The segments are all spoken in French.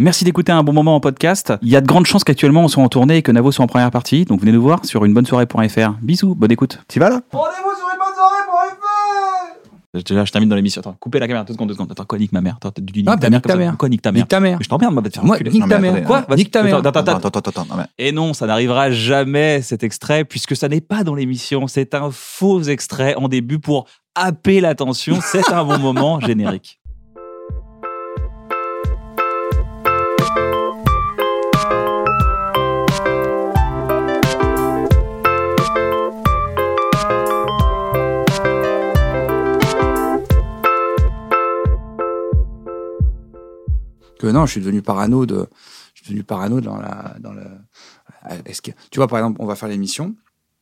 Merci d'écouter un bon moment en podcast. Il y a de grandes chances qu'actuellement on soit en tournée et que Navo soit en première partie. Donc venez nous voir sur unebonnesoirée.fr. Bisous, bonne écoute. Tu vas là Rendez-vous sur une bonne soirée pour FR Déjà, je termine dans l'émission. Attends, coupez la caméra, deux secondes, deux secondes. Attends, quoi, nique ma mère Attends, tu dis Ah, nique ta mère ta. Quoi, nique ta mère Nique ta mère. Mais je t'emmerde, moi, va te faire Moi, enculer. nique ta mère. Quoi Nique ta mère. Attends, attends, Attends, Et non, ça n'arrivera jamais cet extrait puisque ça n'est pas dans l'émission. C'est un faux extrait en début pour happer l'attention. C'est un bon moment générique. Que non, je suis devenu parano de, je suis devenu parano dans la, dans le. Est-ce que, tu vois, par exemple, on va faire l'émission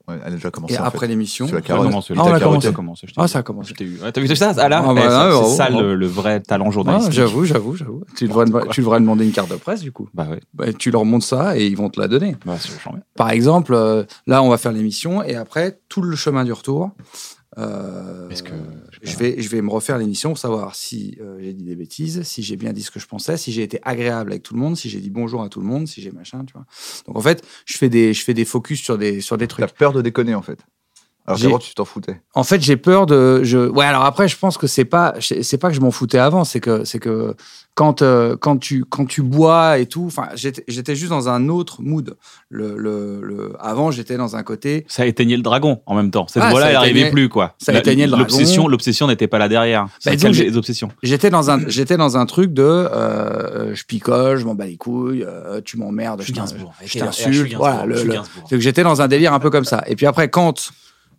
Ouais, elle a déjà commencé. et en après fait. l'émission, Tu as commencé. Ah, on a commencé. Ça a commencé, je t'ai ah ça a commencé. Vu. Ouais, T'as vu ça Ah là Ah, bah, Eh, C'est ça le, le vrai talent Ah, journalistique. j'avoue, j'avoue, j'avoue. Tu devrais, tu devrais demander une carte de presse du coup. Bah ouais, Bah, tu leur montres ça et ils vont te la donner. bah. Par exemple, euh, là, on va faire l'émission et après tout le chemin du retour. euh, Est-ce que- je vais, je vais me refaire l'émission pour savoir si euh, j'ai dit des bêtises, si j'ai bien dit ce que je pensais, si j'ai été agréable avec tout le monde, si j'ai dit bonjour à tout le monde, si j'ai machin, tu vois. Donc en fait, je fais des, je fais des focus sur des, sur des trucs. T'as peur de déconner en fait. Alors qu'avant tu t'en foutais. En fait, j'ai peur de. Je... Ouais, alors après, je pense que c'est pas, c'est pas que je m'en foutais avant, c'est que, c'est que quand, euh, quand tu, quand tu bois et tout, enfin, j'étais, juste dans un autre mood. Le, le, le... Avant, j'étais dans un côté. Ça éteignait le dragon en même temps. Cette Ah, voix-là, elle n'arrivait plus, quoi. ça La- éteignait le dragon. L'obsession, l'obsession n'était pas là derrière. Ça j'ai- les obsessions. J'étais dans un, j'étais dans un truc de, euh, je picole, je m'en bats les couilles, euh, tu m'emmerdes, je, t'in- je t'insulte, voilà. le- le- c'est que j'étais dans un délire un peu comme ça. Et puis après, quand,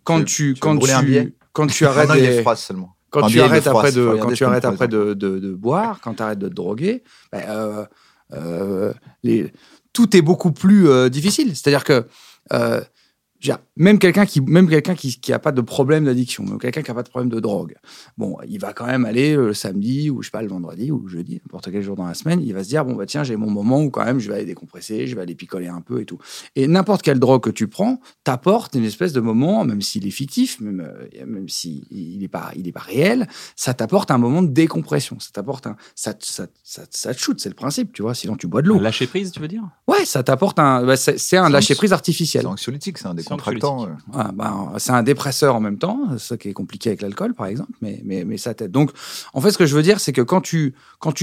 quand Tu- tu, quand brûler un billet tu, quand tu arrêtes des- phrases seulement. quand tu arrêtes après de quand tu arrêtes après de, de, de boire quand tu arrêtes de te droguer ben, euh, euh, les, tout est beaucoup plus euh, difficile c'est à dire que euh, dire, même quelqu'un qui même quelqu'un qui qui a pas de problème d'addiction même quelqu'un qui a pas de problème de drogue. Bon il va quand même aller euh, le samedi ou je sais pas le vendredi ou le jeudi n'importe quel jour dans la semaine il va se dire bon bah tiens j'ai mon moment où quand même je vais aller décompresser je vais aller picoler un peu et tout. Et n'importe quelle drogue que tu prends t'apporte une espèce de moment même s'il est fictif même euh, même s'il il est pas il est pas réel ça t'apporte un moment de décompression. Ça t'apporte un ça te- ça, ça, ça te shoot c'est le principe tu vois sinon tu bois de l'eau. Lâcher prise, tu veux dire? Ouais ça t'apporte un bah, c'est un lâcher prise artificiel. C'est anxiolytique, c'est un décontractant. Euh. ah, ben, c'est un dépresseur en même temps, ça qui est compliqué avec l'alcool, par exemple, mais, ça t'aide. Donc, en fait, ce que je veux dire, c'est que quand tu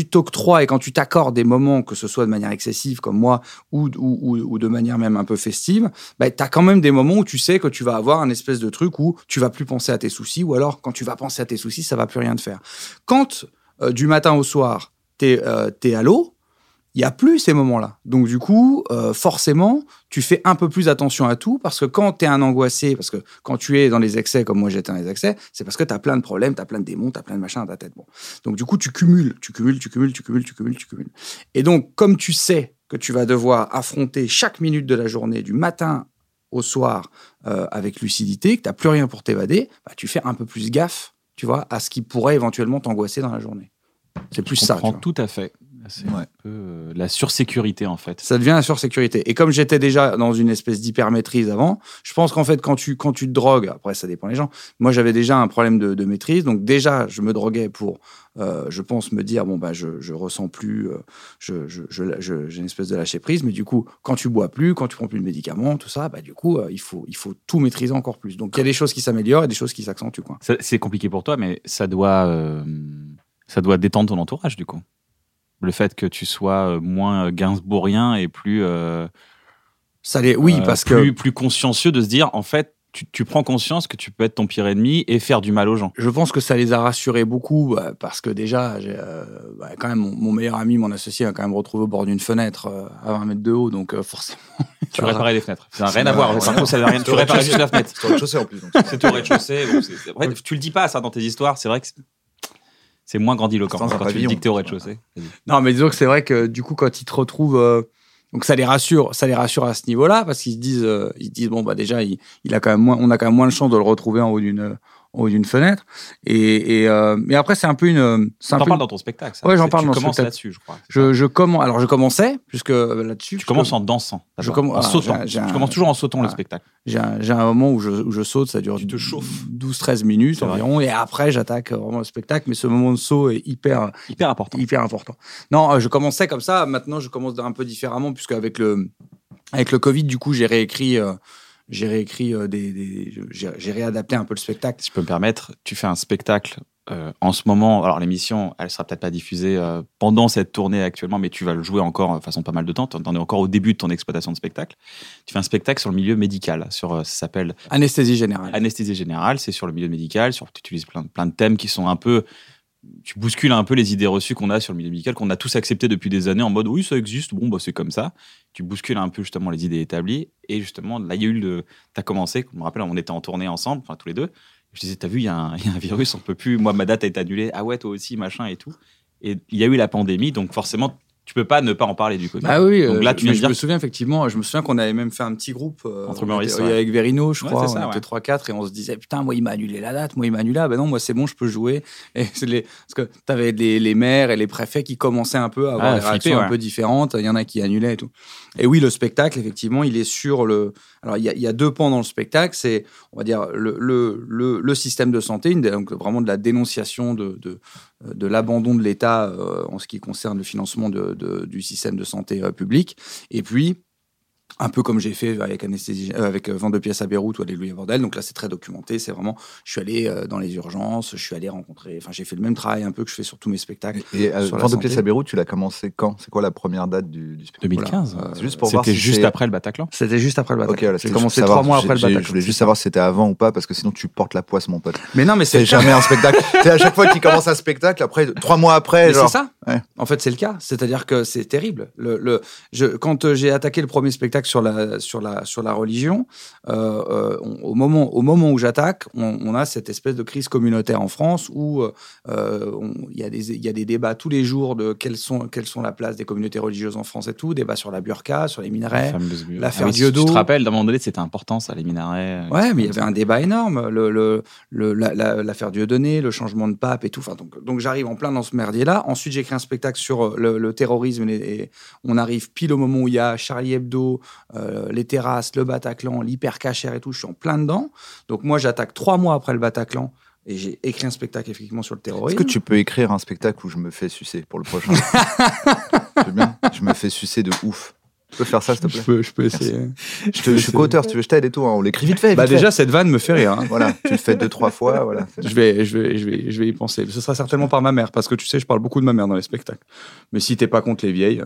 t'octroies et quand tu t'accordes des moments, que ce soit de manière excessive comme moi ou, de manière même un peu festive, ben, tu as quand même des moments où tu sais que tu vas avoir un espèce de truc où tu vas plus penser à tes soucis, ou alors quand tu vas penser à tes soucis, ça va plus rien te faire. Quand euh, du matin au soir, tu es, à l'eau, il y a plus ces moments-là. Donc du coup, euh, forcément, tu fais un peu plus attention à tout parce que quand tu es un angoissé, parce que quand tu es dans les excès comme moi j'étais dans les excès, c'est parce que tu as plein de problèmes, tu as plein de démons, tu as plein de machins dans ta tête. Bon. Donc du coup, tu cumules, tu cumules, tu cumules, tu cumules, tu cumules, tu cumules. Et donc comme tu sais que tu vas devoir affronter chaque minute de la journée du matin au soir euh, avec lucidité, que tu n'as plus rien pour t'évader, bah, tu fais un peu plus gaffe, tu vois, à ce qui pourrait éventuellement t'angoisser dans la journée. C'est plus Je ça. tu comprends tout à fait. C'est Ouais. un peu euh, la sursécurité, en fait. ça devient la sursécurité. Et comme j'étais déjà dans une espèce d'hyper-maîtrise avant, je pense qu'en fait, quand tu, quand tu te drogues, après, ça dépend des gens, moi, j'avais déjà un problème de, de maîtrise. Donc, déjà, je me droguais pour, euh, je pense, me dire, bon, bah, je, je ressens plus, euh, je, je, je- je- j'ai une espèce de lâcher-prise. Mais du coup, quand tu bois plus, quand tu prends plus de médicaments, tout ça, bah, du coup, euh, il, faut, il faut tout maîtriser encore plus. Donc, il y a des choses qui s'améliorent et des choses qui s'accentuent. Quoi. Ça- C'est compliqué pour toi, mais ça doit, euh, ça doit détendre ton entourage, du coup. Le fait que tu sois euh, moins gainsbourgien et plus, euh, Ça oui, euh, parce que. plus, plus consciencieux de se dire, en fait, tu, tu prends conscience que tu peux être ton pire ennemi et faire du mal aux gens. Je pense que ça les a rassurés beaucoup bah, parce que déjà, j'ai, euh, bah, quand même, mon, mon meilleur ami, mon associé, a quand même retrouvé au bord d'une fenêtre euh, à 20 mètres de haut, donc euh, forcément. Tu réparais les fêtres. Ça n'a rien à voir. ouais, Par ouais. contre, ça n'a rien. Tu réparais rez-de-chaussée. juste la fenêtre. C'est au rez-chaussée en plus. donc. C'est au rez-de-chaussée. bon, c'est- c'est- Après, tu le dis pas ça dans tes histoires. C'est vrai que c'est- moins grandiloquent un quand tu pavillon. dicter au rez-de-chaussée. Non, mais disons que c'est vrai que du coup, quand ils te retrouvent, euh, donc ça les rassure, ça les rassure à ce niveau-là parce qu'ils se disent, euh, ils se disent bon bah déjà, il, il a quand même moins, on a quand même moins de chance de le retrouver en haut d'une, en haut d'une fenêtre. Et, et euh, après, c'est un peu une, T'en parles une- dans ton spectacle. ça. Ouais, j'en parle tu dans ce commences spectacle. là-dessus, je crois. je, je commence, alors je commençais puisque euh, là-dessus. Tu commences en dansant. Je commence- en ah, sautant. Tu un- commences toujours en sautant le spectacle. J'ai un, j'ai un moment où je, où je saute, ça dure Tu te chauffes. 12-13 minutes vrai. environ, et après j'attaque vraiment le spectacle, mais ce moment de saut est hyper, Hyper important. hyper important. Non, euh, je commençais comme ça. Maintenant, je commence un peu différemment puisque avec le avec le Covid, du coup, j'ai réécrit, euh, j'ai réécrit euh, des, des- j'ai réadapté un peu le spectacle. Si je peux me permettre, tu fais un spectacle euh, en ce moment. Alors l'émission, elle sera peut-être pas diffusée euh, pendant cette tournée actuellement, mais tu vas le jouer encore de façon pas mal de temps. Tu en es encore au début de ton exploitation de spectacle. Tu fais un spectacle sur le milieu médical. Sur, euh, ça s'appelle Anesthésie générale. Anesthésie générale. C'est sur le milieu médical. Sur, tu utilises plein, plein de thèmes qui sont un peu tu bouscules un peu les idées reçues qu'on a sur le milieu médical, qu'on a tous acceptées depuis des années en mode oui, ça existe, bon, bah, c'est comme ça. Tu bouscules un peu justement les idées établies. Et justement, là, il y a eu le. Tu as commencé, je me rappelle, on était en tournée ensemble, enfin tous les deux. Je disais, t'as vu, il y, a un virus, on peut plus. Moi, ma date a été annulée. Ah ouais, toi aussi, machin et tout. Et il y a eu la pandémie, donc forcément, tu peux pas ne pas en parler du Covid. Bah oui, Donc euh, là, tu mais je dire- me souviens effectivement, je me souviens qu'on avait même fait un petit groupe euh, Entre Maurice, ouais. avec Verino, je Ouais, crois, c'est ça, on ouais. était 3-4 et on se disait putain, moi il m'a annulé la date, moi il m'a annulé, ah ben non, moi c'est bon, je peux jouer. Et les, parce que t'avais les, les maires et les préfets qui commençaient un peu à avoir Ah, des flipper, réactions ouais. un peu différentes, il y en a qui annulaient et tout. Et oui, le spectacle, effectivement, il est sur le. Alors il y a, il y a deux pans dans le spectacle, c'est, on va dire, le, le, le, le système de santé, une- donc vraiment de la dénonciation de, de, de l'abandon de l'État euh, en ce qui concerne le financement de, de- du système de santé euh, public. Et puis, un peu comme j'ai fait avec anesthésie, euh, avec euh, vente de pièces à Beyrouth ou Alléluia Bordel. Donc là, c'est très documenté. C'est vraiment, je suis allé euh, dans les urgences, je suis allé rencontrer. Enfin, j'ai fait le même travail un peu que je fais sur tous mes spectacles. Et euh, Vente de pièces à Beyrouth, tu l'as commencé quand? C'est quoi la première date du, du spectacle? 2015. Voilà, euh, C'est juste pour voir C'était si juste c'est- après le Bataclan. C'était juste après le Bataclan. voilà, j'ai c'était commencé juste trois mois après le Bataclan. Je voulais juste savoir si c'était avant ou pas, parce que sinon tu portes la poisse, mon pote. Mais non, mais c'est C'est jamais un spectacle. c'est à chaque fois qu'il commence un spectacle, après, trois mois après, Mais c'est ça. Ouais. En fait, c'est le cas. C'est-à-dire que c'est terrible. Le, le, je, quand j'ai attaqué le premier spectacle sur la, sur la, sur la religion, euh, euh, on- au, moment, au moment où j'attaque, on, on a cette espèce de crise communautaire en France où euh, il y, a des- il y a des débats tous les jours de quelles sont, quelles sont la place des communautés religieuses en France et tout, débat sur la burqa, sur les minerais. l'affaire Ah oui, Dieudo. Tu te rappelles, à un moment donné, c'était important, ça, les minarets. euh, Ouais, mais il y avait un débat énorme. Le, le, le- la- la- l'affaire Dieudonné, le changement de pape et tout. Enfin, donc, donc j'arrive en plein dans ce merdier-là. Ensuite, j'écris un spectacle sur euh, le, le terrorisme. Et, et on arrive pile au moment où il y a Charlie Hebdo, euh, les terrasses, le Bataclan, l'hypercachère et tout. Je suis en plein dedans. Donc moi, j'attaque trois mois après le Bataclan. Et j'ai écrit un spectacle effectivement sur le Est-ce terrorisme. que tu peux écrire un spectacle où je me fais sucer pour le prochain bien. Je me fais sucer de ouf. Tu peux faire ça, s'il te plaît peux, je peux essayer. Je, te, je suis co-auteur, tu veux, je t'aide et tout. hein. On l'écrit vite fait. vite Bah fait. déjà, cette vanne me fait rire. hein. Voilà, tu le fais deux, trois fois. Voilà. Je vais, je, vais, je, vais, je vais y penser. Ce sera certainement par ma mère, parce que tu sais, je parle beaucoup de ma mère dans les spectacles. Mais si t'es pas contre les vieilles, euh,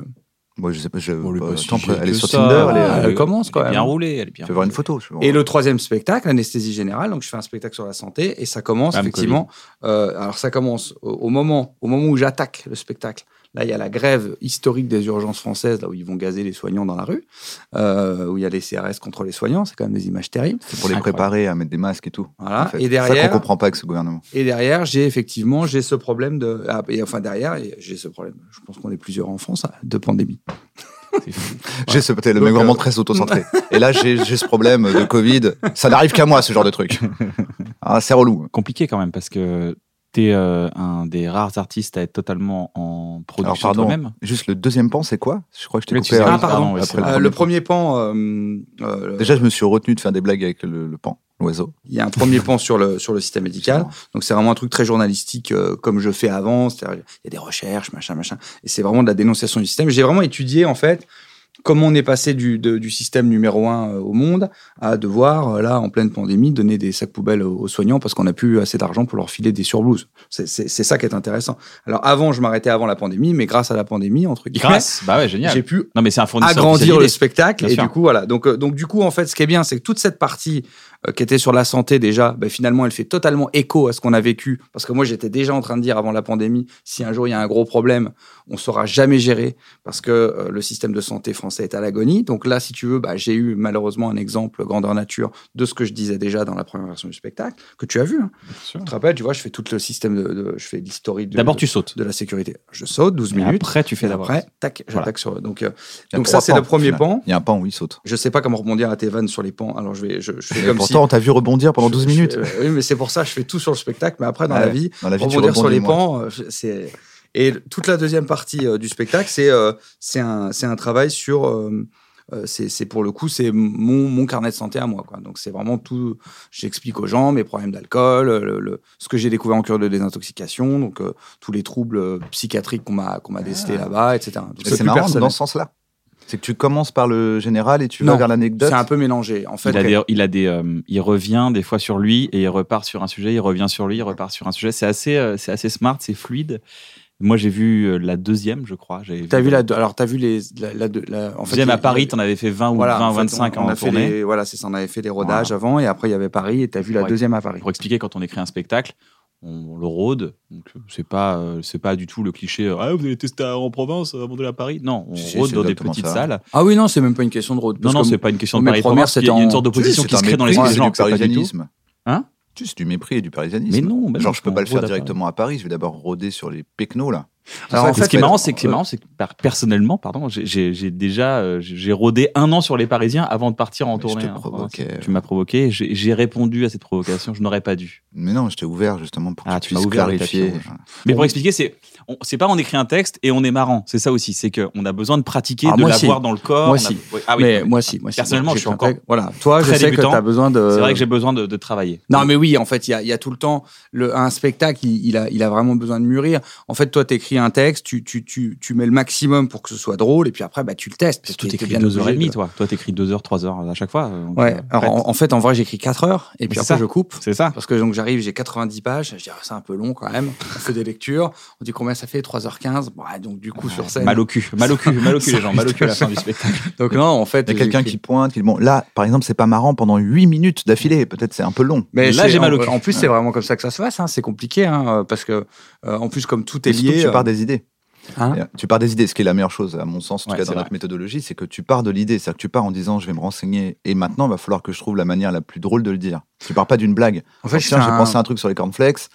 Moi, je sais pas, je, On lui euh, si j'ai elle est sur ça. Tinder. Elle est, Ah, euh, elle commence quand Elle est même. bien roulée, elle est bien Je vais voir une photo. je Et le troisième spectacle, anesthésie générale, donc je fais un spectacle sur la santé et ça commence Même effectivement. euh, alors ça commence au, au moment, au moment où j'attaque le spectacle. Là, il y a la grève historique des urgences françaises, là où ils vont gazer les soignants dans la rue, euh, où il y a les CRS contre les soignants. C'est quand même des images terribles. C'est pour les Incroyable. préparer à mettre des masques et tout. Voilà. en fait. Et C'est ça derrière- qu'on comprend pas avec ce gouvernement. Et derrière, j'ai effectivement j'ai ce problème de, ah, et enfin derrière, j'ai ce problème. Je pense qu'on est plusieurs en France hein, de pandémie. C'est fou. J'ai ce, t'es le mec vraiment euh, très auto-centré. Et là, j'ai j'ai ce problème de Covid. Ça n'arrive qu'à moi, ce genre de truc. Ah, c'est relou. Compliqué quand même, parce que t'es euh, un des rares artistes à être totalement en production toi-même. Juste le deuxième pan, c'est quoi? Je crois que je t'ai coupé. tu Ah, pardon. après le vrai. Euh, premier le pan. premier pan, euh, euh, Déjà, je me suis retenu de faire des blagues avec le, le pan, l'oiseau. il y a un premier pan sur le sur le système médical. Donc c'est vraiment un truc très journalistique euh, comme je fais avant. C'est-à-dire, il y a des recherches, machin, machin. Et c'est vraiment de la dénonciation du système. J'ai vraiment étudié en fait comment on est passé du, de- du système numéro un euh, au monde à devoir euh, là en pleine pandémie donner des sacs poubelles aux, aux soignants parce qu'on n'a plus assez d'argent pour leur filer des surblouses. C'est ça qui est intéressant. Alors avant je m'arrêtais avant la pandémie, mais grâce à la pandémie entre guillemets, Grâce, bah ouais, génial. j'ai pu Non, mais c'est un fournisseur. agrandir le spectacle Bien et sûr. du coup voilà donc euh, donc du coup en fait ce qui est bien c'est que toute cette partie euh, qui était sur la santé déjà ben, finalement elle fait totalement écho à ce qu'on a vécu parce que moi j'étais déjà en train de dire avant la pandémie si un jour il y a un gros problème on saura jamais gérer parce que euh, le système de santé français est à l'agonie. Donc là, si tu veux, bah, j'ai eu malheureusement un exemple grandeur nature de ce que je disais déjà dans la première version du spectacle, que tu as vu. hein. Tu te rappelles, tu vois, je fais tout le système de, de- je fais l'historique de, D'abord, tu sautes. de la sécurité. Je saute 12 Mais minutes. après, tu fais d'abord. après, tac, Voilà. j'attaque sur. Donc, euh, donc ça, c'est le premier pan. Il y a un pan où il saute. Je sais pas comment rebondir à tes vannes sur les pans. Alors je vais, je, je fais comme pourtant, on t'a vu rebondir pendant si. 12 je- je minutes. oui, mais c'est pour ça, je fais tout sur le spectacle. Mais après, dans Ouais, la vie, Dans la vie, rebondir sur les pans, c'est. Et toute la deuxième partie euh, du spectacle, c'est euh, c'est un, c'est un travail sur. euh, euh, c'est c'est pour le coup, c'est mon, mon carnet de santé à moi. Quoi. Donc c'est vraiment tout. J'explique aux gens mes problèmes d'alcool, le, le- ce que j'ai découvert en cure de désintoxication, donc euh, tous les troubles psychiatriques qu'on m'a qu'on m'a décelés là-bas, etc. C'est marrant personnel. dans ce sens-là. C'est que tu commences par le général et tu Non, vas vers l'anecdote. C'est un peu mélangé. En fait, il, a des, il a des, euh, il revient des fois sur lui et il repart sur un sujet, il revient sur lui, il repart sur un sujet. C'est assez, euh, c'est assez smart, c'est fluide. Moi, j'ai vu euh, la deuxième, je crois. T'as vu la, alors t'as vu les, la, la- la- en fait, deuxième à Paris, t'en avais fait 20 ou voilà, 20, en fait, 25 on, on en a fait tournée. les- voilà, c'est ça, on avait fait des rodages Voilà. avant et après il y avait Paris et t'as vu la Ouais. deuxième à Paris. Pour expliquer, quand on écrit un spectacle, on, le rôde. Donc, c'est pas, euh, c'est pas du tout le cliché. euh, Ah, vous allez tester en province avant d'aller à Paris. Non, on Si, rôde c'est dans des petites ça. salles. Ah oui, non, c'est même pas une question de road. Non, non, c'est pas une question de Paris province. Il y a c'était une sorte d'opposition qui se crée dans c'est gens. parisianisme. Hein? C'est du mépris et du parisianisme. Mais non, bah Genre, non, je peux pas le on faire rôde à Paris. directement à Paris. Je vais d'abord rôder sur les pecnos, là. Alors, en ce qui est marrant, c'est que c'est euh, marrant, c'est que personnellement, pardon, j'ai- déjà euh, j'ai rôdé un an sur les Parisiens avant de partir en tournée. hein. Tu m'as provoqué. J'ai répondu à cette provocation. Je n'aurais pas dû. Mais non, je t'ai ouvert justement pour que Ah, tu puisses clarifier. Mais pour expliquer, c'est c'est pas on écrit un texte et on est marrant. C'est ça aussi. C'est qu'on a besoin de pratiquer, de l'avoir dans le corps. Moi, On a- si. Oui, Ah oui. moi si, moi si. Personnellement, je suis encore. Voilà, toi, je sais que débutant. tu as besoin de. C'est vrai que j'ai besoin de, travailler. Non, mais oui, en fait, il y a, tout le temps. Un spectacle, il, a, il a vraiment besoin de mûrir. En fait, toi, tu écris un texte, tu, tu, tu, tu mets le maximum pour que ce soit drôle, et puis après, bah, tu le testes. Parce que t'es t'écris deux heures et demie, de- toi. Toi, t'écris deux heures, trois heures à chaque fois. donc, Ouais, euh, alors en fait, en, en fait, en vrai, j'écris 4 heures, et puis après, ça. je coupe. c'est ça. Parce que donc j'arrive, j'ai 90 pages, je dis, ah, c'est un peu long quand même. On fait des lectures, on dit combien ça fait 3h15. Ouais, donc du coup, sur scène. Mal au cul, mal au cul, mal au cul, les gens, mal au cul à la fin du spectacle. Donc non, en fait. Il y a quelqu'un qui pointe, qui dit Bon, là, par exemple, c'est pas marrant pendant 8 minutes d'affilée. Peut-être c'est un peu long. Mais Là, j'ai mal au en, cul. en plus, c'est vraiment comme ça que ça se passe. hein. C'est compliqué, hein, parce que en plus, comme tout est lié. tu pars euh, des idées. hein. Euh, Tu pars des idées, ce qui est la meilleure chose, à mon sens, en tout cas dans notre méthodologie, c'est que tu pars de l'idée. C'est-à-dire que tu pars en disant je vais me renseigner et maintenant il va falloir que je trouve la manière la plus drôle de le dire. Tu pars pas d'une blague. En fait, tiens, fais j'ai un- pensé à un truc sur les cornflakes,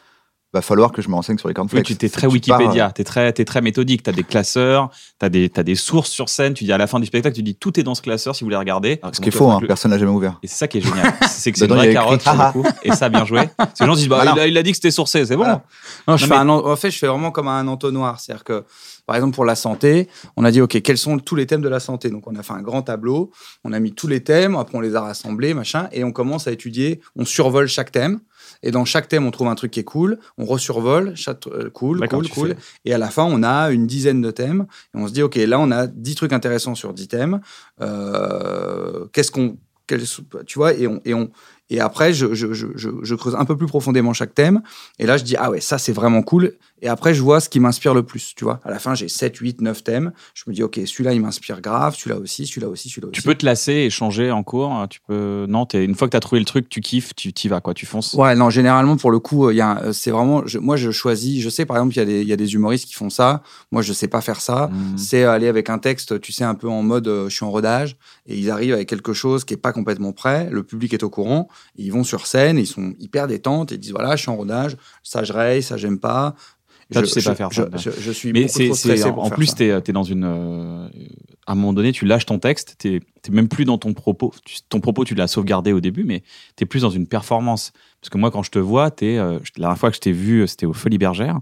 va falloir que je me renseigne sur les Oui, cornflakes. tu t'es C'est très que tu Wikipédia, euh, t'es très, t'es très méthodique, t'as des classeurs, t'as des, t'as des sources sur scène, tu dis à la fin du spectacle, tu dis tout est dans ce classeur si vous voulez regarder. Ce qui est faux, hein, personne n'a jamais ouvert. Et c'est ça qui est génial, c'est que c'est une vraie carotte sur Ah, le coup, et ça bien joué. Ces gens se disent, bah, Voilà. il, a, il a dit que c'était sourcé, c'est bon. Voilà. Non, je Non, fais mais- un en en fait, je fais vraiment comme un entonnoir. C'est-à-dire que, par exemple, pour la santé, on a dit, OK, quels sont tous les thèmes de la santé? Donc, on a fait un grand tableau, on a mis tous les thèmes, après, on les a rassemblés, machin, et on commence à étudier, on survole chaque thème. Et dans chaque thème, on trouve un truc qui est cool, on resurvole, chaque, euh, cool, cool, cool. fais- Et à la fin, on a une dizaine de thèmes. Et on se dit, OK, là, on a 10 trucs intéressants sur 10 thèmes. Euh, Qu'est-ce qu'on. tu vois, et, on, et, on, et après, je, je, je, je, je creuse un peu plus profondément chaque thème. Et là, je dis, ah ouais, ça, c'est vraiment cool. Et après, je vois ce qui m'inspire le plus. Tu vois, à la fin, j'ai 7, 8, 9 thèmes. Je me dis, OK, celui-là, il m'inspire grave, celui-là aussi, celui-là aussi, celui-là aussi. Tu peux te lasser et changer en cours. hein, Tu peux. Non, t'es- une fois que tu as trouvé le truc, tu kiffes, tu t'y vas, quoi. Tu fonces. Ouais, non, généralement, pour le coup, il y a un- c'est vraiment. je- moi, je choisis. Je sais, par exemple, il y, a des- il y a des humoristes qui font ça. Moi, je sais pas faire ça. Mmh. C'est aller avec un texte, tu sais, un peu en mode euh, je suis en rodage. Et ils arrivent avec quelque chose qui est pas complètement prêt. Le public est au courant. et ils vont sur scène, et ils sont hyper détentes. Et ils disent voilà, je suis en rodage. Ça, je raye, ça, j'aime pas. Ça, je, tu sais je- pas faire je, ça. je, je suis Mais c'est, en, plus, tu es, dans une. euh, à un moment donné, tu lâches ton texte, tu n'es même plus dans ton propos. Tu- ton propos, tu l'as sauvegardé au début, mais tu es plus dans une performance. Parce que moi, quand je te vois, t'es, euh, la dernière fois que je t'ai vu, c'était aux Folies Bergères.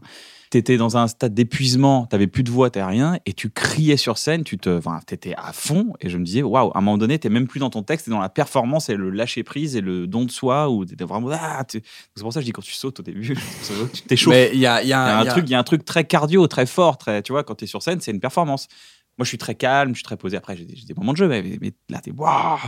Tu étais dans un stade d'épuisement, tu plus de voix, tu rien, et tu criais sur scène, tu te, enfin, étais à fond, et je me disais, waouh, à un moment donné, tu même plus dans ton texte, tu dans la performance et le lâcher prise et le don de soi, où tu étais vraiment. Ah, C'est pour ça que je dis quand tu sautes au début, tu t'échauffes. Il y a, y a y a y a- y un truc très cardio, très fort, très, tu vois, quand tu es sur scène, c'est une performance. Moi, je suis très calme, je suis très posé. Après, j'ai des, moments de jeu, mais, mais là, t'es waouh.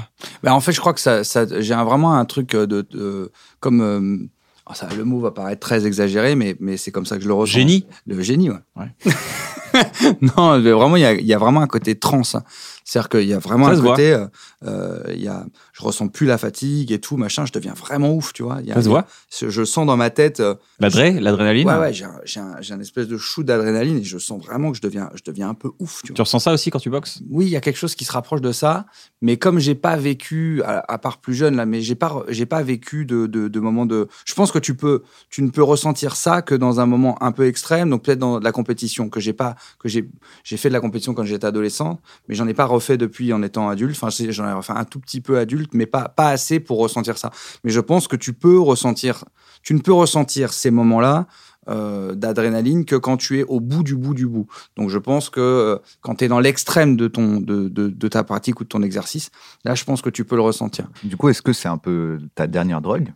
Bah, en fait, je crois que ça, ça- j'ai vraiment un truc de, de- comme euh, ça, le mot va paraître très exagéré, mais, mais c'est comme ça que je le ressens. Génie. Le génie, ouais. Ouais. non, vraiment, il y a, il y a vraiment un côté trans. hein. C'est-à-dire qu'il y a vraiment Ça un côté, euh, euh, il y a, je ressens plus la fatigue et tout, machin, je deviens vraiment ouf, tu vois. Il y a- Ça se voit je, je sens dans ma tête, euh, L'adré, l'adrénaline ouais, ouais, j'ai un, espèce de shoot d'adrénaline et je sens vraiment que je deviens, je deviens un peu ouf, tu ressens ça aussi quand tu boxes? Oui, il y a quelque chose qui se rapproche de ça, mais comme j'ai pas vécu, à, à part plus jeune là, mais j'ai pas, j'ai pas vécu de, de, de moments de. Je pense que tu peux, tu ne peux ressentir ça que dans un moment un peu extrême, donc peut-être dans la compétition que j'ai pas, que j'ai, j'ai fait de la compétition quand j'étais adolescent, mais j'en ai pas refait depuis en étant adulte. Enfin, j'en ai refait un tout petit peu adulte, mais pas pas assez pour ressentir ça. Mais je pense que tu peux ressentir, tu ne peux ressentir ces moments-là. euh, d'adrénaline que quand tu es au bout du bout du bout. Donc je pense que euh, quand tu es dans l'extrême de, ton, de, de, de ta pratique ou de ton exercice, là je pense que tu peux le ressentir. Du coup, est-ce que c'est un peu ta dernière drogue?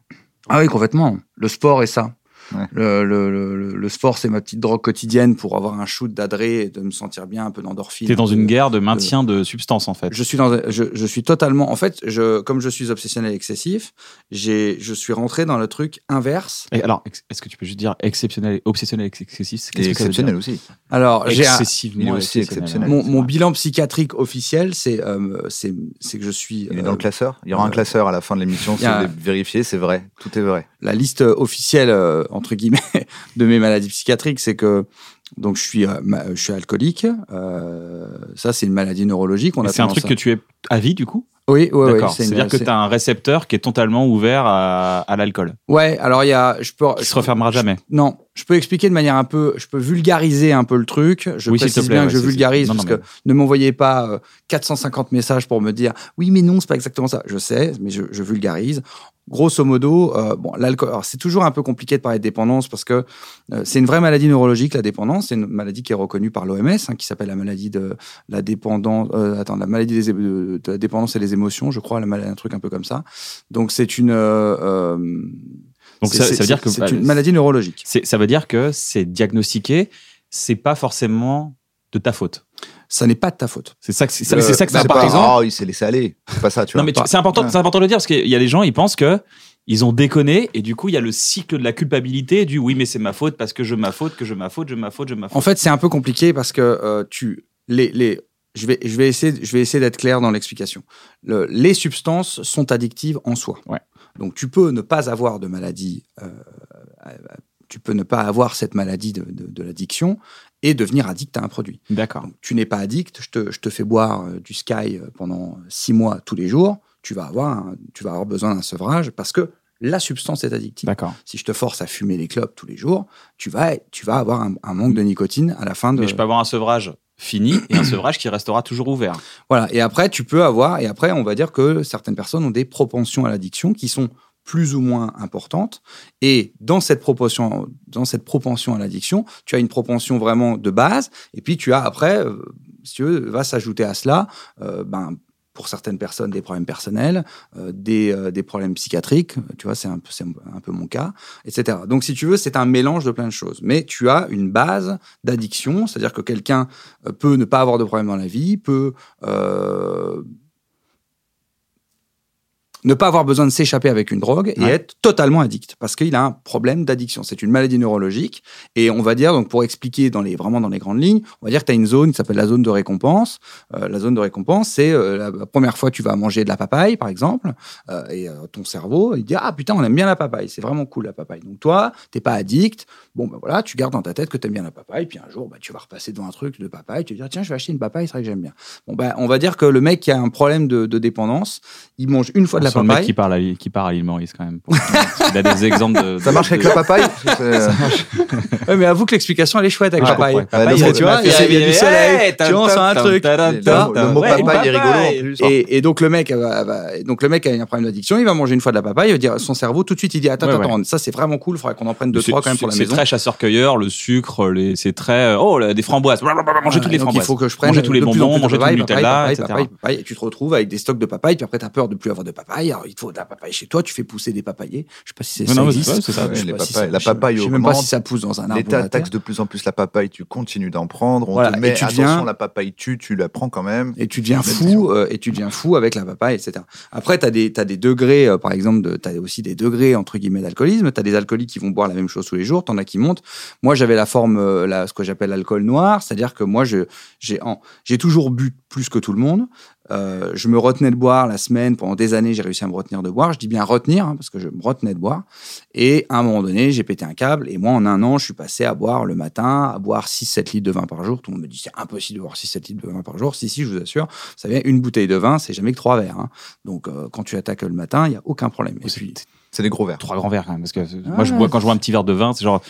Ah oui, complètement. Le sport est ça. Ouais. Le, le, le, le sport, c'est ma petite drogue quotidienne pour avoir un shoot d'adré et de me sentir bien, un peu d'endorphine. T'es dans une de- guerre de maintien de substances en fait. Je suis dans, je, je suis totalement, en fait, je, comme je suis obsessionnel excessif, j'ai, je suis rentré dans le truc inverse. Et alors, est-ce que tu peux juste dire exceptionnel, et obsessionnel, et excessif Et exceptionnel aussi. Alors, j'ai Excessivement aussi exceptionnel. mon, mon bilan psychiatrique officiel, c'est, euh, c'est, c'est que je suis. Il est euh, dans le classeur? Il y aura un euh, classeur à la fin de l'émission. Si vous a- voulez vérifier, c'est vrai. Tout est vrai. la liste officielle euh, entre guillemets de mes maladies psychiatriques, c'est que donc je suis euh, je suis alcoolique. euh, ça c'est une maladie neurologique. C'est un truc à- que tu es à vie du coup? Oui, ouais. D'accord. C'est-à-dire que c'est- tu as un récepteur qui est totalement ouvert à, à l'alcool, Ouais. Alors il y a, je peux. qui je- se refermera jamais. Non, je peux expliquer de manière un peu, je peux vulgariser un peu le truc. Je Oui, s'il te précise plaît, bien ouais, que je vulgarise non, parce non, que ne m'envoyez pas euh, 450 messages pour me dire oui, mais non, c'est pas exactement ça. Je sais, mais je, je vulgarise. Grosso modo, euh, bon, l'alcool. C'est toujours un peu compliqué de parler de dépendance parce que euh, c'est une vraie maladie neurologique, la dépendance. C'est une maladie qui est reconnue par l'OMS, hein, qui s'appelle la maladie de la dépendance. euh, attends, la maladie des, de, de la dépendance et les émotions, je crois, la maladie, un truc un peu comme ça. Donc c'est une. euh, Donc ça, veut dire que c'est une maladie neurologique. ça veut dire que c'est diagnostiqué, c'est pas forcément de ta faute. Ça n'est pas de ta faute. C'est ça que c'est ça, Euh, c'est ça que c'est C'est par pas, important. exemple- oh, il s'est laissé aller. C'est pas ça, tu vois. Non mais c'est important, c'est important de le dire parce qu'il y a des gens, ils pensent que ils ont déconné et du coup il y a le cycle de la culpabilité du oui mais c'est ma faute parce que je ma faute que je ma faute je ma faute je ma faute. En fait, c'est un peu compliqué parce que euh, tu les les je vais je vais essayer je vais essayer d'être clair dans l'explication. Le- les substances sont addictives en soi. Ouais. Donc tu peux ne pas avoir de maladie, euh, euh, tu peux ne pas avoir cette maladie de, de, de l'addiction et devenir addict à un produit. D'accord. Tu n'es pas addict, je te, je te fais boire euh, du Sky euh, pendant six mois tous les jours, tu vas avoir, un- tu vas avoir besoin d'un sevrage parce que la substance est addictive. D'accord. Si je te force à fumer les clopes tous les jours, tu vas, tu vas avoir un, un manque de nicotine à la fin de. Mais je peux avoir un sevrage fini et un sevrage qui restera toujours ouvert. Voilà. Et après, tu peux avoir. Et après, on va dire que certaines personnes ont des propensions à l'addiction qui sont plus ou moins importantes. Et dans cette proportion, dans cette propension à l'addiction, tu as une propension vraiment de base. Et puis tu as après, euh, si tu veux, va s'ajouter à cela, euh, ben pour certaines personnes des problèmes personnels, euh, des, des problèmes psychiatriques, tu vois, c'est un, peu- un peu mon cas, etc. Donc, si tu veux, c'est un mélange de plein de choses. Mais tu as une base d'addiction, c'est-à-dire que quelqu'un peut ne pas avoir de problème dans la vie, peut ne pas avoir besoin de s'échapper avec une drogue et Ouais. être totalement addict parce qu'il a un problème d'addiction. C'est une maladie neurologique et on va dire, donc pour expliquer dans les, vraiment dans les grandes lignes, on va dire que tu as une zone qui s'appelle la zone de récompense. Euh, la zone de récompense, c'est euh, la, première fois que tu vas manger de la papaye, par exemple, euh, et ton cerveau, il dit Ah putain, on aime bien la papaye, c'est vraiment cool la papaye. Donc toi, t'es pas addict, bon ben voilà, tu gardes dans ta tête que t'aimes bien la papaye, puis un jour, bah, tu vas repasser devant un truc de papaye, tu vas dire Tiens, je vais acheter une papaye, c'est vrai que j'aime bien. Bon ben, on va dire que le mec qui a un problème de, de dépendance, il mange une fois de la Sur le mec papaye. qui parle à l'île- qui part à l'île Maurice quand même. Il a des exemples de. Ça marche avec la papaye C'est- Ouais, mais avoue que l'explication, elle est chouette avec Ouais, papaye. ouais, papaye, tu vois, il y y a du soleil, tu vois, on sent un truc. Le, mot Ouais, papaye est rigolo en papaye. plus. Et, donc le mec, va- donc le mec a un problème d'addiction, il va manger une fois de la papaye, il va dire son cerveau tout de suite il dit attends Ouais, attends ça c'est vraiment cool, il faudrait qu'on en prenne deux C'est- trois quand même pour la c'est maison. très chasseur-cueilleur, le sucre, c'est très. Oh, là, des framboises. Manger toutes les framboises. Il faut que je prenne Manger tous les de plus en bonbons, plus de manger tout le papaye, Nutella, papaye, etc. papaye, papaye, et tu te retrouves avec des stocks de papaye, puis après tu as peur de plus avoir de papaye, alors il te faut de la papaye chez toi, tu fais pousser des papayers. Je sais pas si c'est Non, ça existe. c'est ça, c'est ça. Je sais Ouais, pas les si papayes- ça- la papaye Je sais même pas si ça pousse dans un arbre. L'État de taxe de plus en plus la papaye, tu continues d'en prendre. On Voilà, te et met tu attention, deviens- la papaye tue, tu la prends quand même. Et tu deviens fou, euh, et tu deviens fou avec la papaye, etc. Après, tu as des, t'as des degrés, euh, par exemple, tu as aussi des degrés, entre guillemets, d'alcoolisme. Tu as des alcooliques qui vont boire la même chose tous les jours, tu en as qui montent. Moi, j'avais la forme, euh, la, ce que j'appelle l'alcool noir, c'est-à-dire que moi, j'ai toujours bu plus que tout le monde. Euh, je me retenais de boire la semaine. Pendant des années, j'ai réussi à me retenir de boire. Je dis bien retenir, hein, parce que je me retenais de boire. Et à un moment donné, j'ai pété un câble. Et moi, en un an, je suis passé à boire le matin, à boire 6-7 litres de vin par jour. Tout le monde me dit c'est impossible de boire 6-7 litres de vin par jour. Si, si, je vous assure. Vous savez, une bouteille de vin, c'est jamais que trois verres. hein. Donc, euh, quand tu attaques le matin, il n'y a aucun problème. Et puis, C'est des gros verres. Trois grands verres quand même. Parce que moi, je bois, quand je bois un petit verre de vin, c'est genre.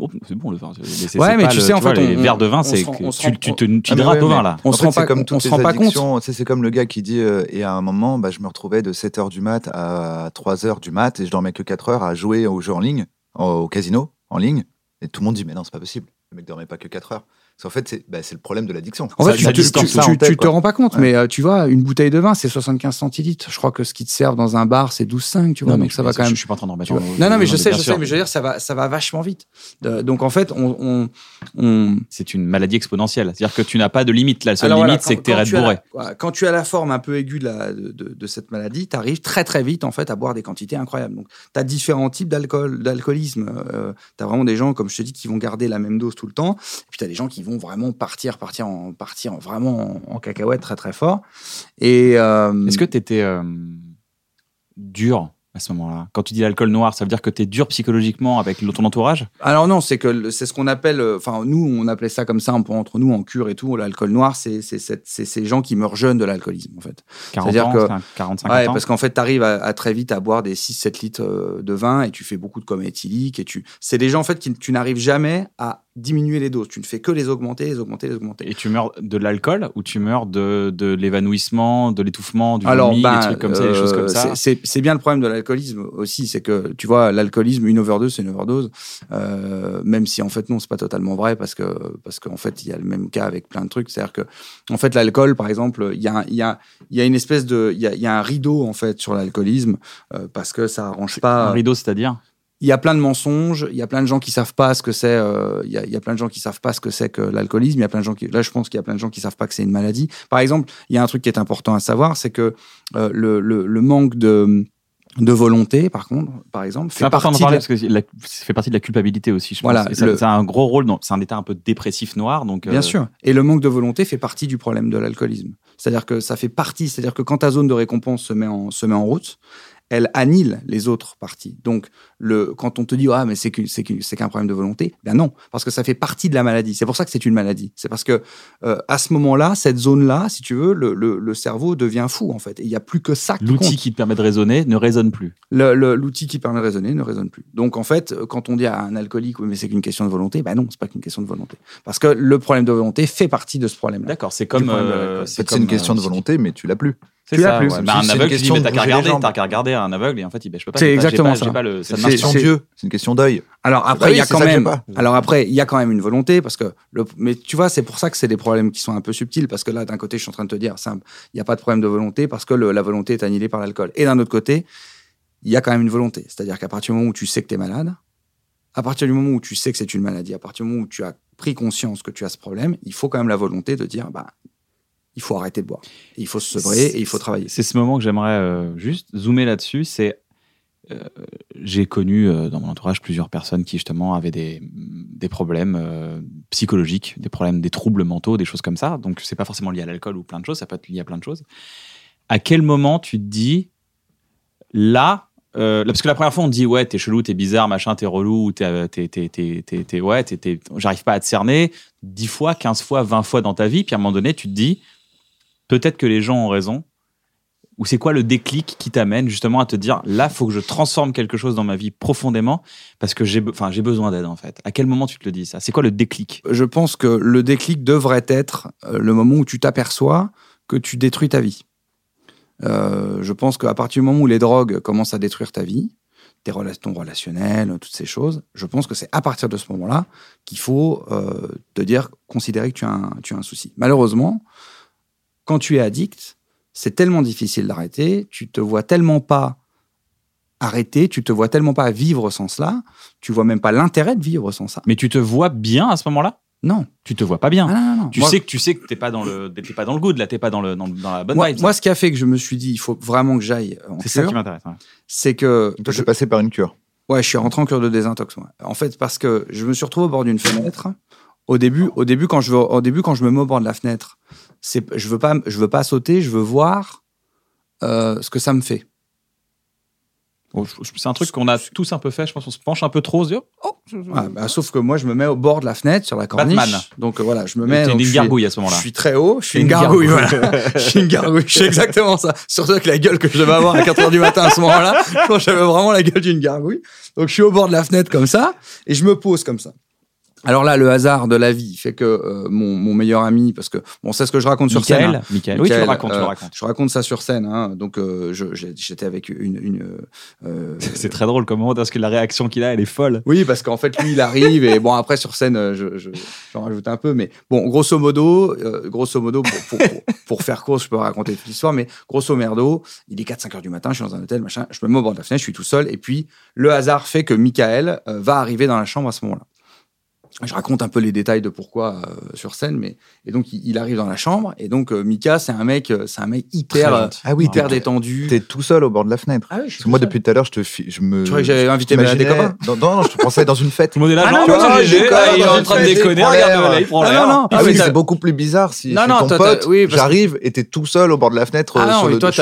oh, c'est bon le vin. Mais Ouais, mais pas tu le- sais, en fait, les on- verres de vin, c'est tu, tu te tu Ah, ouais, au vin là. on En se fait, rend c'est pas, comme on toutes se les rend pas compte. c'est comme le gars qui dit euh, et à un moment, bah, je me retrouvais de 7 h du mat à 3 h du mat et je dormais que 4 heures à jouer aux jeux en ligne, au au casino en ligne. Et tout le monde dit mais non, c'est pas possible. Le mec dormait pas que 4 heures. Qu'en fait, c'est bah, c'est le problème de l'addiction. En Ça- fait, tu, tu- en tête, te rends pas compte, Ouais. mais euh, tu vois, une bouteille de vin, c'est 75 centilitres. Je crois que ce qui te servent dans un bar, c'est 12,5, tu vois. Non, mais donc je- ça va je- quand même. Je suis pas en train d'en en- Non, non, mais je sais, je sûr. sais, mais je veux dire, ça va, ça va vachement vite. Euh, donc en fait, on, on, on- C'est une maladie exponentielle. C'est-à-dire que tu n'as pas de limite. La seule Alors voilà, limite, c'est que quand red tu la- bourré. quand tu as la forme un peu aiguë de, la- de, de- de cette maladie, tu arrives très très vite en fait à boire des quantités incroyables. Donc tu as différents types d'alcool, d'alcoolisme. tu as vraiment des gens, comme je te dis, qui vont garder la même dose tout le temps. Et puis tu as des gens qui vont vraiment partir, partir, en, partir en- vraiment en, en cacahuète très très fort. Et euh, Est-ce que tu étais dur à ce moment-là? Quand tu dis l'alcool noir, ça veut dire que tu es dur psychologiquement avec ton entourage? Alors non, c'est que c'est ce qu'on appelle, euh, enfin nous on appelait ça comme ça un peu entre nous en cure et tout. L'alcool noir, c'est ces gens qui meurent jeunes de l'alcoolisme en fait. 40 C'est-à-dire ans, que- 45 Ouais, ans parce qu'en fait, tu arrives à, à très vite à boire des 6-7 litres euh, de vin et tu fais beaucoup de coma éthylique. Et tu... C'est des gens, en fait, qui tu n'arrives jamais à diminuer les doses. Tu ne fais que les augmenter, les augmenter, les augmenter. Et tu meurs de l'alcool ou tu meurs de, de l'évanouissement, de l'étouffement, du vomi, ben, des trucs comme ça, des choses comme euh, ça c'est- bien le problème de l'alcoolisme aussi, c'est que tu vois, l'alcoolisme, une overdose, c'est une overdose. Euh, même si en fait non, c'est pas totalement vrai parce que parce qu'en fait il y a le même cas avec plein de trucs. C'est-à-dire que en fait l'alcool, par exemple, il y a il y a il y a une espèce de il y a, y a un rideau en fait sur l'alcoolisme euh, parce que ça arrange pas. Un rideau, c'est-à-dire? Il y a plein de mensonges, il y a plein de gens qui savent pas ce que c'est, euh, il, y a, il y a plein de gens qui savent pas ce que c'est que l'alcoolisme, il y a plein de gens qui, là je pense qu'il y a plein de gens qui savent pas que c'est une maladie. Par exemple, il y a un truc qui est important à savoir, c'est que euh, le, le, le manque de, de volonté, par contre, par exemple, fait important d'en partie de parler la- parce que la- ça fait partie de la culpabilité aussi, je pense. Voilà, Et ça, a un gros rôle, dans- c'est un état un peu dépressif noir. Donc, Bien euh, sûr. Et le manque de volonté fait partie du problème de l'alcoolisme. C'est-à-dire que ça fait partie, c'est-à-dire que quand ta zone de récompense se met en, se met en route, elle annihile les autres parties. Donc, le, quand on te dit, ah, mais c'est qu'un problème de volonté, ben non, parce que ça fait partie de la maladie. C'est pour ça que c'est une maladie. C'est parce que euh, à ce moment-là, cette zone-là, si tu veux, le, le- le cerveau devient fou, en fait. Et il n'y a plus que ça qui L'outil qui te permet de raisonner ne résonne plus. L'outil qui permet de raisonner ne résonne plus. Donc, en fait, quand on dit à un alcoolique, oui, mais c'est qu'une question de volonté, ben non, c'est pas qu'une question de volonté. Parce que le problème de volonté fait partie de ce problème-là. D'accord, c'est comme. euh, l'alcool. En fait, c'est comme, une question euh, de volonté, mais tu l'as plus. C'est ça. plus. ouais. Bah, un aveugle, tu dis, question mais t'as qu'à regarder, t'as qu'à regarder un aveugle et en fait, il- bah, je peux pas. C'est exactement pas- ça. j'ai pas le- ça C'est ne une question d'yeux. C'est une question d'œil. Alors après, il y a quand même. Alors après, il y a quand même une volonté parce que. Le, mais tu vois, c'est pour ça que c'est des problèmes qui sont un peu subtils parce que là, d'un côté, je suis en train de te dire, simple, il n'y a pas de problème de volonté parce que le- la volonté est annihilée par l'alcool. Et d'un autre côté, il y a quand même une volonté. C'est-à-dire qu'à partir du moment où tu sais que tu es malade, à partir du moment où tu sais que c'est une maladie, à partir du moment où tu as pris conscience que tu as ce problème, il faut quand même la volonté de dire, bah, il faut arrêter de boire. Et il faut se sevrer et il faut travailler. C'est ce moment que j'aimerais euh, juste zoomer là-dessus. C'est euh, j'ai connu euh, dans mon entourage plusieurs personnes qui justement avaient des, des problèmes euh, psychologiques, des problèmes, des troubles mentaux, des choses comme ça. Donc c'est pas forcément lié à l'alcool ou plein de choses, ça peut être lié à plein de choses. À quel moment tu te dis là, là, parce que la première fois on te dit ouais t'es chelou, t'es bizarre, machin, t'es relou, t'es, ouais, j'arrive pas à te cerner 10 fois, 15 fois, 20 fois dans ta vie, puis à un moment donné tu te dis peut-être que les gens ont raison ou c'est quoi le déclic qui t'amène justement à te dire là faut que je transforme quelque chose dans ma vie profondément parce que j'ai enfin j'ai besoin d'aide en fait à quel moment tu te le dis ça? C'est quoi le déclic? Je pense que le déclic devrait être euh, le moment où tu t'aperçois que tu détruis ta vie. Euh, je pense qu'à partir du moment où les drogues commencent à détruire ta vie, tes relations relationnelles, toutes ces choses, je pense que c'est à partir de ce moment-là qu'il faut euh, te dire, considérer que tu as un souci. Malheureusement, quand tu es addict, c'est tellement difficile d'arrêter, tu te vois tellement pas arrêter, tu te vois tellement pas vivre sans cela, tu vois même pas l'intérêt de vivre sans ça. mais tu te vois bien à ce moment-là? Non. tu te vois pas bien Ah, non, non, non. tu Moi- sais que tu sais que t'es pas dans le t'es pas dans le good là t'es pas dans le dans, dans la bonne moi, vibe moi, ce qui a fait que je me suis dit, il faut vraiment que j'aille en c'est ça cure, qui m'intéresse ouais. c'est que Toi, je, j'ai passé par une cure. ouais, je suis rentré en cure de désintox. moi. En fait, parce que je me suis retrouvé au bord d'une fenêtre. Au début, au début, quand je au début, quand je me mets au bord de la fenêtre, c'est, je veux pas, je veux pas sauter, je veux voir euh, ce que ça me fait. Je- c'est un truc qu'on a tous un peu fait. Je pense qu'on se penche un peu trop. On se dit, oh, je- Ouais, bah, sauf que moi, je me mets au bord de la fenêtre sur la corniche. Batman. Donc euh, voilà, je me mets. T'es une gargouille à ce moment-là. Je suis très haut, je suis une une gargouille, gargouille. voilà. je suis une gargouille, je suis exactement ça. Surtout avec la gueule que je devais avoir à 4 heures du matin à ce moment-là. Je pense J'avais vraiment la gueule d'une gargouille. Donc je suis au bord de la fenêtre comme ça et je me pose comme ça. Alors là, le hasard de la vie fait que euh, mon, mon meilleur ami, parce que bon, c'est ce que je raconte sur scène. Michael, hein. Michael. Oui, tu le racontes, tu le euh, racontes. Je raconte ça sur scène. Hein. Donc euh, j'étais avec une, une euh, euh, C'est très drôle comme moment parce que la réaction qu'il a, elle est folle. oui, parce qu'en fait, lui, il arrive et bon, après sur scène, je, je- j'en rajoute un peu, mais bon, grosso modo, euh, grosso modo, pour, pour, pour- pour faire court, je peux raconter toute l'histoire, mais grosso merdo, il est 4-5 heures du matin, je suis dans un hôtel, machin, je me mets au bord de la fenêtre, je suis tout seul, et puis le hasard fait que Michael euh, va arriver dans la chambre à ce moment-là. Je raconte un peu les détails de pourquoi euh, sur scène, mais et donc il, il arrive dans la chambre et donc euh, Mika c'est un mec, euh, c'est un mec hyper, euh. Ah oui, hyper détendu. T'es tout seul au bord de la fenêtre. Ah oui, je suis Parce que moi, seul. depuis tout à l'heure, je te, fi- je me. Tu croyais que j'avais invité mes- des copains Non, non, non, je te pensais dans une fête. Tout le monde est là, Ah genre, non, non, GG, ah, il est en train de déconner, là, il prend Ah, l'air. non, non. Ah, Ah c'est beaucoup plus bizarre si Non, non, ton toi, t'as- pote, j'arrive et t'es tout seul au bord de la fenêtre. Ah non, sur mais le toi,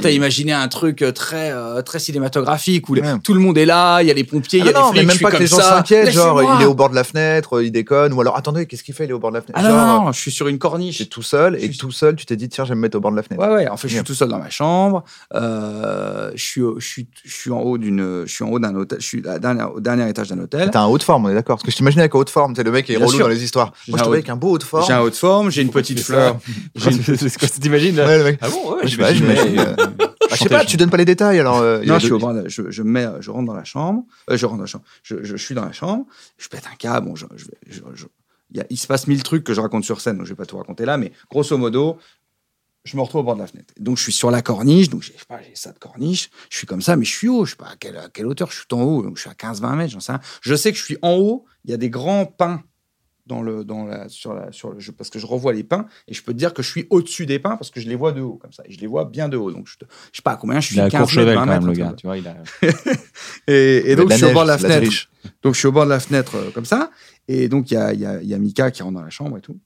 t'as- imaginé un truc très, très cinématographique où les- tout le monde est là, il y a les pompiers, il y Ah a des mais flics, même pas que les gens s'inquiètent, genre il est au bord de la fenêtre, il déconne, ou alors attendez, qu'est-ce qu'il fait, il est au bord de la fenêtre? Ah non, Genre, non, non, je suis sur une corniche. T'es tout seul, et suis- tout seul, tu t'es dit, tiens, je vais me mettre au bord de la fenêtre. Ouais, ouais. En fait, je suis tout seul dans ma chambre. Euh, je suis, je suis, je suis en haut d'une, je suis en haut d'un hôtel. Je suis à la dernière- au dernier étage d'un hôtel. T'as un haut de forme, on est d'accord Parce que je t'imaginais avec un haut de forme, t'es le mec qui est Bien relou sûr. dans les histoires. Moi, je haut- avec un beau haut de forme. J'ai un haut de forme, j'ai une petite fleur. C'est t'imagines Ouais, le mec. Ah bon, ouais, j'imagine, euh, euh, je sais pas, tu donnes pas les détails alors. euh, Non, je, suis au bord de- je, je mets, je rentre dans la chambre. euh, je rentre dans la chambre. Je, je suis dans la chambre. Je pète un câble. Bon, je, il, y a- il se passe mille trucs que je raconte sur scène, donc je vais pas tout raconter là, mais grosso modo, je me retrouve au bord de la fenêtre. Donc je suis sur la corniche, donc j'ai ça de corniche. Je suis comme ça, mais je suis haut. Je sais pas à quelle, à quelle hauteur je suis en haut. Donc je suis à 15-20 mètres, j'en sais rien. Je sais que je suis en haut. Il y a des grands pins dans le, dans la, sur la, sur le, je- parce que je revois les pins et je peux te dire que je suis au-dessus des pins parce que je les vois de haut comme ça. Et je les vois bien de haut. Donc je, je sais pas à combien je suis. Il a 15 Courchevel mètres, 20 quand même, le gars. truc Tu vois, il a. et, et donc, je suis au bord de la fenêtre. triche. Donc, je suis au bord de la fenêtre euh, comme ça. Et donc, il y a, y, a, y a Mika qui rentre dans la chambre et tout.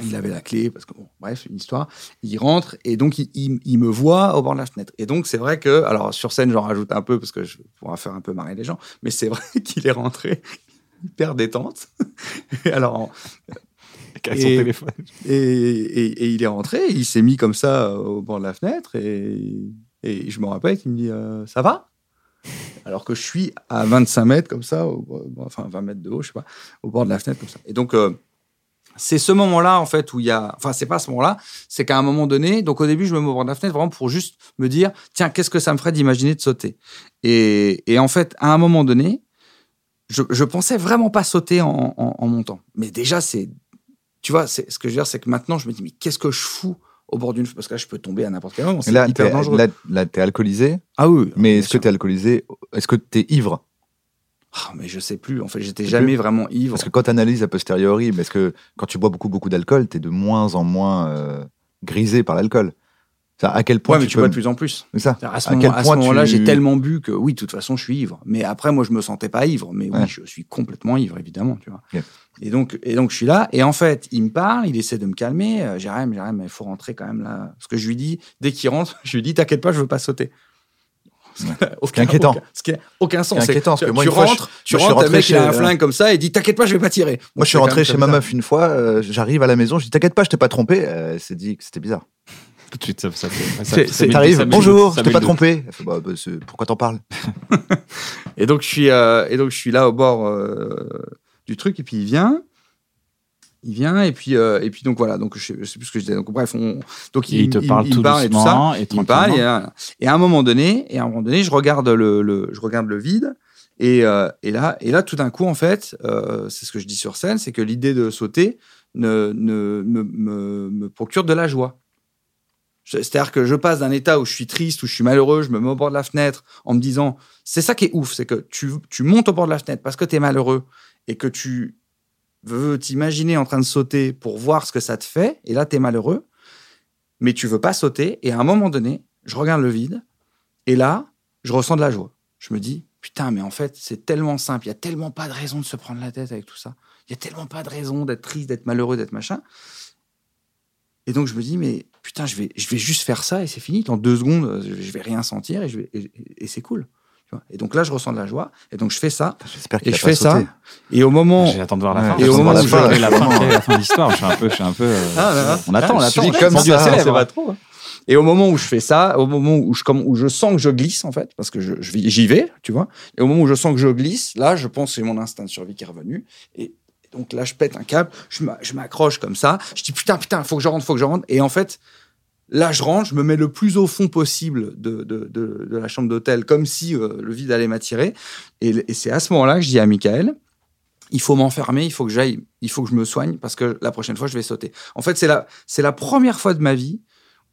Il avait la clé parce que, bon, bref, une histoire. Il rentre et donc, il, il- il me voit au bord de la fenêtre. Et donc, c'est vrai que, alors, sur scène, j'en rajoute un peu parce que je pourrais faire un peu marrer les gens. Mais c'est vrai qu'il est rentré hyper détente. Et alors, en- Avec son Et- téléphone. et, et- et il est rentré, il s'est mis comme ça au bord de la fenêtre et, et je me rappelle qu'il me dit euh, Ça va? Alors que je suis à 25 mètres comme ça, au- enfin 20 mètres de haut, je sais pas, au bord de la fenêtre comme ça. Et donc, euh, c'est ce moment-là, en fait, où il y a. Enfin, c'est pas ce moment-là, c'est qu'à un moment donné, donc au début, je me mets au bord de la fenêtre vraiment pour juste me dire Tiens, qu'est-ce que ça me ferait d'imaginer de sauter? Et, et en fait, à un moment donné, je, je pensais vraiment pas sauter en, en- en montant. Mais déjà, c'est tu vois, c'est, ce que je veux dire, c'est que maintenant, je me dis, mais qu'est-ce que je fous au bord d'une... Parce que là, je peux tomber à n'importe quel moment, c'est Là, hyper dangereux. là, là, t'es alcoolisé, ah oui, mais est-ce que t'es alcoolisé? Est-ce que t'es ivre? Ah, mais je sais plus, en fait, j'étais Tu jamais vraiment ivre. Parce que quand t'analyses a posteriori, mais est-ce que quand tu bois beaucoup, beaucoup d'alcool, t'es de moins en moins euh, grisé par l'alcool À quel point Ouais, mais tu, tu peux... bois de plus en plus. Ça. À ce, moment, à ce moment-là, tu- j'ai tellement bu que oui, de toute façon, je suis ivre. Mais après, moi, je me sentais pas ivre. Mais oui, je suis complètement ivre, évidemment, tu vois. Et donc, et donc, je suis là. Et en fait, il me parle, il essaie de me calmer. Euh, Jérém, Jérém, il faut rentrer quand même là. Parce que je lui dis, dès qu'il rentre, je lui dis, t'inquiète pas, je veux pas sauter. Aucun, inquiétant. aucun- ce qui est aucun sens. C'est inquiétant, parce que moi, tu fois, je- rentres, tu moi, rentres, rentré mec, il a chez- un flingue comme ça, et dit, t'inquiète pas, je vais pas tirer. Moi, je suis rentré chez ma meuf une fois, euh, j'arrive à la maison, je dis T'inquiète pas, je t'ai pas trompé. Euh, Elle s'est dit que c'était bizarre. Tout de suite, ça, ça, ça, ça T'arrives, bonjour, je t'ai pas trompé. Bah, bah, pourquoi t'en parles? Et donc, je suis, euh, et donc, je suis là au bord euh, du truc, et puis il vient. Il vient, et puis, euh, et puis donc voilà, donc je sais, je sais plus ce que je disais. Donc, bref, on, donc il te parle tout parle et tout ça. doucement et Il parle, et, et à un moment donné, et à un moment donné, je regarde le, le- je regarde le vide, et, et là, et là, tout d'un coup, en fait, c'est ce que je dis sur scène, c'est que l'idée de sauter ne, ne me, me- me procure de la joie. C'est-à-dire que je passe d'un état où je suis triste, où je suis malheureux, je me mets au bord de la fenêtre en me disant, c'est ça qui est ouf, c'est que tu, tu montes au bord de la fenêtre parce que tu es malheureux et que tu veux t'imaginer en train de sauter pour voir ce que ça te fait, et là, tu es malheureux, mais tu veux pas sauter, et à un moment donné, je regarde le vide, et là, je ressens de la joie. Je me dis, putain, mais en fait, c'est tellement simple, il y a tellement pas de raison de se prendre la tête avec tout ça. Il y a tellement pas de raison d'être triste, d'être malheureux, d'être machin. Et donc, je me dis, mais putain, je vais, je vais juste faire ça et c'est fini. Dans deux secondes, euh, je vais rien sentir et, je vais, et, et c'est cool. Tu vois. Et donc là, je ressens de la joie. Et donc, je fais ça. J'espère Et qu'il a je pas fais ça. sauté. Et au moment. J'attends de voir la fin. et au moment où je- la fin, quelle est la fin de l'histoire. Je suis un peu, je suis un peu. euh, Ah, là, là. On attend, on Ah, attend. Ouais, comme tendu ça, ses lèvres, vrai. trop. hein. Et au moment où je fais ça, au moment où je, comme, où je sens que je glisse, en fait, parce que je, je vais- j'y vais, tu vois, et au moment où je sens que je glisse, là, je pense que c'est mon instinct de survie qui est revenu. Et donc là, je pète un câble, je m'a- je m'accroche comme ça, je dis putain, putain, faut que je rentre, faut que je rentre. Et en fait, là, je rentre, je me mets le plus au fond possible de, de, de, de la chambre d'hôtel, comme si euh, le vide allait m'attirer. Et, et c'est à ce moment-là que je dis à Michael, il faut m'enfermer, il faut que j'aille, il faut que je me soigne parce que la prochaine fois, je vais sauter. En fait, c'est la, c'est la première fois de ma vie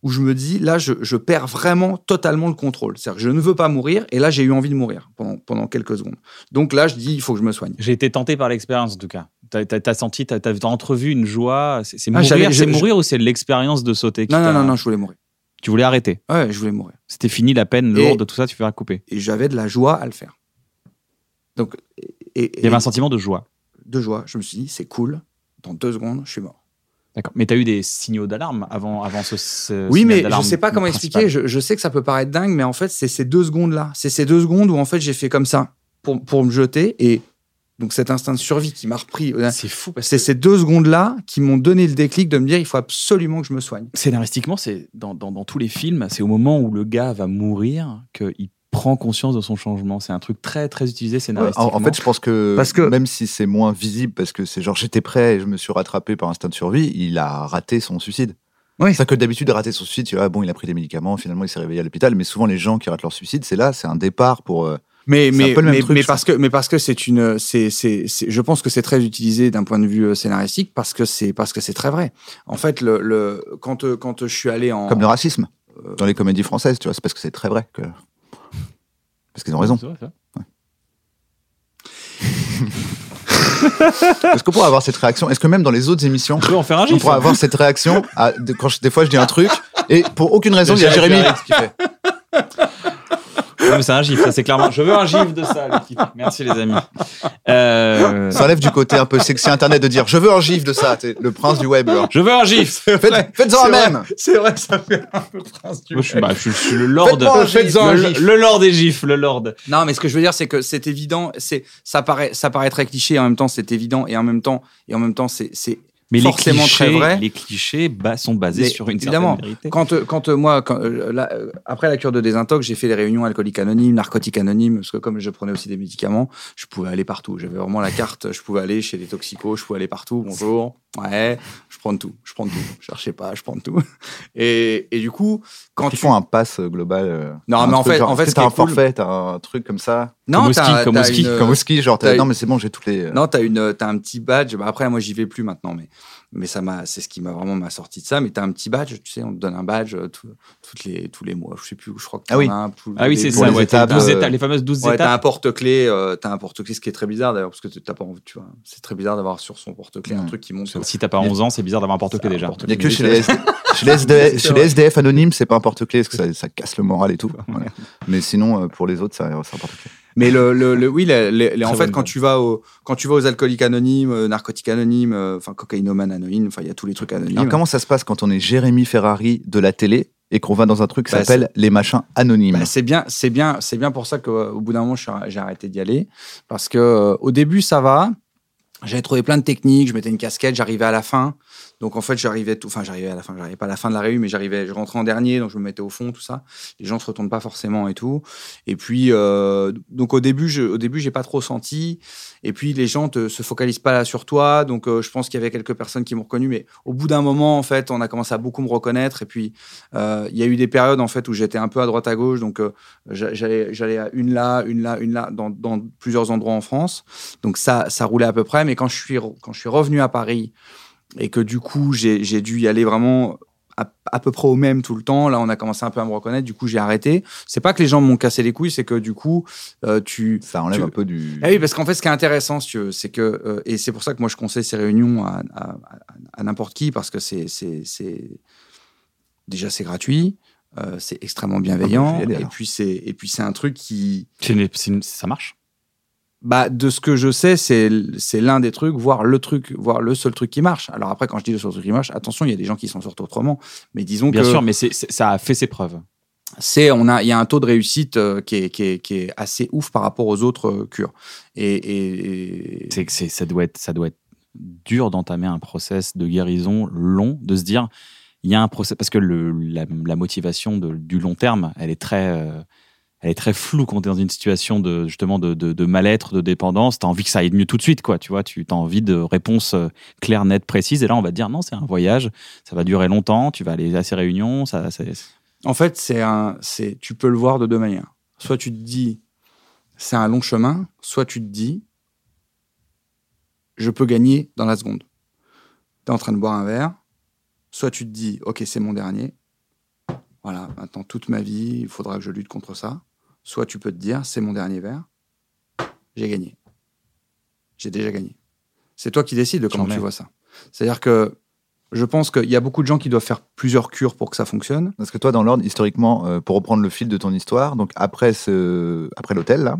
où je me dis, là, je, je perds vraiment totalement le contrôle. C'est-à-dire que je ne veux pas mourir, et là, j'ai eu envie de mourir pendant, pendant quelques secondes. Donc là, je dis, il faut que je me soigne. J'ai été tenté par l'expérience en tout cas. T'as as, senti, t'as as, entrevu une joie. C'est Ah, mourir, je- mourir ou c'est l'expérience de sauter Non, non, non, non, je voulais mourir. Tu voulais arrêter? Ouais, je voulais mourir. C'était fini la peine lourde, tout ça, tu fais couper. Et j'avais de la joie à le faire. Donc, et, et- Il y avait un sentiment de joie. de joie. Je me suis dit, c'est cool, dans deux secondes, je suis mort. D'accord. Mais tu as eu des signaux d'alarme avant, avant ce, ce Oui, signal mais je sais pas comment principal. expliquer. Je, je sais que ça peut paraître dingue, mais en fait, c'est ces deux secondes-là. C'est ces deux secondes où, en fait, j'ai fait comme ça pour, pour me jeter. Et donc, cet instinct de survie qui m'a repris. euh, C'est fou C'est que ces deux secondes-là qui m'ont donné le déclic de me dire il faut absolument que je me soigne. scénaristiquement, c'est dans, dans, dans tous les films, c'est au moment où le gars va mourir qu'il prend conscience de son changement. C'est un truc très très utilisé Ouais, scénaristiquement. en, en fait, je pense que, Parce que- même si c'est moins visible, parce que c'est genre j'étais prêt et je me suis rattrapé par instinct de survie, il a raté son suicide. Oui. C'est ça que d'habitude, rater son suicide, tu vois, bon, il a pris des médicaments, finalement, il s'est réveillé à l'hôpital. Mais souvent, les gens qui ratent leur suicide, c'est là, c'est un départ pour. euh, Mais, mais, un peu le même mais, truc, mais je parce que, mais parce que c'est une, c'est, c'est, je pense que c'est très utilisé d'un point de vue euh, scénaristique parce que c'est, parce que c'est très vrai. En fait, le, le, quand, quand je suis allé en. Comme le racisme Euh, dans les comédies françaises, tu vois, c'est parce que c'est très vrai. Que... Parce qu'ils ont raison. Vrai, ça. Est-ce qu'on pourrait avoir cette réaction? Est-ce que même dans les autres émissions, On en faire un on pourrait avoir cette réaction à- de- quand je- des fois je dis un truc et pour aucune raison, il y a Jérémy qui fait. Ouais, c'est un gif, ça c'est clairement. Je veux un gif de ça, l'équipe. Merci les amis. Euh, Ça enlève du côté un peu sexy internet de dire je veux un gif de ça, t'es le prince du web. genre. Je veux un gif. Faites- Faites-en un même C'est vrai, ça fait un peu prince du Moi, je, suis, bah, je suis- je suis le lord. Faites-moi un gif. Le, gif. le lord des gifs, le lord. Non, mais ce que je veux dire, c'est que c'est évident. C'est, ça paraît, ça paraît très cliché. En même temps, c'est évident. Et en même temps, et en même temps, c'est Mais forcément les clichés, très vrai. les clichés bah, sont basés Mais sur une évidemment, certaine vérité. Quand, quand moi, quand, euh, là, euh, après la cure de désintox, j'ai fait des réunions alcooliques anonymes, narcotiques anonymes, parce que comme je prenais aussi des médicaments, je pouvais aller partout. J'avais vraiment la carte, je pouvais aller chez des toxicos, je pouvais aller partout. Bonjour, ouais, je prends de tout, je prends de tout. Cherchez pas, je prends de tout. Et, et du coup, quand Ils tu font un pass global. euh, Non, mais en fait- genre, en fait, t'as un cool- forfait, t'as un truc comme ça. non, comme au t'as ski, une- Comme au ski, genre, t'as- non, mais c'est bon, j'ai toutes les. euh, Non, t'as une, t'as un petit badge. Bah, après, moi, j'y vais plus maintenant, mais, mais ça m'a, c'est ce qui m'a vraiment m'a sorti de ça. Mais t'as un petit badge, tu sais, on te donne un badge euh, tout- toutes les, tous les mois. Je sais plus, je crois que Ah oui. as un tous Ah oui, c'est ça. les Ouais, étapes, 12 euh, étapes, les fameuses 12 Ouais, t'as un étapes. porte-clés, euh, t'as un porte-clés, ce qui est très bizarre d'ailleurs, parce que t'as pas envie, tu vois. C'est très bizarre d'avoir sur son porte-clés un truc qui monte. Si t'as pas 11 ans, c'est bizarre d'avoir un un déjà. porte-clés. Il n'y a que chez les, chez les, SD chez les SDF anonymes, c'est pas un porte-clés parce que ça, ça casse le moral et tout. Voilà. Mais sinon, euh, pour les autres, ça- c'est un porte-clés. Mais le, le, le- oui, les- en fait, quand tu vas au, quand tu vas aux alcooliques anonymes, euh, narcotiques anonymes, euh, enfin cocaïnomanes anonymes, enfin il y a tous les trucs anonymes. Alors, comment ça se passe quand on est Jérémy Ferrari de la télé et qu'on va dans un truc qui Bah, s'appelle les machins anonymes? Bah, c'est bien, c'est bien, c'est bien pour ça qu'au bout d'un moment, j'ai arrêté d'y aller. Parce que euh, au début, ça va. J'avais trouvé plein de techniques. Je mettais une casquette, j'arrivais à la fin. Donc en fait, j'arrivais tout. Enfin, j'arrivais à la fin. J'arrivais pas à la fin de la réunion, mais j'arrivais. Je rentrais en dernier, donc je me mettais au fond, tout ça. Les gens se retournent pas forcément et tout. Et puis, euh, donc au début, je, au début, j'ai pas trop senti. Et puis les gens te, se focalisent pas là sur toi. Donc euh, je pense qu'il y avait quelques personnes qui m'ont reconnu, mais au bout d'un moment, en fait, on a commencé à beaucoup me reconnaître. Et puis euh, il y a eu des périodes en fait où j'étais un peu à droite à gauche. Donc euh, J'a- J'allais, j'allais à une là, une là, une là, dans, dans plusieurs endroits en France. Donc ça, ça roulait à peu près. Mais quand je suis, quand je suis revenu à Paris et que du coup j'ai, j'ai dû y aller vraiment à, à peu près au même tout le temps, là on a commencé un peu à me reconnaître. Du coup j'ai arrêté. C'est pas que les gens m'ont cassé les couilles, c'est que du coup euh, tu. Ça enlève tu- un peu du. Ah oui, parce qu'en fait, ce qui est intéressant, si tu veux, c'est que, euh, et c'est pour ça que moi je conseille ces réunions à, à- à- n'importe qui, parce que c'est, c'est, c'est- déjà c'est gratuit, euh, c'est extrêmement Ah bah, bienveillant, et puis c'est, et puis c'est un truc qui, C'est une- c'est une- ça marche? Bah, de ce que je sais, c'est l'un des trucs, voire le truc, voire le seul truc qui marche. Alors après, quand je dis le seul truc qui marche, attention, il y a des gens qui s'en sortent autrement. Mais disons Bien que sûr, mais ça a fait ses preuves. c'est on a il y a un taux de réussite euh, qui, est, qui, est, qui est assez ouf par rapport aux autres euh, cures. Et, et- et- C'est que ça doit être ça doit être dur d'entamer un process de guérison long, de se dire il y a un process parce que le, la, la motivation de- du long terme, elle est très euh, elle est très floue quand tu es dans une situation de justement de, mal-être, de dépendance. Tu as envie que ça aille mieux tout de suite, quoi. Tu vois, tu as envie de réponses euh, claires, nettes, précises. Et là, on va te dire non, c'est un voyage, ça va durer longtemps. Tu vas aller à ces réunions, ça, En fait, c'est un, c'est, tu peux le voir de deux manières. Soit tu te dis, c'est un long chemin, soit tu te dis, je peux gagner dans la seconde. Tu es en train de boire un verre, soit tu te dis, ok, c'est mon dernier. Voilà, maintenant toute ma vie, il faudra que je lutte contre ça. Soit tu peux te dire, c'est mon dernier verre, j'ai gagné. J'ai déjà gagné. C'est toi qui décides de comment tu vois ça. C'est-à-dire que je pense qu'il y a beaucoup de gens qui doivent faire plusieurs cures pour que ça fonctionne. Parce que toi, dans l'ordre, historiquement, euh, pour reprendre le fil de ton histoire, donc après, ce... après l'hôtel, là,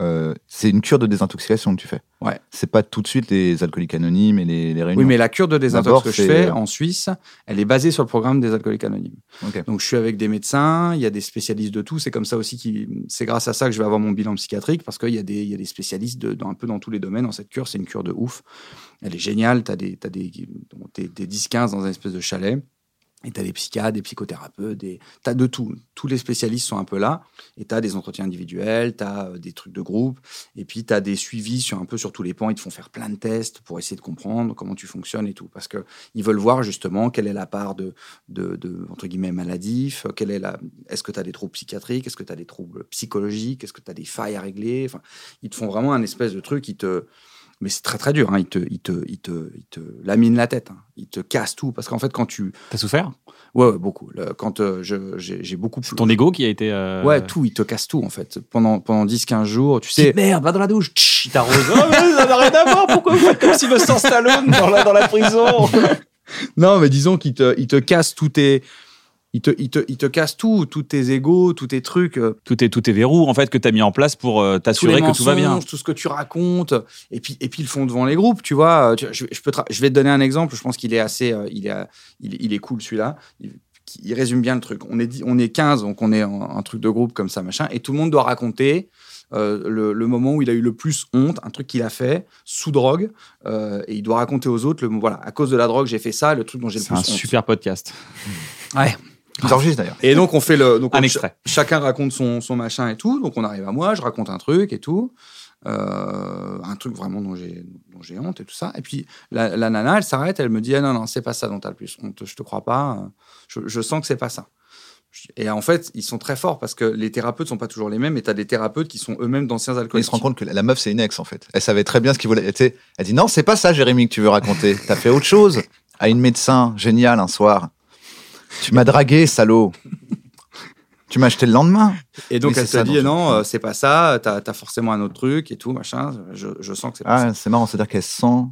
euh, c'est une cure de désintoxication que tu fais. Ouais. C'est pas tout de suite les alcooliques anonymes et les, les réunions. Oui, mais la cure de désintox que je fais en Suisse, elle est basée sur le programme des alcooliques anonymes. Ok. Donc, je suis avec des médecins, il y a des spécialistes de tout. C'est comme ça aussi qui, c'est grâce à ça que je vais avoir mon bilan psychiatrique parce qu'il y a des, il y a des spécialistes de, dans, un peu dans tous les domaines dans cette cure. C'est une cure de ouf. Elle est géniale. T'as des, t'as des, des, des 10-15 dans un espèce de chalet. Et tu as des psychiatres, des psychothérapeutes, tu as de tout. Tous les spécialistes sont un peu là. Et tu as des entretiens individuels, tu as des trucs de groupe. Et puis tu as des suivis sur un peu sur tous les pans. Ils te font faire plein de tests pour essayer de comprendre comment tu fonctionnes et tout. Parce qu'ils veulent voir justement quelle est la part de, de, de entre guillemets, maladif. Quelle est, la... est-ce que tu as des troubles psychiatriques? Est-ce que tu as des troubles psychologiques? Est-ce que tu as des failles à régler? Enfin, Ils te font vraiment un espèce de truc. Ils te mais c'est très très dur. Hein. Ils, te, ils, te, ils, te, ils te laminent la tête. Hein. Ils te cassent tout. Parce qu'en fait, quand tu. T'as souffert? Ouais, ouais, beaucoup. Le- quand euh, j'ai beaucoup. C'est ton ego qui a été. euh, Ouais, tout. Ils te cassent tout, en fait. Pendant, pendant 10-15 jours, tu sais. merde, va dans la douche. Tch, il t'arrose. Oh, ça n'a rien à voir. Pourquoi vous faites comme Sylvester Stallone dans la, dans la prison? Non, mais disons qu'ils te, ils te cassent tous tes. Ils te, ils, te, ils te cassent tout, tous tes égos, tous tes trucs. euh, tout est, tout est verrou en fait que tu as mis en place pour euh, t'assurer que tout va bien. tout ce que tu racontes, et puis et puis ils le font devant les groupes, tu vois. Je, je peux je vais te donner un exemple. Je pense qu'il est assez, euh, il est, il, il est cool celui-là. Il, il résume bien le truc. On est on est 15, donc on est en, un truc de groupe comme ça, machin, et tout le monde doit raconter. euh, le, le moment où il a eu le plus honte, un truc qu'il a fait sous drogue, euh, et il doit raconter aux autres, le, voilà, à cause de la drogue, j'ai fait ça, le truc dont j'ai le C'est plus un honte. super podcast. Ouais. Ils enregistrent d'ailleurs. Et donc on fait le, donc Un on- extrait. chacun raconte son, son machin et tout. Donc on arrive à moi, je raconte un truc et tout. Euh, un truc vraiment dont j'ai dont j'ai honte et tout ça. Et puis la, la nana, elle s'arrête, elle me dit ah non non c'est pas ça dont t'as le plus honte. Je te crois pas. Je, je sens que c'est pas ça. Et en fait, ils sont très forts parce que les thérapeutes sont pas toujours les mêmes. Et t'as des thérapeutes qui sont eux-mêmes d'anciens alcooliques. se rend compte que la meuf, c'est une ex, en fait. Elle savait très bien ce qu'il voulait. Tu Elle dit Non, c'est pas ça, Jérémy, que tu veux raconter. T'as fait autre chose à une médecin géniale un soir. Tu m'as dragué, salaud. Tu m'as acheté le lendemain. Et donc elle te ça dit non, euh, c'est pas ça. T'as as forcément un autre truc et tout machin. Je, je sens que c'est pas ça. Ah, c'est marrant, c'est-à-dire qu'elle sent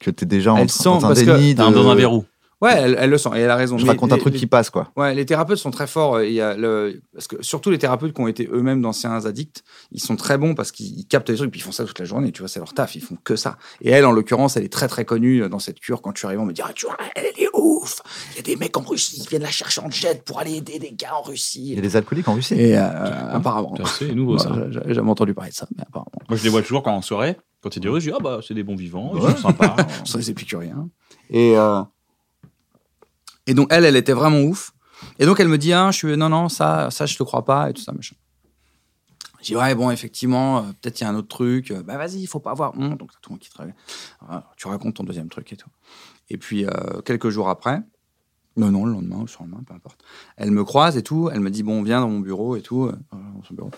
que t'es déjà en, Elle dans sent, un parce que déni. T'es un- de- dans un verrou. Ouais, elle, elle le sent et elle a raison. Je Mais raconte un les- truc les- qui passe, quoi. Ouais, les thérapeutes sont très forts. euh, Il y a le... parce que surtout les thérapeutes qui ont été eux-mêmes d'anciens addicts, ils sont très bons parce qu'ils ils captent des trucs puis ils font ça toute la journée. Tu vois, c'est leur taf, ils font que ça. Et elle, en l'occurrence, elle est très très connue euh, dans cette cure. Quand tu arrives, on me dit ah, tu vois, elle, elle est ouf. Il y a des mecs en Russie qui viennent la chercher en jet pour aller aider des gars en Il y Russie. a des alcooliques en Russie? Et euh, apparemment, C'est nouveau ça. J'ai jamais entendu parler de ça, mais apparemment, Moi je les vois toujours quand en soirée. Quand il y a des Russes, je dis ah bah c'est des bons vivants, ils sont sympas. ce sont des épicuriens. Et euh, et donc elle, elle était vraiment ouf. Et donc elle me dit ah, je suis non non ça ça je te crois pas et tout ça machin. Je dis ouais bon effectivement euh, peut-être il y a un autre truc. Euh, bah vas-y il faut pas avoir honte donc tout le monde qui. Voilà, tu racontes ton deuxième truc et tout. Et puis euh, quelques jours après. Non, non, le lendemain ou le surlendemain, peu importe. Elle me croise et tout. Elle me dit bon, viens dans mon bureau et tout, dans son bureau.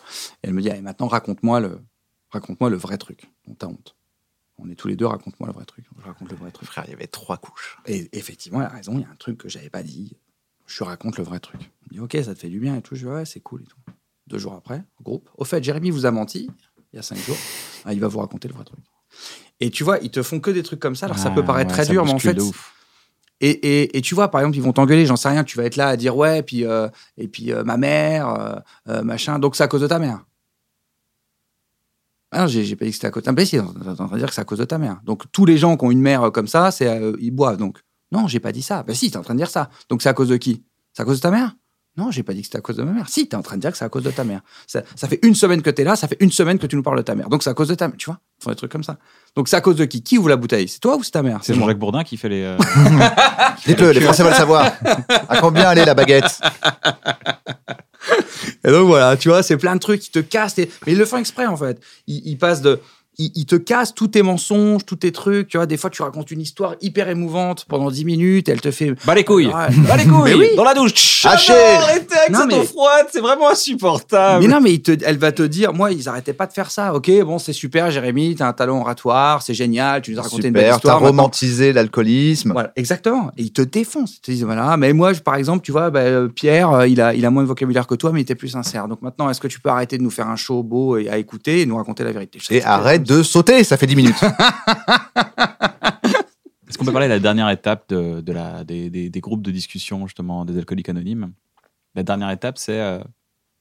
Et elle me dit allez, maintenant raconte-moi le, raconte-moi le vrai truc dont t'as honte. On est tous les deux, raconte-moi le vrai truc. Je raconte le vrai truc. Frère, il y avait trois couches. Et effectivement, elle a raison, il y a un truc que j'avais pas dit. Je raconte le vrai truc. Il me dit, ok, ça te fait du bien et tout. Je dis, ouais, c'est cool et tout. Deux jours après, groupe. Au fait, Jérémy vous a menti il y a cinq jours. Ah, il va vous raconter le vrai truc. Et tu vois, ils te font que des trucs comme ça. Alors ça Ah, peut paraître ouais, très dur, mais en fait. de ouf. Et, et, et tu vois, par exemple, ils vont t'engueuler, j'en sais rien. Tu vas être là à dire, ouais, puis, euh, et puis euh, ma mère, euh, euh, machin. Donc c'est à cause de ta mère. Ah, j'ai j'ai pas dit que c'était à cause. Ah, ben si, t'es en train de dire que c'est à cause de ta mère. Donc tous les gens qui ont une mère euh, comme ça, c'est euh, ils boivent. Donc non, j'ai pas dit ça. Ben si, t'es en train de dire ça. Donc c'est à cause de qui? C'est à cause de ta mère? Non, j'ai pas dit que c'était à cause de ma mère. Si, t'es en train de dire que c'est à cause de ta mère. Ça, ça fait une semaine que t'es là, ça fait une semaine que tu nous parles de ta mère. Donc c'est à cause de ta mère. Tu vois? Ils font des trucs comme ça. Donc c'est à cause de qui? Qui ouvre la bouteille? C'est toi ou c'est ta mère? C'est. Jean-Jacques Bourdin qui fait les. euh, Dites-le, les Français veulent savoir. À combien allait la baguette? Et donc voilà, tu vois, c'est plein de trucs qui te cassent. Mais ils le font exprès en fait. Ils, ils passent de. Ils te cassent tous tes mensonges, tous tes trucs. Tu vois, des fois, tu racontes une histoire hyper émouvante pendant 10 minutes. Elle te fait. Bas les couilles Ouais. Bas les couilles Mais oui. Dans la douche Haché. Arrêtez avec cette eau mais- froide, c'est vraiment insupportable Mais non, mais il te- elle va te dire, moi, ils arrêtaient pas de faire ça. Ok, bon, c'est super, Jérémy, t'as un talent oratoire, c'est génial, tu nous as raconté une belle Super, t'as histoire. maintenant- romantisé l'alcoolisme. Voilà, exactement. Et ils te défoncent. Ils te disent, voilà, mais moi, je- par exemple, tu vois, bah, euh, Pierre, euh, il a, il a moins de vocabulaire que toi, mais il était plus sincère. Donc maintenant, est-ce que tu peux arrêter de nous faire un show beau et à écouter et nous raconter la vérité? Je Et arrête de sauter, ça fait 10 minutes. Est-ce qu'on peut parler de la dernière étape de, de la, des, des- des groupes de discussion, justement, des alcooliques anonymes? La dernière étape, c'est, euh,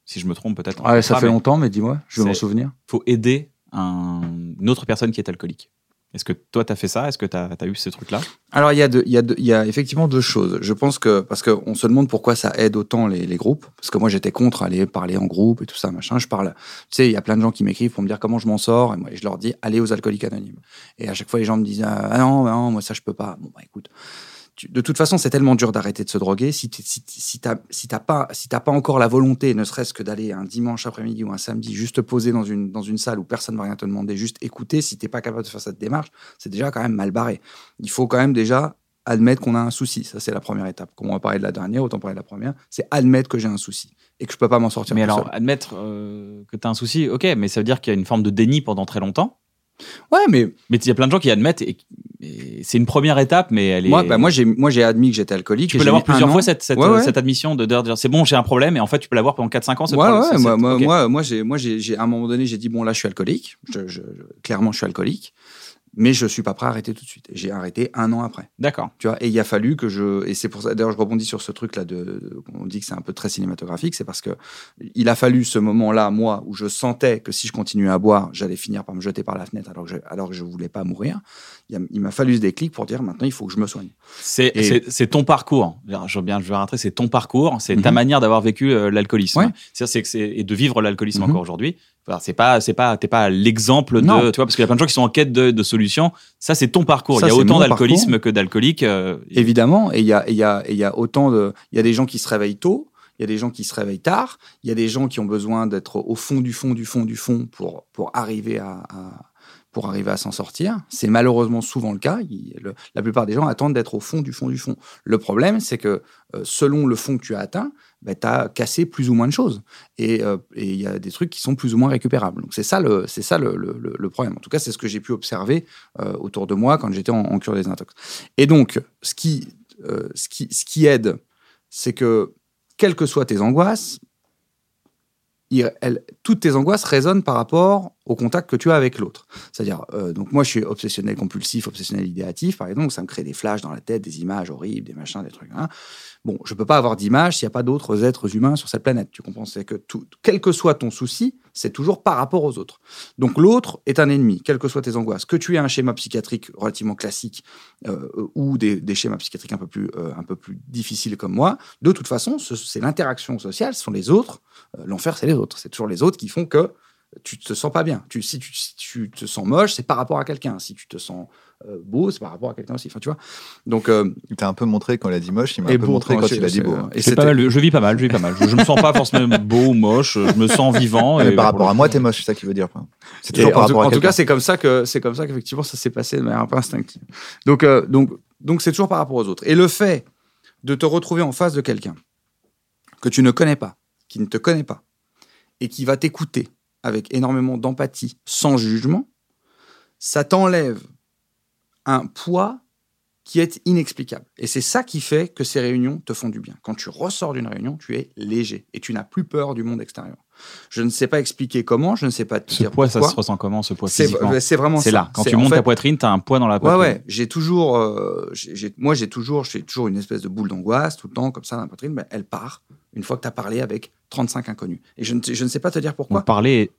si je me trompe peut-être, Ouais, ça pas, fait longtemps, mais dis-moi, je vais m'en souvenir. faut aider un- une autre personne qui est alcoolique. Est-ce que toi, tu as fait ça? Est-ce que tu as, eu ce truc-là Alors, il y, a y a effectivement deux choses. Je pense que, parce qu'on se demande pourquoi ça aide autant les, groupes, parce que moi, j'étais contre aller parler en groupe et tout ça, machin. Je parle, tu sais, il y a plein de gens qui m'écrivent pour me dire comment je m'en sors, et moi, je leur dis, allez aux alcooliques anonymes. Et à chaque fois, les gens me disent, ah non, non, moi, ça, je peux pas. Bon, bah, écoute. De toute façon, c'est tellement dur d'arrêter de se droguer. Si tu si, si t'as si pas, si pas encore la volonté, ne serait-ce que d'aller un dimanche après-midi ou un samedi, juste te poser dans une, dans une salle où personne ne va rien te demander, juste écouter, si t'es pas capable de faire cette démarche, c'est déjà quand même mal barré. Il faut quand même déjà admettre qu'on a un souci. Ça, c'est la première étape. Comme on va parler de la dernière, autant parler de la première. C'est admettre que j'ai un souci et que je peux pas m'en sortir Mais alors, seul. admettre euh, que tu as un souci, ok, mais ça veut dire qu'il y a une forme de déni pendant très longtemps? Ouais, mais Mais il y a plein de gens qui admettent, et, et c'est une première étape, mais elle est. moi, bah, moi, j'ai, moi, j'ai admis que j'étais alcoolique. tu peux l'avoir plusieurs fois, cette, cette, Ouais, ouais. cette admission de de dire c'est bon, j'ai un problème, et en fait, tu peux l'avoir pendant 4-5 ans. ce Ouais, problème, ouais, c'est- moi, moi, moi, moi, j'ai, moi, j'ai, à un moment donné, j'ai dit bon, là, je suis alcoolique. Je- je- clairement, je suis alcoolique, mais je suis pas prêt à arrêter tout de suite. J'ai arrêté un an après. D'accord. Tu vois, et il a fallu que je, et c'est pour ça, d'ailleurs, je rebondis sur ce truc-là de, de- on dit que c'est un peu très cinématographique, c'est parce que il a fallu ce moment-là, moi, où je sentais que si je continuais à boire, j'allais finir par me jeter par la fenêtre alors que je, alors que je voulais pas mourir. Il, m'a fallu ce déclic pour dire maintenant, il faut que je me soigne. C'est Et- ton parcours. Je veux bien, je veux rentrer, c'est ton parcours, c'est ta Mhm. manière d'avoir vécu euh, l'alcoolisme. Ouais. C'est- et de vivre l'alcoolisme Mhm. encore aujourd'hui. C'est pas, c'est pas, t'es pas l'exemple de, Non. tu vois, parce qu'il y a plein de gens qui sont en quête de, de solutions. Ça, c'est ton parcours. Ça, il y a autant d'alcoolisme que d'alcooliques. euh, Évidemment, et il y a, il y a, il y a autant de, il y a des gens qui se réveillent tôt, il y a des gens qui se réveillent tard, il y a des gens qui ont besoin d'être au fond du fond du fond du fond pour, pour arriver à, à- pour arriver à s'en sortir. C'est malheureusement souvent le cas. La plupart des gens attendent d'être au fond du fond du fond. Le problème, c'est que euh, selon le fond que tu as atteint, ben, tu as cassé plus ou moins de choses. Et euh, et il y a des trucs qui sont plus ou moins récupérables. Donc c'est ça, le, c'est ça le, le- problème. En tout cas, c'est ce que j'ai pu observer euh, autour de moi quand j'étais en, cure des intox. Et donc, ce qui, ce qui, ce qui aide, c'est que, quelles que soient tes angoisses, toutes tes angoisses résonnent par rapport au contact que tu as avec l'autre. C'est-à-dire, euh, donc moi, je suis obsessionnel compulsif, obsessionnel idéatif, par exemple, ça me crée des flashs dans la tête, des images horribles, des machins, des trucs. hein. Bon, je peux pas avoir d'image s'il n'y a pas d'autres êtres humains sur cette planète. Tu comprends? C'est que tout, quel que soit ton souci, c'est toujours par rapport aux autres. Donc l'autre est un ennemi, quelles que soient tes angoisses. Que tu aies un schéma psychiatrique relativement classique euh, ou des, schémas psychiatriques un peu plus, euh, un peu plus difficiles comme moi, de toute façon, ce- c'est l'interaction sociale, ce sont les autres. L'enfer, c'est les autres. C'est toujours les autres qui font que tu te sens pas bien. Tu, si, tu, si tu te sens moche, c'est par rapport à quelqu'un. Si tu te sens euh, beau, c'est par rapport à quelqu'un aussi. Enfin, tu vois. Donc, euh, Il t'a un peu montré quand il a dit moche, il m'a un peu montré quand il a dit beau. et C'est c'était- pas mal, je vis pas mal, je vis pas mal. Je, je me sens pas forcément beau ou moche, je me sens vivant. Mais et par pour rapport à moi, t'es moche, c'est ça qu'il veut dire. quoi. C'est Et toujours par en tout, rapport à en tout cas, c'est comme ça que c'est comme ça qu'effectivement ça s'est passé de manière un peu instinctive. Donc, euh, donc, donc c'est toujours par rapport aux autres. Et le fait de te retrouver en face de quelqu'un que tu ne connais pas, qui ne te connaît pas, et qui va t'écouter avec énormément d'empathie, sans jugement, ça t'enlève un poids qui est inexplicable. Et c'est ça qui fait que ces réunions te font du bien. Quand tu ressors d'une réunion, tu es léger et tu n'as plus peur du monde extérieur. Je ne sais pas expliquer comment, je ne sais pas te Ce dire poids, ça pourquoi. se ressent comment, ce poids C'est physiquement c'est vraiment C'est ça. là. Quand tu montes fait- ta poitrine, t'as un poids dans la Ouais, poitrine. ouais. J'ai toujours, euh, moi, j'ai toujours, j'ai toujours une espèce de boule d'angoisse tout le temps, comme ça, dans la poitrine. Mais elle part une fois que tu as parlé avec 35 inconnus. Et je ne, sais- je ne sais pas te dire pourquoi. Donc, parler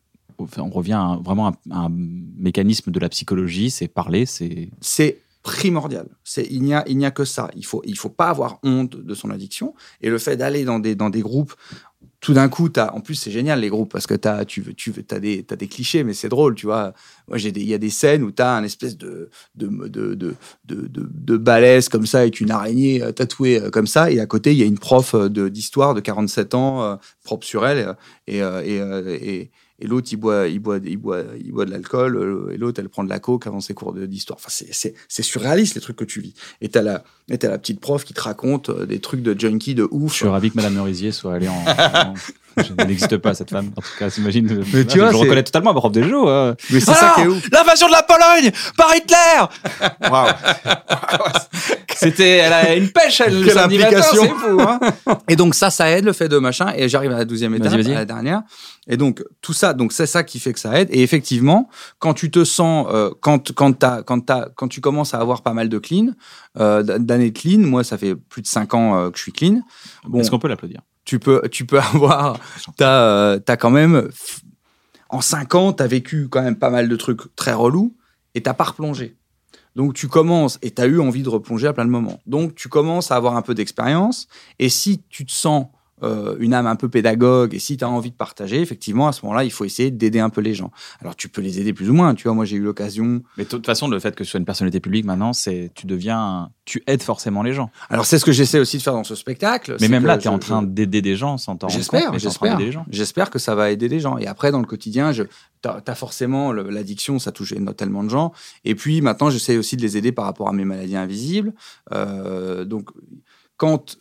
on revient à- vraiment à un, un mécanisme de la psychologie, c'est parler, c'est c'est primordial. C'est il n'y a il n'y a que ça. Il faut il faut pas avoir honte de son addiction et le fait d'aller dans des dans des groupes tout d'un coup, t'as, en plus, c'est génial les groupes parce que t'as, tu, tu, t'as des, t'as des clichés, mais c'est drôle, tu vois. Moi, il y a des scènes où t'as un espèce de, de, de, de, de, balèze comme ça avec une araignée euh, tatouée euh, comme ça, et à côté, il y a une prof euh, d'histoire de 47 ans, propre sur elle, et, et, et, et l'autre, il boit, il boit, il boit, il boit de l'alcool, euh, et l'autre, elle prend de la coke avant ses cours d'histoire. Enfin, c'est, c'est, c'est surréaliste les trucs que tu vis. Et t'as la, et t'as la petite prof qui te raconte euh, des trucs de junkie de ouf. Je suis ravi que Madame Merisier soit allée en. en- Je- Elle n'existe pas, cette femme. En tout cas, s'imagine. Mais tu vois, je reconnais totalement ma prof des jeux. euh. Mais c'est ça qui est ouf. L'invasion de la Pologne par Hitler C'était. Elle a une pêche, elle, le Quelle matin, fou, hein Et donc ça, ça aide le fait de machin. Et j'arrive à la douzième étape, Vas-y, vas-y. à la dernière. Et donc tout ça, donc c'est ça qui fait que ça aide. Et effectivement, quand tu te sens, euh, quand quand t'as, quand t'as, quand tu commences à avoir pas mal de clean, euh, d'années de clean. Moi, ça fait plus de cinq ans euh, que je suis clean. Bon, Est-ce qu'on peut l'applaudir? Tu peux, tu peux avoir, t'as, euh, t'as quand même, en cinq ans, t'as vécu quand même pas mal de trucs très relous et t'as pas replongé. Donc tu commences et t'as eu envie de replonger à plein de moments. Donc tu commences à avoir un peu d'expérience et si tu te sens euh, une âme un peu pédagogue et si tu as envie de partager, effectivement, à ce moment-là, il faut essayer d'aider un peu les gens. Alors tu peux les aider plus ou moins. Tu vois, moi j'ai eu l'occasion. Mais de toute façon, le fait que tu sois une personnalité publique maintenant, c'est tu deviens. Tu aides forcément les gens. Alors c'est ce que j'essaie aussi de faire dans ce spectacle. Mais même là, tu es je- en train d'aider des gens sans t'en rendre compte. J'espère, j'espère. J'espère que ça va aider les gens. Et après, dans le quotidien, je, t'as, t'as forcément le- l'addiction, ça touche tellement de gens. Et puis maintenant, j'essaie aussi de les aider par rapport à mes maladies invisibles. Euh, donc, quand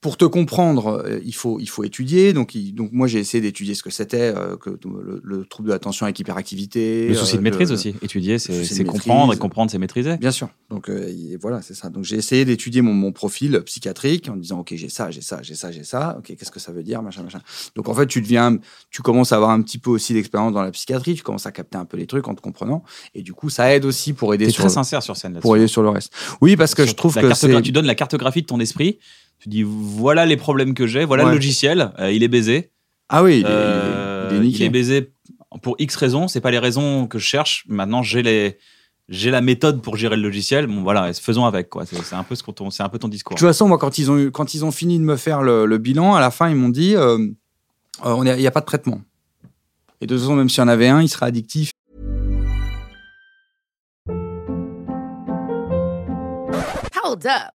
pour te comprendre, euh, il faut, il faut étudier. Donc, il- donc moi, j'ai essayé d'étudier ce que c'était euh, que le, le trouble de l'attention avec hyperactivité. Le souci euh, de maîtrise que- aussi. Étudier, c'est maîtrise. comprendre et comprendre, c'est maîtriser. Bien sûr. Donc euh, voilà, c'est ça. Donc j'ai essayé d'étudier mon, mon profil psychiatrique en me disant ok j'ai ça, j'ai ça, j'ai ça, j'ai ça. Ok qu'est-ce que ça veut dire machin machin. Donc en fait tu deviens, tu commences à avoir un petit peu aussi d'expérience dans la psychiatrie. Tu commences à capter un peu les trucs en te comprenant. Et du coup ça aide aussi pour aider T'es sur très sincère sur scène là-dessus. pour aider sur le reste. Oui parce que je trouve la que tu donnes la cartographie de ton esprit. Tu dis voilà les problèmes que j'ai, voilà Ouais. le logiciel, euh, il est baisé. ah oui il est, Euh, il est- il est niqué. baisé pour X raisons. C'est pas les raisons que je cherche. Maintenant j'ai les j'ai la méthode pour gérer le logiciel. Bon voilà, faisons avec quoi. C'est c'est un peu ce qu'on ton- c'est un peu ton discours. De toute façon, moi, quand ils ont, eu, quand ils ont fini de me faire le, le bilan, à la fin, ils m'ont dit euh, on il n'y a pas de traitement. Et de toute façon, même s'il y en avait un, il serait addictif. Hold up.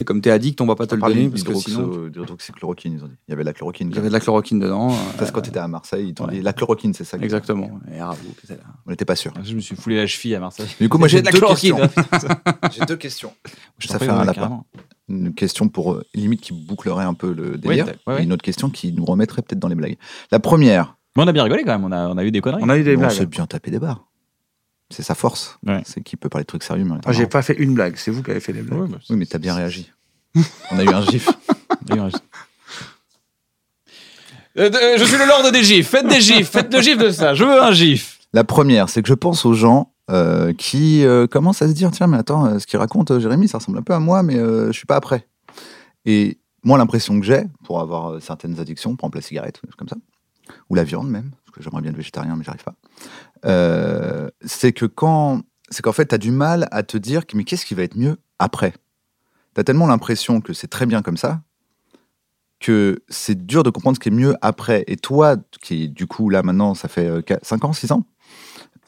Et comme t'es addict, on va pas te On le donner parce que d'hydroxo- sinon, d'hydroxychloroquine, ils ont dit. Il y avait de la chloroquine. il y avait de la chloroquine dedans. Parce que quand euh, tu étais à Marseille, ils t'ont dit la chloroquine, c'est ça. Exactement. Et. On n'était pas sûr. Je me suis foulé la cheville à Marseille. Du coup, moi, j'ai de la deux chloroquine. questions. J'ai deux questions. Je Ça fait un lapin. Une question pour euh, limite qui bouclerait un peu le délire. Ouais, ouais, et une autre question qui nous remettrait peut-être dans les blagues. La première, Mais on a bien rigolé quand même. On a, on a eu des conneries. On a eu des on blagues. s'est bien tapé des barres. C'est sa force. Ouais. C'est qu'il peut parler de trucs sérieux. Mais Ah, j'ai pas fait une blague, c'est vous qui avez fait les blagues. Ouais, bah, Oui, mais t'as bien réagi. on a eu un gif. Euh, euh, je suis le lord des gifs. Faites des gifs. Faites le gif de ça. Je veux un gif. La première, c'est que je pense aux gens euh, qui euh, commencent à se dire tiens, mais attends, ce qu'il raconte, Jérémy, ça ressemble un peu à moi, mais euh, je suis pas après. Et moi, l'impression que j'ai, pour avoir certaines addictions, par exemple la cigarette, ou des choses comme ça, ou la viande même, que j'aimerais bien être végétarien, mais j'arrive pas, euh, c'est que quand. C'est qu'en fait, tu as du mal à te dire mais qu'est-ce qui va être mieux après? Tu as tellement l'impression que c'est très bien comme ça que c'est dur de comprendre ce qui est mieux après. Et toi, qui du coup, là maintenant, ça fait 5 ans, 6 ans,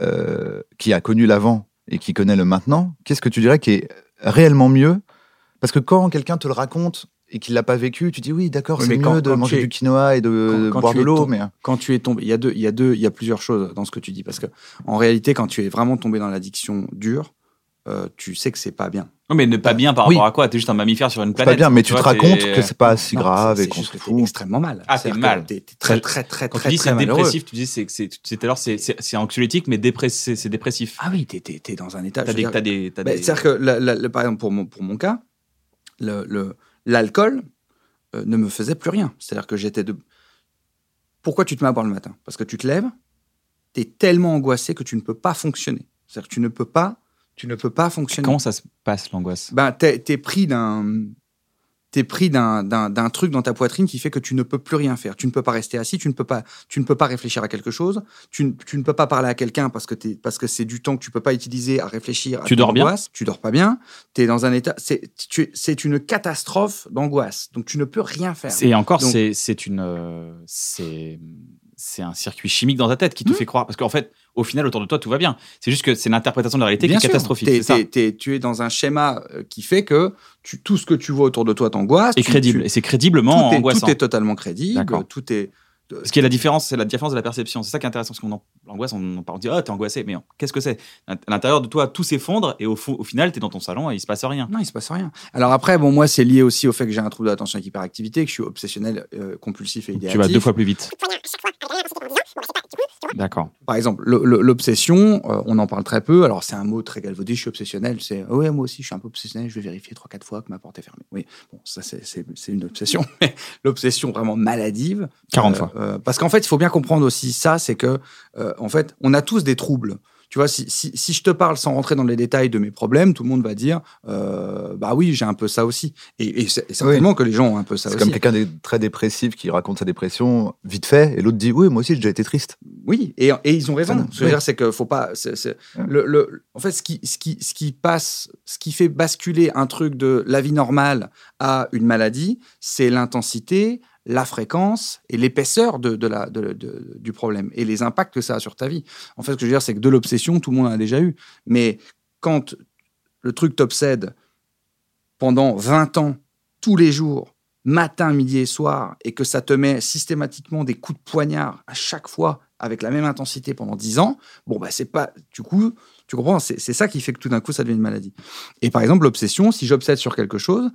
euh, qui a connu l'avant et qui connaît le maintenant, qu'est-ce que tu dirais qui est réellement mieux? Parce que quand quelqu'un te le raconte et qu'il l'a pas vécu, tu dis oui, d'accord, Oui, c'est mieux quand- de quand manger es- du quinoa et de quand- quand boire de l'eau, mais Quand tu es tombé, il y a deux, il y a deux, il y a plusieurs choses dans ce que tu dis parce que en réalité, quand tu es vraiment tombé dans l'addiction dure, euh, tu sais que c'est pas bien. Non, mais ne pas bien par Oui. rapport à quoi? T'es juste un mammifère sur une planète. pas bien, mais tu te vois, t'es- racontes que c'est pas si Non, grave et qu'on se fout. extrêmement mal. Ah, t'es mal. T'es très, très, très, Quand très, tu dis c'est dépressif, tu dis c'est c'est tu disais tout à l'heure c'est anxiolytique mais dépressif c'est dépressif. Ah oui, t'es dans un état. T'as des C'est-à-dire que, par exemple, pour mon, pour mon cas, le- le- l'alcool euh, ne me faisait plus rien. C'est-à-dire que j'étais de. Pourquoi tu te mets à boire le matin? Parce que tu te lèves, tu es tellement angoissé que tu ne peux pas fonctionner. C'est-à-dire que tu ne peux pas, tu ne peux pas fonctionner. Comment ça se passe l'angoisse? Ben, t'es, t'es pris d'un. T'es pris d'un, d'un, d'un truc dans ta poitrine qui fait que tu ne peux plus rien faire. Tu ne peux pas rester assis, tu ne peux pas, tu ne peux pas réfléchir à quelque chose, tu, ne- tu ne peux pas parler à quelqu'un parce que, t'es, parce que c'est du temps que tu peux pas utiliser à réfléchir. À Tu dors bien? Tu dors pas bien. Tu es dans un état. C'est, tu- c'est une catastrophe d'angoisse. Donc tu ne peux rien faire. Et encore c'est c'est une euh, c'est c'est un circuit chimique dans ta tête qui te Hmm. fait croire parce qu'en fait au final autour de toi tout va bien. C'est juste que c'est l'interprétation de la réalité Bien qui est sûr. catastrophique. C'est ça. t'es- t'es- tu es dans un schéma euh, qui fait que tu, tout ce que tu vois autour de toi t'angoisse. Et crédible tu- et c'est tout, crédiblement est, angoissant. tout est totalement crédible. Tout est. Ce qui est la différence, c'est la différence de la perception. C'est ça qui est intéressant, parce qu'on en- l'angoisse, on en parle, on dit, oh, t'es angoissé, mais qu'est-ce que c'est? À l'intérieur de toi, tout s'effondre, et au, final, t'es dans ton salon et il se passe rien. Non, il se passe rien. Alors après, bon, moi, c'est lié aussi au fait que j'ai un trouble d'attention avec hyperactivité, que je suis obsessionnel, euh, compulsif et Tu idéatif. vas deux fois plus vite. D'accord. Par exemple, le- le- l'obsession, euh, on en parle très peu. Alors, c'est un mot très galvaudé, je suis obsessionnel. C'est, ouais, moi aussi, je suis un peu obsessionnel, je vais vérifier trois, quatre fois que ma porte est fermée. Oui, bon, ça, c'est, une obsession. Mais l'obsession vraiment maladive. 40 euh, fois. Euh, parce qu'en fait, il faut bien comprendre aussi ça, c'est que, euh, en fait, on a tous des troubles. Tu vois, si, si, si je te parle sans rentrer dans les détails de mes problèmes, tout le monde va dire, euh, bah oui, j'ai un peu ça aussi. Et, et c'est- et certainement que les gens ont un peu ça C'est aussi. comme quelqu'un de très dépressif qui raconte sa dépression vite fait, et l'autre dit Oui, moi aussi j'ai déjà été triste. Oui, et, et ils ont raison. Ce que je veux dire, c'est que faut pas. c'est- c'est- Ouais. le, le- en fait, ce qui, ce, qui, ce qui passe, ce qui fait basculer un truc de la vie normale à une maladie, c'est l'intensité, la fréquence et l'épaisseur de, la, de- du problème et les impacts que ça a sur ta vie. En fait, ce que je veux dire, c'est que de l'obsession, tout le monde en a déjà eu. Mais quand le truc t'obsède pendant 20 ans, tous les jours, matin, midi et soir, et que ça te met systématiquement des coups de poignard à chaque fois avec la même intensité pendant 10 ans, bon, bah, c'est pas. Du coup, tu comprends, c'est ça qui fait que tout d'un coup, ça devient une maladie. Et par exemple, l'obsession, si j'obsède sur quelque chose,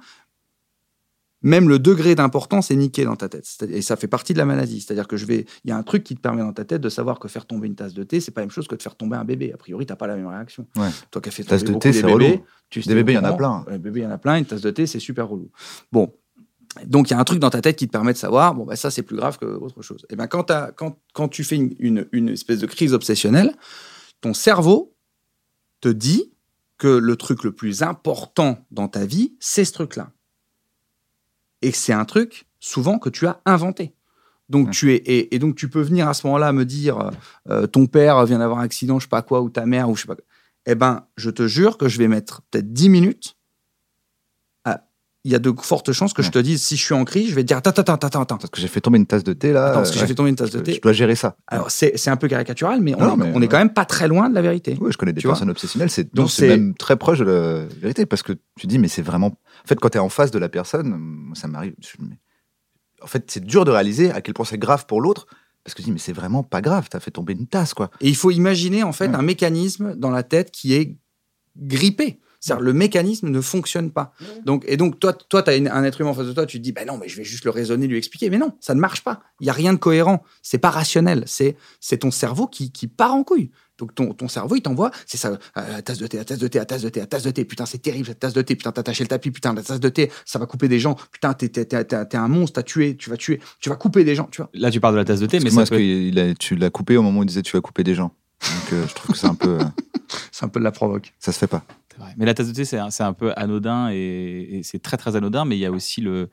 même le degré d'importance est niqué dans ta tête. Et ça fait partie de la maladie. C'est-à-dire que je vais. Il y a un truc qui te permet dans ta tête de savoir que faire tomber une tasse de thé, c'est pas la même chose que de faire tomber un bébé. A priori, t'as pas la même réaction. Ouais. Toi qui as fait Tasse de thé, c'est bébés, relou. tu Des bébés, il y en a plein. Ouais, bébé, il y en a plein. Une tasse de thé, c'est super relou. Bon. Donc, il y a un truc dans ta tête qui te permet de savoir, bon, bah, ça, c'est plus grave que autre chose. Et ben, quand, t'as- quand, quand tu fais une, une, une espèce de crise obsessionnelle, ton cerveau te dit que le truc le plus important dans ta vie, c'est ce truc-là. Et c'est un truc, souvent, que tu as inventé. Donc, Ouais. tu es, et, et donc, tu peux venir à ce moment-là me dire, euh, ton père vient d'avoir un accident, je sais pas quoi, ou ta mère, ou je sais pas quoi. Eh ben, je te jure que je vais mettre peut-être 10 minutes. Il y a de fortes chances que je te dise, si je suis en crise, je vais te dire, attends, attends, attends, attends. Parce que j'ai fait tomber une tasse de thé là. Attends, parce que j'ai fait tomber une tasse de thé. Je dois gérer ça. Alors, c'est c'est un peu caricatural, mais on, Non, mais, on est quand même pas très loin de la vérité. Oui, je connais des Tu personnes obsessionnelles, c'est même très proche de la vérité parce que tu dis mais c'est vraiment en fait quand tu es en face de la personne, ça m'arrive en fait, c'est dur de réaliser à quel point c'est grave pour l'autre parce que je dis mais c'est vraiment pas grave, t'as fait tomber une tasse quoi. Et il faut imaginer, en fait, Ouais. un mécanisme dans la tête qui est grippé. C'est-à-dire, le mécanisme ne fonctionne pas. Donc, et donc, toi, toi tu as un être humain en face de toi, tu te dis, ben non, mais je vais juste le raisonner, lui expliquer. Mais non, ça ne marche pas. Il n'y a rien de cohérent. C'est pas rationnel. C'est c'est ton cerveau qui, qui part en couille. Donc, ton, ton cerveau, il t'envoie, c'est ça, euh, la tasse de thé, la tasse de thé, la tasse de thé, la tasse de thé. Putain, c'est terrible, cette tasse de thé. Putain, t'as taché le tapis. Putain, la tasse de thé, ça va couper des gens. Putain, t'es t'es- t'es- t'es- t'es un monstre, t'as tué, tu vas tuer, tu vas couper des gens, tu vois. Là, tu parles de la tasse de thé, mais Parce que moi, peut que a- tu l'as coupé au moment où il disait tu vas couper des gens. Donc euh, je trouve que c'est un peu euh, C'est un peu de la provoque. ça se fait pas. C'est vrai. Mais la tasse de thé, c'est un, peu anodin et, et c'est très très anodin, mais il y a aussi le.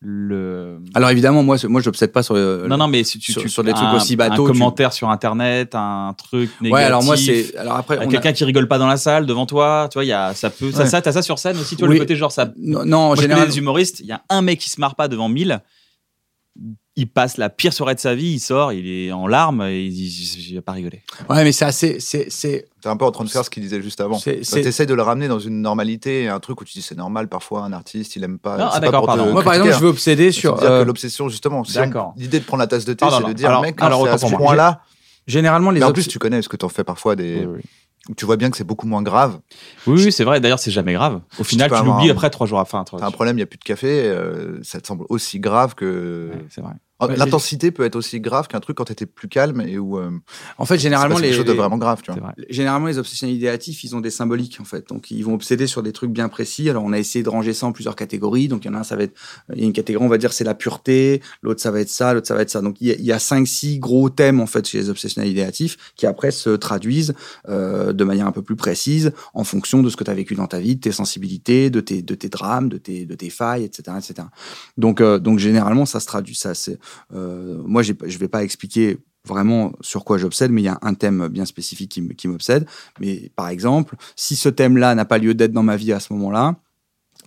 le... Alors évidemment, moi, moi, je n'obsède pas sur le. non, non, mais si tu, sur- tu- sur des trucs aussi bateaux, Un tu- commentaire sur Internet, un truc négatif. Ouais, alors moi, c'est. Alors après, euh, a- Quelqu'un qui rigole pas dans la salle devant toi, tu vois, il y a, ça peut, Ouais. ça, t'as ça sur scène aussi, tu vois, Oui. le côté genre ça. Non, non, en général. des humoristes, il y a un mec qui se marre pas devant 1000, il passe la pire soirée de sa vie, il sort, il est en larmes et il dit J'ai pas rigolé. Ouais, mais c'est assez. C'est. c'est- T'es un peu en train de faire ce qu'il disait juste avant. C'est- Tu essayes de le ramener dans une normalité, un truc où tu dis c'est normal parfois un artiste il aime pas. Non, ah, d'accord, pardon. Moi, par exemple, hein. je veux obséder C'est sur. euh, que l'obsession justement. D'accord. L'idée de prendre la tasse de thé, c'est de dire Alors- mec, alors, à ce point-là. Généralement, les Mais en plus tu connais parce que t'en fais parfois des tu vois bien que c'est beaucoup moins grave. Oui, oui, c'est vrai. D'ailleurs, c'est jamais grave. Au final, tu l'oublies un- après trois jours à fin. T'as un problème, il n'y a plus de café, euh, ça te semble aussi grave que. c'est vrai. Ouais, L'intensité peut être aussi grave qu'un truc quand t'étais plus calme et où. euh, En fait, généralement, les, quelque chose de vraiment grave, tu vois. vrai. généralement, les obsessionnels idéatifs, ils ont des symboliques, en fait. Donc, ils vont obséder sur des trucs bien précis. Alors, on a essayé de ranger ça en plusieurs catégories. Donc, il y en a un, ça va être, il y a une catégorie, on va dire, c'est la pureté. L'autre, ça va être ça. L'autre, ça va être ça. Donc, il y a, a cinq, six gros thèmes, en fait, chez les obsessionnels idéatifs, qui après se traduisent euh, de manière un peu plus précise en fonction de ce que tu as vécu dans ta vie, de tes sensibilités, de tes, de tes drames, de tes, de tes failles, etc., etc. Donc, euh, donc, généralement, ça se traduit. Ça, c'est, moi, j'ai, pas- je vais pas expliquer vraiment sur quoi j'obsède, mais il y a un thème bien spécifique qui, m'obsède. Mais par exemple, si ce thème-là n'a pas lieu d'être dans ma vie à ce moment-là,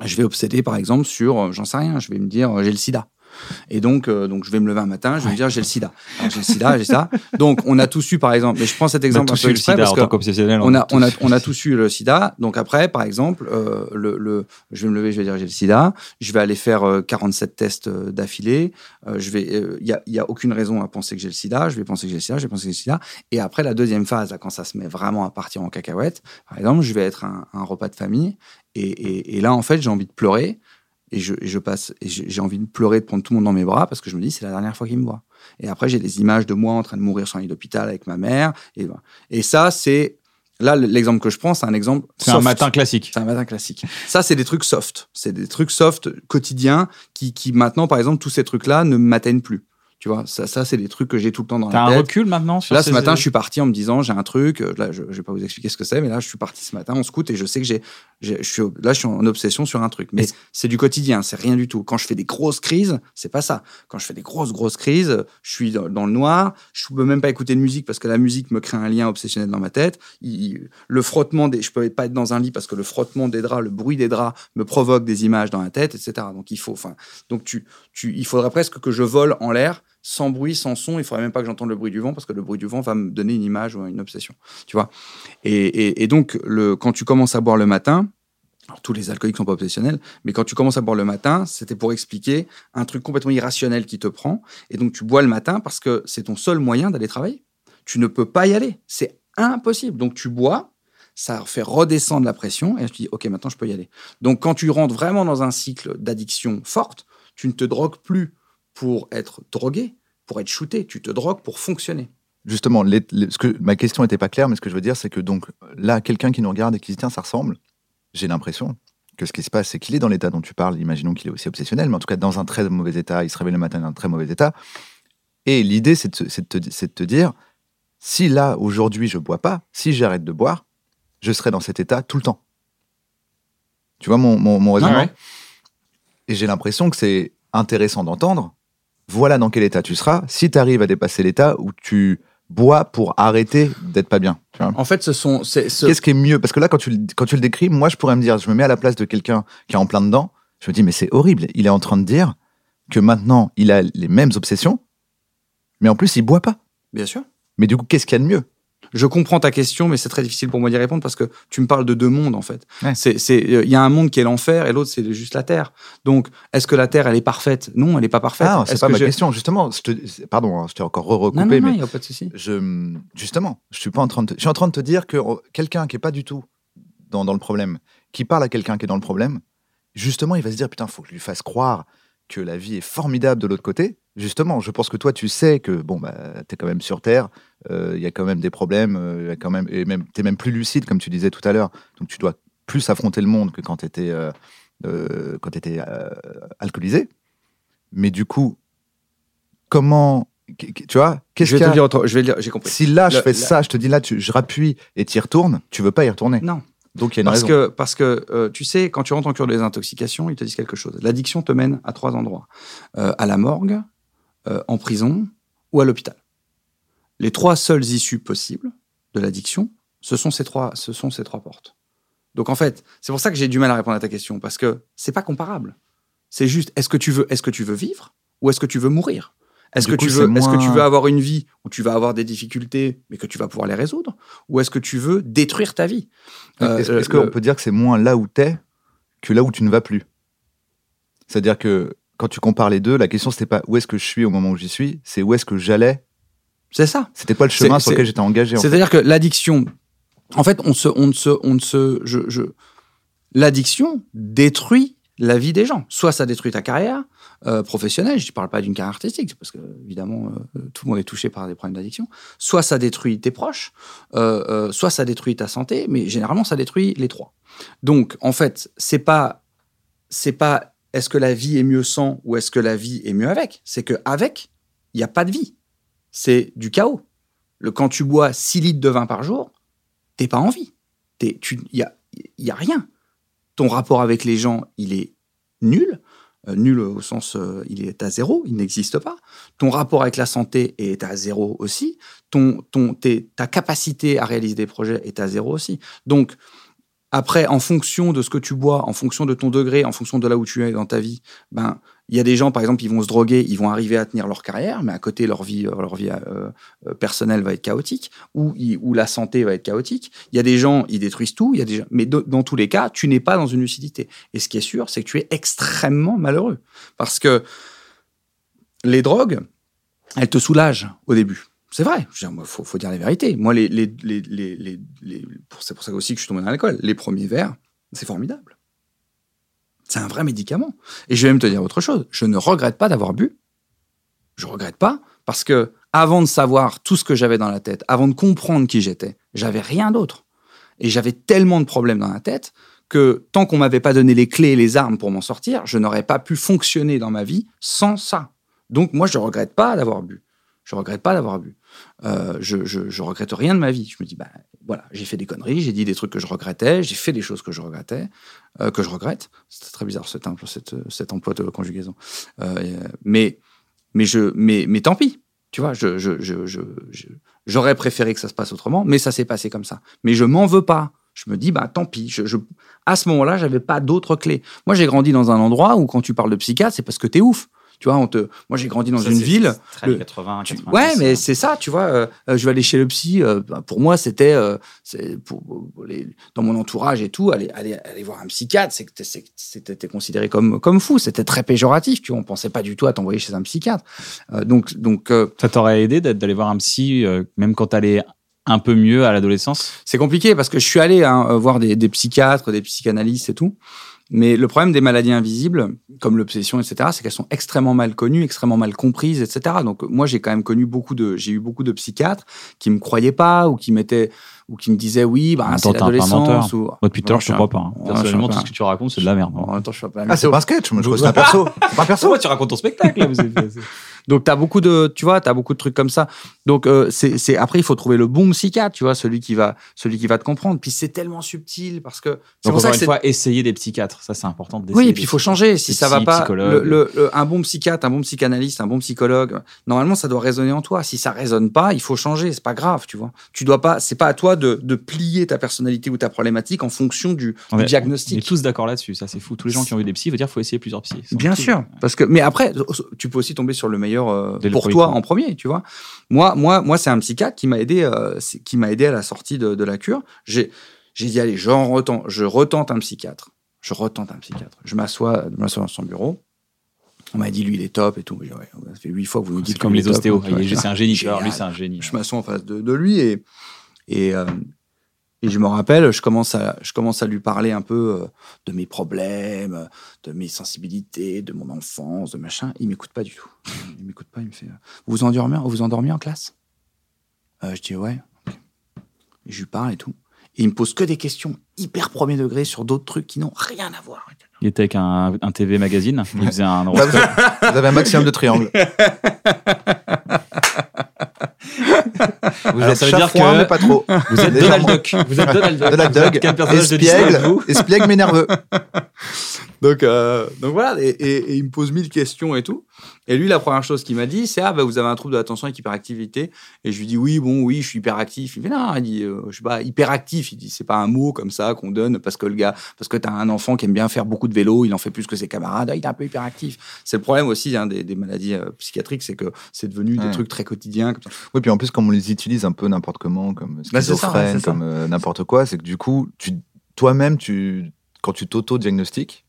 je vais obséder par exemple sur, euh, j'en sais rien, je vais me dire euh, j'ai le sida. Et donc, euh, donc je vais me lever un matin, je vais me dire j'ai le sida. Alors, j'ai le sida, j'ai ça. Donc on a tous eu par exemple, mais je prends cet Bah, exemple un peu exprès sida parce que on a, on, a, tous on a eu le tous eu le sida. Donc après, par exemple, euh, le, le, je vais me lever, je vais dire j'ai le sida. Je vais aller faire euh, 47 tests euh, d'affilée. Euh, je vais, il y a, y a aucune raison à penser que j'ai le sida. Je vais penser que j'ai le sida. Je vais penser que j'ai le sida. Et après, la deuxième phase, là, quand ça se met vraiment à partir en cacahuète, par exemple, je vais être un, un repas de famille. Et, et, et là, en fait, j'ai envie de pleurer. Et je, et je passe, et j'ai envie de pleurer, de prendre tout le monde dans mes bras parce que je me dis c'est la dernière fois qu'il me voit. Et après j'ai des images de moi en train de mourir sur un lit d'hôpital avec ma mère. Et, voilà. et ça c'est là l'exemple que je prends, c'est un exemple. C'est un matin classique. C'est un matin classique. Ça, c'est des trucs soft. C'est des trucs soft quotidiens qui, qui maintenant, par exemple, tous ces trucs-là ne m'atteignent plus. Tu vois, ça, ça c'est des trucs que j'ai tout le temps dans T'as la un tête. recul maintenant sur Là, ces- ce matin, je suis parti en me disant, j'ai un truc. euh, Là, je, je vais pas vous expliquer ce que c'est, mais là, je suis parti ce matin en scout et je sais que j'ai, je suis, là, je suis en obsession sur un truc. Mais c'est du quotidien, c'est rien du tout. Quand je fais des grosses crises, c'est pas ça. Quand je fais des grosses, grosses crises, je suis dans, dans le noir. Je peux même pas écouter de musique parce que la musique me crée un lien obsessionnel dans ma tête. Il- le frottement des, je peux pas être dans un lit parce que le frottement des draps, le bruit des draps me provoque des images dans la tête, etc. Donc il faut, enfin, donc tu, tu, il faudrait presque que je vole en l'air sans bruit, sans son. Il faudrait même pas que j'entende le bruit du vent parce que le bruit du vent va me donner une image ou une obsession. Tu vois. Et, donc, quand tu commences à boire le matin, alors, tous les alcooliques sont pas obsessionnels, mais quand tu commences à boire le matin, c'était pour expliquer un truc complètement irrationnel qui te prend. Et donc, tu bois le matin parce que c'est ton seul moyen d'aller travailler. Tu ne peux pas y aller. C'est impossible. Donc, tu bois, ça fait redescendre la pression et tu dis, OK, maintenant, je peux y aller. Donc, quand tu rentres vraiment dans un cycle d'addiction forte, tu ne te drogues plus pour être drogué, pour être shooté. Tu te drogues pour fonctionner. Justement, les- les- ce que, ma question n'était pas claire, mais ce que je veux dire, c'est que donc là, quelqu'un qui nous regarde et qui se dit tiens, ça ressemble, j'ai l'impression que ce qui se passe, c'est qu'il est dans l'état dont tu parles. Imaginons qu'il est aussi obsessionnel, mais en tout cas dans un très mauvais état. Il se réveille le matin dans un très mauvais état. Et l'idée, c'est de, te- c'est de te dire si là, aujourd'hui, je bois pas, si j'arrête de boire, je serai dans cet état tout le temps. Tu vois mon, mon, mon raisonnement? Ouais. Et j'ai l'impression que c'est intéressant d'entendre. Voilà dans quel état tu seras si tu arrives à dépasser l'état où tu bois pour arrêter d'être pas bien. tu vois. En fait, ce sont. c'est- ce- Qu'est-ce qui est mieux? Parce que là, quand tu, le- quand tu le décris, moi, je pourrais me dire, je me mets à la place de quelqu'un qui est en plein dedans. Je me dis, mais c'est horrible. Il est en train de dire que maintenant, il a les mêmes obsessions, mais en plus, il boit pas. Bien sûr. Mais du coup, qu'est-ce qu'il y a de mieux? Je comprends ta question, mais c'est très difficile pour moi d'y répondre parce que tu me parles de deux mondes en fait. Ouais. Euh, il y a un monde qui est l'enfer et l'autre c'est juste la terre. Donc, est-ce que la terre elle est parfaite? Non, elle n'est pas parfaite. Ah, c'est pas que ma je- question. Justement, je te, pardon, hein, je t'ai encore Non, recoupé, non, non, il mais n'y a pas de souci. je, justement, je suis pas en train de, te- je suis en train de te dire que oh, quelqu'un qui est pas du tout dans, dans le problème, qui parle à quelqu'un qui est dans le problème, justement, il va se dire putain, faut que je lui fasse croire que la vie est formidable de l'autre côté. Justement, je pense que toi, tu sais que bon, bah, t'es quand même sur terre, euh, il y a quand même des problèmes, euh, il y a quand même, et même, t'es même plus lucide, comme tu disais tout à l'heure. Donc, tu dois plus affronter le monde que quand t'étais, euh, euh, quand t'étais euh, alcoolisé. Mais du coup, comment, tu vois, qu'est-ce Je vais te dire autre- je vais dire, j'ai compris. si là, je Le- fais la- ça, je te dis là, tu, je rappuie et tu y retournes, tu veux pas y retourner. Non. Donc il y a une Parce raison. que, parce que euh, tu sais, quand tu rentres en cure de désintoxication, ils te disent quelque chose. L'addiction te mène à trois endroits Euh, à la morgue, euh, en prison ou à l'hôpital. Les trois seules issues possibles de l'addiction, ce sont ces trois, ce sont ces trois portes. Donc en fait, c'est pour ça que j'ai du mal à répondre à ta question parce que c'est pas comparable. C'est juste, est-ce que tu veux, est-ce que tu veux vivre ou est-ce que tu veux mourir? Est-ce que coup, tu veux, est-ce que tu veux avoir une vie où tu vas avoir des difficultés mais que tu vas pouvoir les résoudre? Ou est-ce que tu veux détruire ta vie? Euh, Est-ce euh, est-ce qu'on peut dire que c'est moins là où t'es que là où tu ne vas plus? C'est-à-dire que quand tu compares les deux, la question c'était pas où est-ce que je suis au moment où j'y suis, c'est où est-ce que j'allais. C'est ça. C'était pas le chemin sur lequel j'étais engagé. en fait. C'est-à-dire que l'addiction En fait, on se, on ne se, on ne se, je, je, l'addiction détruit la vie des gens. Soit ça détruit ta carrière euh, professionnelle, je ne parle pas d'une carrière artistique, parce que évidemment euh, tout le monde est touché par des problèmes d'addiction. Soit ça détruit tes proches, euh, soit ça détruit ta santé, mais généralement ça détruit les trois. Donc en fait, c'est pas, c'est pas est-ce que la vie est mieux sans ou est-ce que la vie est mieux avec? C'est que avec, il n'y a pas de vie. C'est du chaos. Le, quand tu bois 6 litres de vin par jour, t'es pas en vie. Il n'y a, y a rien. Ton rapport avec les gens, il est nul. Euh, nul au sens, euh, il est à zéro, il n'existe pas. Ton rapport avec la santé est à zéro aussi. Ton, ton, ta capacité à réaliser des projets est à zéro aussi. Donc, après, en fonction de ce que tu bois, en fonction de ton degré, en fonction de là où tu es dans ta vie, ben, il y a des gens, par exemple, ils vont se droguer, ils vont arriver à tenir leur carrière, mais à côté, leur vie, euh, leur vie euh, euh, personnelle va être chaotique, ou, la santé va être chaotique. Il y a des gens, ils détruisent tout, il y a mais dans tous les cas, tu n'es pas dans une lucidité. Et ce qui est sûr, c'est que tu es extrêmement malheureux. Parce que les drogues, elles te soulagent au début. C'est vrai, il faut, faut dire la vérité. Moi, les, c'est pour ça aussi que je suis tombé dans l'alcool. Les premiers verres, c'est formidable. C'est un vrai médicament. Et je vais même te dire autre chose. Je ne regrette pas d'avoir bu. Je regrette pas parce que avant de savoir tout ce que j'avais dans la tête, avant de comprendre qui j'étais, j'avais rien d'autre. Et j'avais tellement de problèmes dans la tête que tant qu'on m'avait pas donné les clés et les armes pour m'en sortir, je n'aurais pas pu fonctionner dans ma vie sans ça. Donc moi, je regrette pas d'avoir bu. Je regrette pas d'avoir bu. Euh, je, regrette rien de ma vie. Je me dis, bah voilà, j'ai fait des conneries, j'ai dit des trucs que je regrettais, j'ai fait des choses que je regrettais, euh, que je regrette. C'est très bizarre cet, cet, cet emploi de conjugaison. Euh, mais, mais, je, mais, mais tant pis. Tu vois, je, je, j'aurais préféré que ça se passe autrement, mais ça s'est passé comme ça. Mais je m'en veux pas. Je me dis, bah tant pis. À ce moment-là, j'avais pas d'autres clés. Moi, j'ai grandi dans un endroit où quand tu parles de psychiatre, c'est parce que t'es ouf. Tu vois, on te... moi, j'ai grandi dans Ça, une ville. très le- 80, tu- 90, ouais, mais hein. c'est ça, tu vois. euh, euh, je vais aller chez le psy. euh, bah, pour moi, c'était euh, dans mon entourage et tout. Aller, aller, aller voir un psychiatre, c'était considéré comme comme fou. C'était très péjoratif. Tu vois, on pensait pas du tout à t'envoyer chez un psychiatre. Euh, donc, donc euh, Ça t'aurait aidé d'aller voir un psy, euh, même quand t'allais un peu mieux à l'adolescence? C'est compliqué parce que je suis allé hein, voir des, des psychiatres, des psychanalystes et tout. Mais le problème des maladies invisibles, comme l'obsession, etc., c'est qu'elles sont extrêmement mal connues, extrêmement mal comprises, etc. Donc moi, j'ai quand même connu beaucoup de, j'ai eu beaucoup de psychiatres qui me croyaient pas ou qui m'étaient ou qui me disaient oui, bah c'est l'adolescence. menteur. Ou... Moi, depuis tout à l'heure, je te crois pas. hein. Personnellement, tout ce que tu racontes, c'est de la merde. hein. En même temps, je suis un Ah, c'est pas sketch, moi je crois que c'est un perso. C'est pas un perso. Pourquoi tu racontes ton spectacle Donc, tu as beaucoup de, tu vois, as beaucoup de trucs comme ça. Donc, euh, c'est, après, il faut trouver le bon psychiatre, tu vois, celui qui va, celui qui va te comprendre. Puis c'est tellement subtil parce que c'est Donc, pour ça que une fois, essayer des psychiatres. Ça, c'est important d'essayer. Oui, et puis il faut changer. Si ça va pas, psychologues. le, le- le- un bon psychiatre, un bon psychanalyste, un bon psychologue, normalement, ça doit résonner en toi. Si ça résonne pas, il faut changer. C'est pas grave, tu vois. Tu dois pas, c'est pas à toi de, de plier ta personnalité ou ta problématique en fonction du, du On est- On est diagnostic. tous d'accord là-dessus. Ça, c'est fou. Tous les gens qui ont eu des psys, veut dire qu'il faut essayer plusieurs psys. Bien sûr, parce que mais après tu peux aussi tomber sur le meilleur euh, pour toi en premier, tu vois. Moi moi moi c'est un psychiatre qui m'a aidé euh, qui m'a aidé à la sortie de, de la cure. J'ai j'ai dit allez, j'en retente, je retente un psychiatre. Je retente un psychiatre. Je m'assois je m'assois dans son bureau. On m'a dit lui il est top et tout. Dis, ouais, ça fait huit fois que vous nous dites comme les ostéos. C'est un génie. Génial. Alors, lui, c'est un génie. Je m'assois en face de, de lui et, et, euh, et je me rappelle, je commence, à, je commence à lui parler un peu euh, de mes problèmes, de mes sensibilités, de mon enfance, de machin. Il m'écoute pas du tout. Il m'écoute pas, il me fait euh, Vous vous endormez, vous vous endormez en classe? Euh, Je dis Ouais. ok. Et je lui parle et tout. Et il me pose que des questions hyper premier degré sur d'autres trucs qui n'ont rien à voir. Il était avec un, un TV magazine. Il faisait un vous avez un maximum de triangles. Vous êtes ça veut dire chafouin, que- mais pas trop. Vous êtes. Donald Duck. Vous êtes Donald Duck. Donald Duck, espiègle, espiègle mais nerveux. Donc, euh, donc voilà, et, et- et il me pose mille questions et tout. Et lui, la première chose qu'il m'a dit, c'est Ah, bah, vous avez un trouble de l'attention avec hyperactivité. Et je lui dis Oui, bon, oui, je suis hyperactif. Il me fait Non, il dit euh, Je suis pas hyperactif. Il dit C'est pas un mot comme ça qu'on donne parce que le gars, parce que tu as un enfant qui aime bien faire beaucoup de vélo, il en fait plus que ses camarades, ah, il est un peu hyperactif. C'est le problème aussi hein, des, des maladies euh, psychiatriques, c'est que c'est devenu des trucs très quotidiens. comme ça. Oui, puis en plus, comme on les utilise un peu n'importe comment, comme Bah, ça, schizophrène, ouais, ça. comme euh, n'importe quoi, c'est que du coup, tu, toi-même, tu, quand tu t'auto-diagnostiques,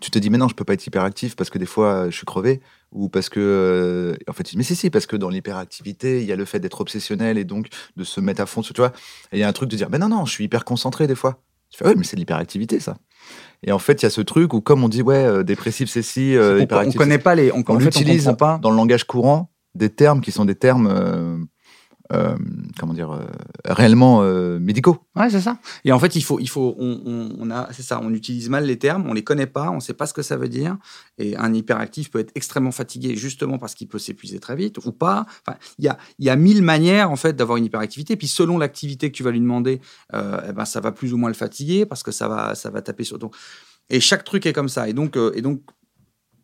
tu te dis, mais non, je peux pas être hyperactif parce que des fois, je suis crevé. Ou parce que. euh, en fait, tu dis, mais si, si, parce que dans l'hyperactivité, il y a le fait d'être obsessionnel et donc de se mettre à fond, sur- tu vois. Et il y a un truc de dire, mais non, non, je suis hyper concentré des fois. Tu fais, ouais, mais c'est de l'hyperactivité, ça. Et en fait, il y a ce truc où, comme on dit, ouais, euh, dépressif, c'est si, euh, on, on hyperactif, c'est connaît pas les. On, on en fait, on pas. dans le langage courant des termes qui sont des termes euh, comment dire euh, réellement euh, médicaux. Ouais, c'est ça. Et en fait, il faut, il faut, on, on- on a, c'est ça, on utilise mal les termes, on les connaît pas, on sait pas ce que ça veut dire. Et un hyperactif peut être extrêmement fatigué justement parce qu'il peut s'épuiser très vite ou pas. Enfin, il y a, il y a mille manières en fait d'avoir une hyperactivité. Puis selon l'activité que tu vas lui demander, euh, eh ben ça va plus ou moins le fatiguer parce que ça va, ça va taper sur. Donc, et chaque truc est comme ça. Et donc, euh, et donc,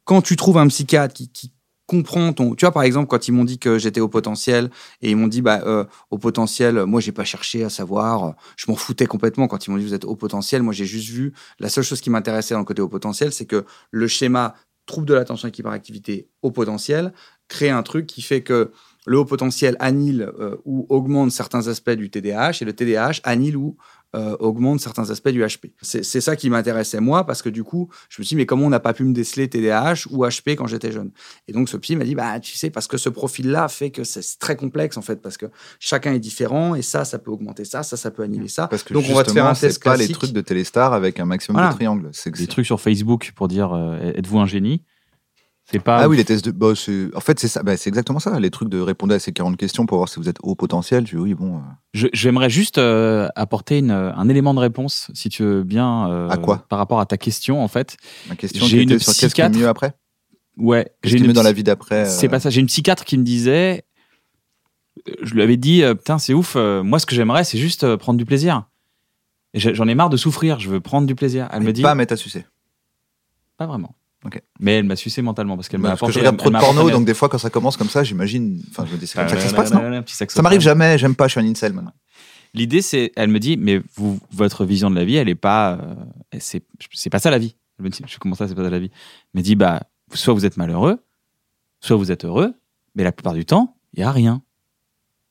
quand tu trouves un psychiatre qui, qui comprend ton. Tu vois, par exemple, quand ils m'ont dit que j'étais au potentiel et ils m'ont dit, bah, euh, au potentiel, moi, j'ai pas cherché à savoir. Je m'en foutais complètement quand ils m'ont dit, vous êtes au potentiel. Moi, j'ai juste vu. La seule chose qui m'intéressait dans le côté au potentiel, c'est que le schéma trouble de l'attention avec hyperactivité au potentiel crée un truc qui fait que le haut potentiel annule euh, ou augmente certains aspects du TDAH et le TDAH annule ou euh, augmente certains aspects du HP. C'est ça qui m'intéressait moi parce que du coup, je me suis dit, mais comment on n'a pas pu me déceler TDAH ou HP quand j'étais jeune? Et donc ce psy m'a dit, bah tu sais, parce que ce profil-là fait que c'est très complexe en fait, parce que chacun est différent et ça, ça peut augmenter ça, ça, ça peut annuler ça. Parce que donc on va te faire un test pas les trucs de Téléstar avec un maximum Voilà. de triangles. Des trucs sur Facebook pour dire euh, êtes-vous un génie? C'est pas. Ah oui, les tests de. bah, c'est- en fait, c'est ça. bah, c'est exactement ça. Les trucs de répondre à ces 40 questions pour voir si vous êtes haut potentiel. Tu dis, oui, bon. euh, Je- J'aimerais juste euh, apporter une, un élément de réponse, si tu veux bien. euh, À quoi? Par rapport à ta question, en fait. ma question J'ai qui une était sur qu'est-ce qui est psychiatre. mieux après? Ouais. Qu'est-ce j'ai une mieux dans la vie d'après euh, C'est pas ça. J'ai une psychiatre qui me disait. Je lui avais dit, putain, c'est ouf. euh, moi, ce que j'aimerais, c'est juste euh, prendre du plaisir. J'en ai marre de souffrir. Je veux prendre du plaisir. Elle mais me dit, Pas pas, mettre à sucer. vraiment. Mais elle m'a sucé mentalement parce qu'elle m'a Parce que apporté. je regarde trop de porno, apporté- donc des fois, quand ça commence comme ça, j'imagine. Enfin, je me dis, c'est comme ça que ça se passe, non. Ça m'arrive jamais. J'aime pas. Je suis un incel maintenant. L'idée, c'est, elle me dit, mais vous, votre vision de la vie, elle est pas, euh, c'est, c'est pas ça la vie. Elle me dit, je comment ça, c'est pas ça la vie? Elle me dit, bah, soit vous êtes malheureux, soit vous êtes heureux, mais la plupart du temps, il y a rien.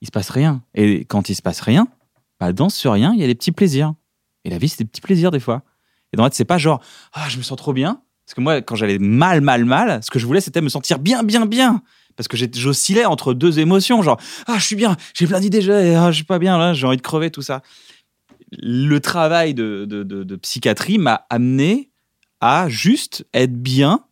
Il se passe rien. Et quand il se passe rien, bah, dans ce rien, il y a des petits plaisirs. Et la vie, c'est des petits plaisirs des fois. Et dans tête, c'est pas genre, ah, je me sens trop bien. Parce que moi, quand j'allais mal, mal, mal, ce que je voulais, c'était me sentir bien, bien, bien. Parce que j'oscillais entre deux émotions, genre, ah, je suis bien, j'ai plein d'idées, ah, je suis pas bien, là, j'ai envie de crever, tout ça. Le travail de, de, de- psychiatrie m'a amené à juste être bien.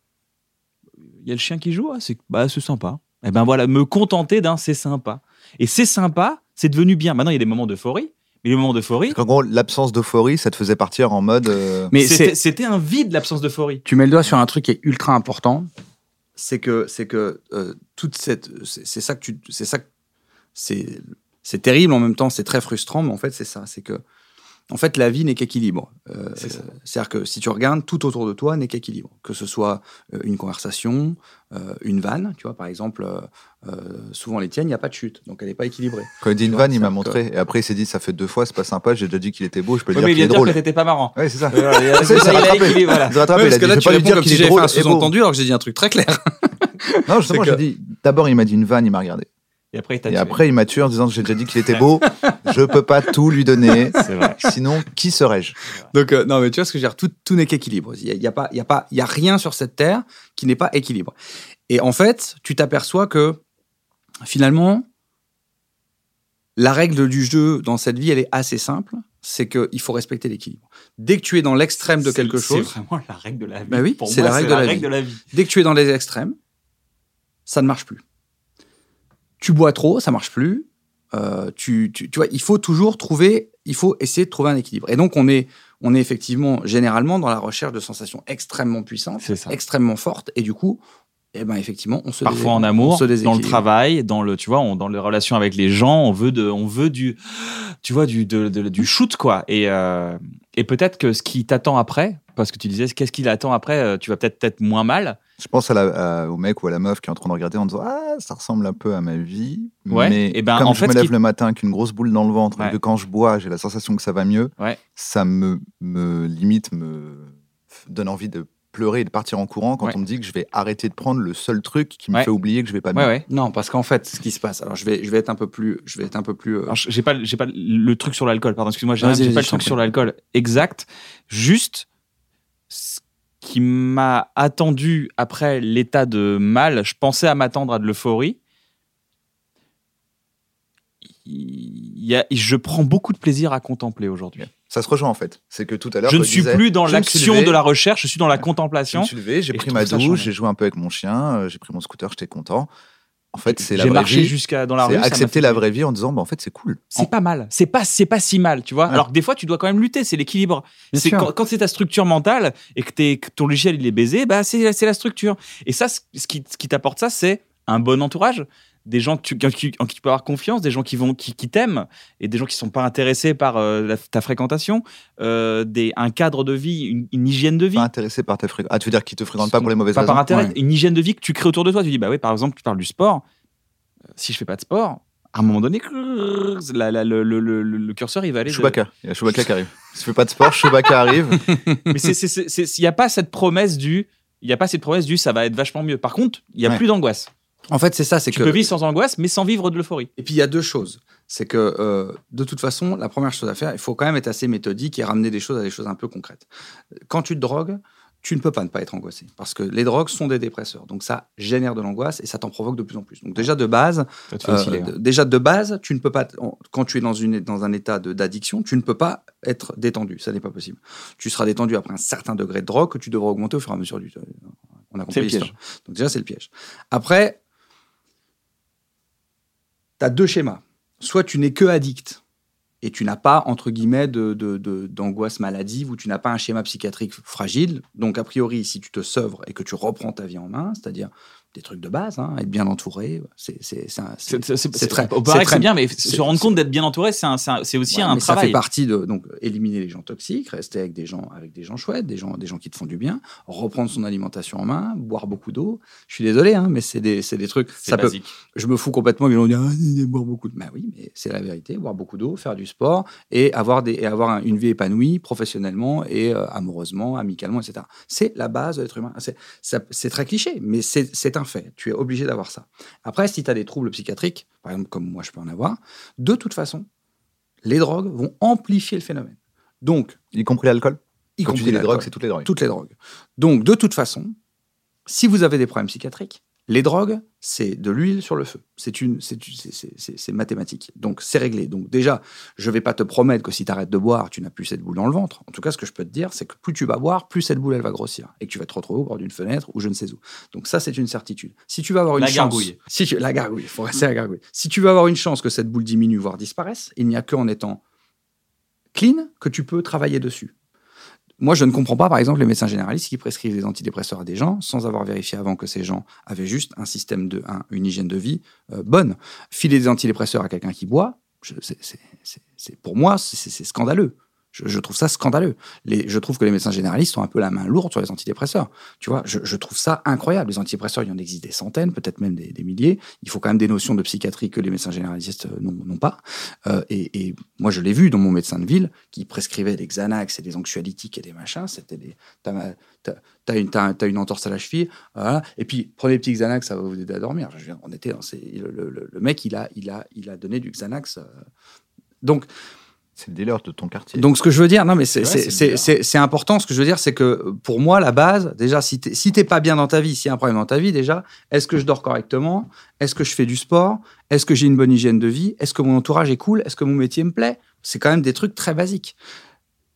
Il y a le chien qui joue, ah, c'est bah, sympa. Et ben voilà, me contenter d'un c'est sympa. Et c'est sympa, c'est devenu bien. Maintenant, il y a des moments d'euphorie, mais les moments d'euphorie, qu'en gros, l'absence d'euphorie, ça te faisait partir en mode. euh, Mais c'était un vide, l'absence d'euphorie. tu mets le doigt sur un truc qui est ultra important, c'est que c'est que euh, toute cette c'est ça que tu c'est ça que- c'est c'est terrible en même temps, c'est très frustrant, mais en fait c'est ça, c'est que en fait la vie n'est qu'équilibre. Euh. C'est-à-dire que si tu regardes tout autour de toi n'est qu'équilibre, que ce soit euh, une conversation, euh, une vanne, tu vois par exemple, euh, souvent les tiennes il n'y a pas de chute, donc elle n'est pas équilibrée. Quand il dit une vanne, il m'a montré. Et après, il s'est dit, ça fait deux fois, c'est pas sympa. J'ai déjà dit qu'il était beau. Je peux Ouais, dire mais il qu'il vient est de dire drôle. que t'étais pas marrant. Ouais, c'est ça. Il a- Ça, ça il a rattrape. équilibré, voilà. Ouais, il parce a que dit, là je tu peux pas lui réponds dire comme qu'il si est j'avais fait drôle un sous-entendu alors que j'ai dit un truc très clair. Non, justement, j'ai que- dit. D'abord, il m'a dit une vanne, il m'a regardé. Et après, il t'a Et tué. après, il m'a tué en disant que j'ai déjà dit qu'il était beau. je peux pas tout lui donner. C'est vrai. Sinon, qui serais-je? Donc, euh, non, mais tu vois ce que je veux dire, tout, tout n'est qu'équilibre. Il n'y a, y a, pas- il y a, pas- il y a rien sur cette terre qui n'est pas équilibre. Et en fait, tu t'aperçois que finalement, la règle du jeu dans cette vie, elle est assez simple. C'est qu'il faut respecter l'équilibre. Dès que tu es dans l'extrême de C'est- quelque C'est chose, vraiment la règle de la vie. Bah oui, Pour c'est moi, la règle de la vie. de la vie. dès que tu es dans les extrêmes, ça ne marche plus. Tu bois trop, ça marche plus. Euh, tu, tu, tu vois, il faut toujours trouver, il faut essayer de trouver un équilibre. Et donc, on est, on est effectivement généralement dans la recherche de sensations extrêmement puissantes, extrêmement fortes, et du coup, eh ben effectivement, on se Parfois en amour, dans le travail, dans le, tu vois, on- dans les relations avec les gens, on veut de, on veut du, tu vois, du, de- de- du shoot quoi. Et, euh, et peut-être que ce qui t'attend après, parce que tu disais, qu'est-ce qui t'attend après, euh, tu vas peut-être être moins mal. Je pense à la- à- au mec ou à la meuf qui est en train de regarder en disant Ah, ça ressemble un peu à ma vie. Ouais, Mais et ben, comme en je fait, me ce lève qui- le matin avec une grosse boule dans le ventre Ouais. et que quand je bois, j'ai la sensation que ça va mieux, Ouais. ça me, me limite, me donne envie de pleurer et de partir en courant quand Ouais. on me dit que je vais arrêter de prendre le seul truc qui me Ouais. fait oublier que je vais pas bien. Ouais, ouais. Non, parce qu'en fait, ce qui se passe, alors je vais, je vais être un peu plus, je vais être un peu plus. euh, j'ai pas, j'ai pas le truc sur l'alcool, pardon, excuse-moi, j'ai pas le truc sur l'alcool exact. Juste, c- qui m'a attendu après l'état de mal. Je pensais à m'attendre à de l'euphorie. Je prends beaucoup de plaisir à contempler aujourd'hui. Ça se rejoint en fait. C'est que tout à l'heure. Je ne suis disais, plus dans l'action de la recherche, je suis dans la Je me contemplation. suis levé, j'ai pris ma douche, j'ai joué un peu avec mon chien, euh, j'ai pris mon scooter, j'étais content. En fait, c'est la J'ai vraie marché vie. jusqu'à dans la rue. Accepter la vraie vie en disant, bah, en fait, c'est cool. C'est pas mal. C'est pas, c'est pas si mal, tu vois. Ouais. Alors que des fois, tu dois quand même lutter. C'est l'équilibre. C'est quand, quand c'est ta structure mentale et que, ton logiciel il est baisé, bah c'est, c'est la structure. Et ça, ce ce qui, ce qui t'apporte ça, c'est un bon entourage, des gens que tu, en qui, qui tu peux avoir confiance, des gens qui vont, qui, qui t'aiment et des gens qui sont pas intéressés par euh, la- ta fréquentation, euh, des, un cadre de vie, une, une hygiène de vie. Pas intéressé par ta fréquence. Ah, tu veux dire qu'ils te fréquentent pas pour les mauvaises pas raisons par intérêt, Ouais. une hygiène de vie que tu crées autour de toi. Tu dis, bah oui, par exemple, tu parles du sport. Euh, Si je fais pas de sport, à un moment donné, la- la- le, le- le- le curseur, il va aller. de- Chewbacca. Il y a Chewbacca qui arrive. Si tu fais pas de sport, Chewbacca arrive. Mais il n'y a pas cette promesse du. Il n'y a pas cette promesse du ça va être vachement mieux. Par contre, il n'y a Ouais. plus d'angoisse. En fait, c'est ça, c'est Tu que. peux vivre sans angoisse, mais sans vivre de l'euphorie. Et puis il y a deux choses. C'est que euh, de toute façon, la première chose à faire, il faut quand même être assez méthodique et ramener des choses à des choses un peu concrètes. Quand tu te drogues, tu ne peux pas ne pas être angoissé parce que les drogues sont des dépresseurs. Donc ça génère de l'angoisse et ça t'en provoque de plus en plus. Donc déjà de base, Ça te fait euh, hein. déjà de base, tu ne peux pas quand tu es dans une dans un état de- d'addiction, tu ne peux pas être détendu. Ça n'est pas possible. Tu seras détendu après un certain degré de drogue que tu devras augmenter au fur et à mesure du. On a compris C'est le piège. Donc déjà, c'est le piège. Après, tu deux schémas. Soit tu n'es que addict et tu n'as pas, entre guillemets, de- de- d'angoisse maladive ou tu n'as pas un schéma psychiatrique fragile. Donc, a priori, si tu te sevres et que tu reprends ta vie en main, c'est-à-dire des trucs de base, hein, être bien entouré, c'est un- très- que très- c'est bien, mais se rendre compte d'être bien entouré, c'est un- un- aussi Ouais, un mais ça travail. fait partie de donc éliminer les gens toxiques, rester avec des gens avec des gens chouettes, des gens des gens qui te font du bien, reprendre son alimentation en main, boire beaucoup d'eau. Je suis désolé, hein, mais c'est des c'est des trucs. Peut, basique. je me fous complètement. Dire ah, il boire beaucoup. de... Bah oui, mais c'est la vérité. Boire beaucoup d'eau, faire du sport et avoir des et avoir un- une vie épanouie professionnellement et euh, amoureusement, amicalement, etc. C'est la base de l'être humain. C'est ça- c'est très cliché, mais c'est c'est un fait. Tu es obligé d'avoir ça. Après, si tu as des troubles psychiatriques, par exemple comme moi je peux en avoir, de toute façon, les drogues vont amplifier le phénomène. Donc, Y compris l'alcool. y Quand tu compris dis les drogues, c'est toutes les drogues. toutes les drogues. Donc, de toute façon, si vous avez des problèmes psychiatriques, les drogues, c'est de l'huile sur le feu. C'est une, c'est, mathématique. Donc, c'est réglé. Donc, déjà, je vais pas te promettre que si tu arrêtes de boire, tu n'as plus cette boule dans le ventre. En tout cas, ce que je peux te dire, c'est que plus tu vas boire, plus cette boule, elle va grossir. Et que tu vas te retrouver au bord d'une fenêtre ou je ne sais où. Donc, ça, c'est une certitude. Si tu vas avoir une La chance. gargouille. Si tu, la gargouille, il faut rester à la gargouille. Si tu veux avoir une chance que cette boule diminue, voire disparaisse, il n'y a qu'en étant clean que tu peux travailler dessus. Moi, je ne comprends pas, par exemple, les médecins généralistes qui prescrivent des antidépresseurs à des gens sans avoir vérifié avant que ces gens avaient juste un système de, un- une hygiène de vie euh, bonne. Filer des antidépresseurs à quelqu'un qui boit, je- c'est- c'est- pour moi, c'est scandaleux. Je, trouve ça scandaleux. Je trouve que les médecins généralistes ont un peu la main lourde sur les antidépresseurs. Tu vois, je, trouve ça incroyable. Les antidépresseurs, il y en existe des centaines, peut-être même des, milliers. Il faut quand même des notions de psychiatrie que les médecins généralistes euh, n'ont pas. Euh, et, moi, je l'ai vu dans mon médecin de ville qui prescrivait des Xanax et des anxiolytiques et des machins. C'était des. T'as une, une entorse à la cheville. Et puis prenez des petits Xanax, ça va vous aider à dormir. Je on était dans ces- le, le- le- le mec, il a, il a, il a donné du Xanax. euh. Donc, C'est le dealer de ton quartier. donc, ce que je veux dire, non, mais c'est important. Ce que je veux dire, c'est que pour moi, la base, déjà, si t'es si pas bien dans ta vie, s'il y a un problème dans ta vie, déjà, est-ce que je dors correctement? Est-ce que je fais du sport? Est-ce que j'ai une bonne hygiène de vie? Est-ce que mon entourage est cool? Est-ce que mon métier me plaît? C'est quand même des trucs très basiques.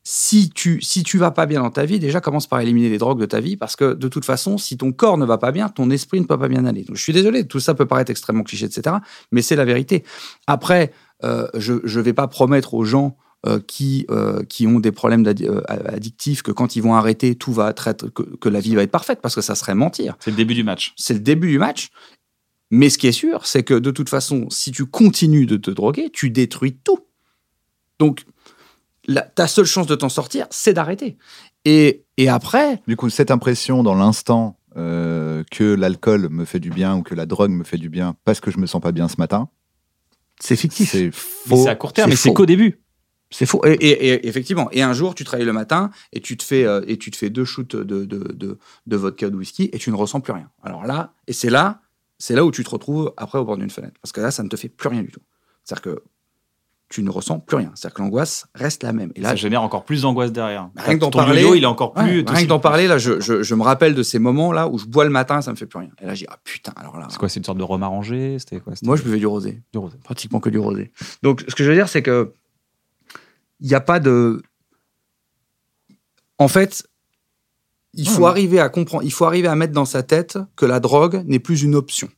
Si tu, si tu vas pas bien dans ta vie, déjà commence par éliminer les drogues de ta vie parce que de toute façon, si ton corps ne va pas bien, ton esprit ne peut pas bien aller. Donc, je suis désolé, tout ça peut paraître extrêmement cliché, etc. Mais c'est la vérité. Après, je ne vais pas promettre aux gens euh, qui, euh, qui ont des problèmes euh, addictifs que quand ils vont arrêter, tout va être, que, que la vie va être parfaite parce que ça serait mentir. C'est le début du match. C'est le début du match. Mais ce qui est sûr, c'est que de toute façon, si tu continues de te droguer, tu détruis tout. Donc, la- ta seule chance de t'en sortir, c'est d'arrêter. Et, et après, Du coup, cette impression dans l'instant euh, que l'alcool me fait du bien ou que la drogue me fait du bien parce que je me sens pas bien ce matin, c'est fictif. c'est faux. c'est à court terme, mais c'est qu'au début. C'est faux. Et, et- et effectivement, et un jour, tu travailles le matin et tu te fais, euh, et tu te fais deux shoots de, de, de, de vodka ou de whisky et tu ne ressens plus rien. Alors là, et c'est là, c'est là où tu te retrouves après au bord d'une fenêtre. Parce que là, ça ne te fait plus rien du tout. C'est-à-dire que tu ne ressens plus rien. C'est-à-dire que l'angoisse reste la même. Et ça génère encore plus d'angoisse derrière. Bah, rien que d'en parler- il est encore Ouais, plus. rien que d'en parler, là, je, je- je me rappelle de ces moments-là où je bois le matin, ça me fait plus rien. Et là, je dis, ah putain, alors là. C'est quoi C'est une sorte de rhum arrangé? C'était quoi? Moi, je buvais du rosé. du rosé. Pratiquement que du rosé. Donc, ce que je veux dire, c'est que il n'y a pas de. En fait, il faut Ouais. arriver à comprendre, il faut arriver à mettre dans sa tête que la drogue n'est plus une option.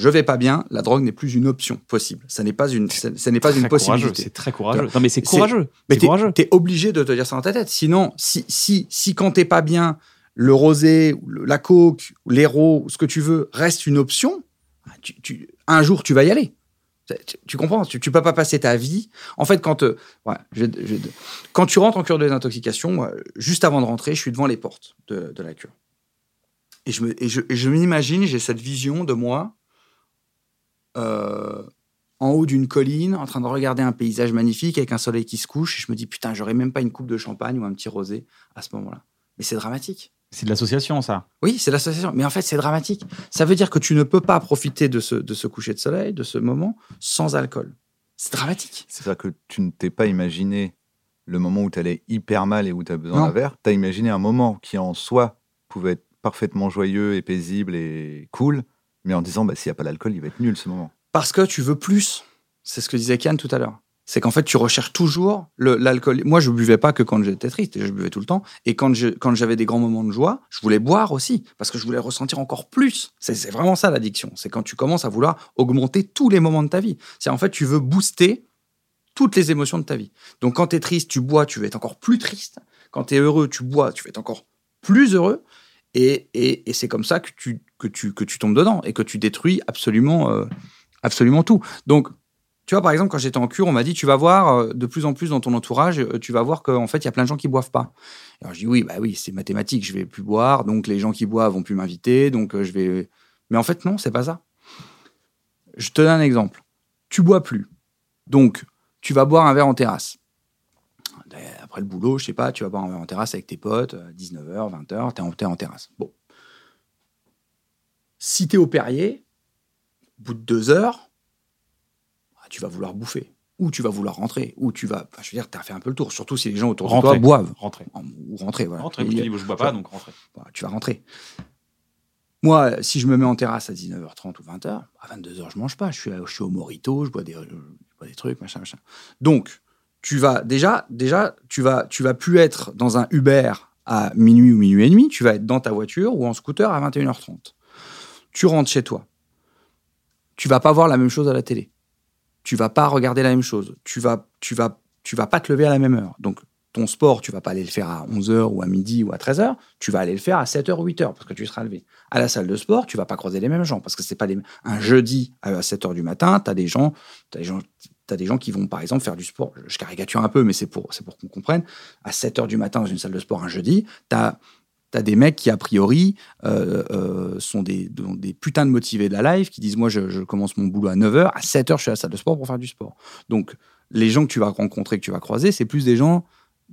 Je vais pas bien, la drogue n'est plus une option possible. Ça n'est pas une, ça, ça n'est pas une possibilité. C'est très courageux. Non, mais c'est courageux. Mais C'est t'es, courageux. t'es obligé de te dire ça dans ta tête. Sinon, si, si, si quand t'es pas bien, le rosé, la coke, l'héros, ce que tu veux, reste une option, bah, tu, tu- un jour tu vas y aller. Tu, tu comprends? Tu, tu peux pas passer ta vie. En fait, quand, euh, ouais, je vais- je vais- quand tu rentres en cure de désintoxication, moi, juste avant de rentrer, je suis devant les portes de, de la cure. Et je, me, et je, et je m'imagine, j'ai cette vision de moi euh, en haut d'une colline, en train de regarder un paysage magnifique avec un soleil qui se couche. Et je me dis, putain, j'aurais même pas une coupe de champagne ou un petit rosé à ce moment-là. Mais c'est dramatique. C'est de l'association, ça. Oui, c'est l'association. Mais en fait, c'est dramatique. Ça veut dire que tu ne peux pas profiter de ce, de ce coucher de soleil, de ce moment, sans alcool. C'est dramatique. C'est ça que tu ne t'es pas imaginé le moment où tu allais hyper mal et où tu as besoin d'un verre. Tu as imaginé un moment qui en soi pouvait être parfaitement joyeux et paisible et cool, mais en disant bah, s'il n'y a pas d'alcool, il va être nul ce moment. Parce que tu veux plus. C'est ce que disait Kian tout à l'heure. C'est qu'en fait, tu recherches toujours l'alcool. Moi, je buvais pas que quand j'étais triste, je buvais tout le temps. Et quand je- quand j'avais des grands moments de joie, je voulais boire aussi, parce que je voulais ressentir encore plus. C'est c'est vraiment ça l'addiction. C'est quand tu commences à vouloir augmenter tous les moments de ta vie. C'est en fait, tu veux booster toutes les émotions de ta vie. Donc, quand tu es triste, tu bois, tu vas être encore plus triste. Quand tu es heureux, tu bois, tu vas être encore plus heureux. Et, et- c'est comme ça que tu, que, tu, que tu tombes dedans et que tu détruis absolument, euh, absolument tout. Donc, tu vois, par exemple, quand j'étais en cure, on m'a dit, tu vas voir euh, de plus en plus dans ton entourage, euh, tu vas voir qu'en fait, il y a plein de gens qui boivent pas. Alors, je dis, oui, bah oui, c'est mathématique, je vais plus boire, donc les gens qui boivent vont plus m'inviter, donc je vais. Mais en fait, non, c'est pas ça. Je te donne un exemple. Tu bois plus. Donc, tu vas boire un verre en terrasse. Après le boulot, je sais pas, tu vas boire verre en terrasse avec tes potes, euh, 19h, 20h, t'es en, t'es en terrasse. Bon. Si t'es au Perrier, au bout de deux heures, ah, tu vas vouloir bouffer. Ou tu vas vouloir rentrer. Ou tu vas. enfin, je veux dire, tu as fait un peu le tour. Surtout si les gens autour de toi boivent. Rentrer. Ou rentrer, voilà. Rentrer. Tu dis, je bois pas, donc rentrer. bah, tu vas rentrer. Moi, si je me mets en terrasse à 19h30 ou 20h, à 22h, je mange pas. Je suis, je suis au Morito, je bois des, je bois des trucs, machin, machin. Donc, tu vas déjà, déjà, tu vas, tu vas plus être dans un Uber à minuit ou minuit et demi. Tu vas être dans ta voiture ou en scooter à 21h30. Tu rentres chez toi. Tu vas pas voir la même chose à la télé. Tu vas pas regarder la même chose. Tu vas, tu vas, tu vas pas te lever à la même heure. Donc, ton sport, tu vas pas aller le faire à 11h ou à midi ou à 13h, tu vas aller le faire à 7h ou 8h parce que tu seras levé. À la salle de sport, tu vas pas croiser les mêmes gens parce que c'est pas les... un jeudi à 7h du matin, tu as des gens t'as des gens T'as des gens qui vont, par exemple, faire du sport. Je caricature un peu, mais c'est pour, qu'on comprenne. À 7 h du matin dans une salle de sport un jeudi, tu as, des mecs qui, a priori, euh, euh, sont des, de- des putains de motivés de la life, qui disent Moi, je, commence mon boulot à 9 h, à 7 h, je suis à la salle de sport pour faire du sport. Donc, les gens que tu vas rencontrer, que tu vas croiser, c'est plus des gens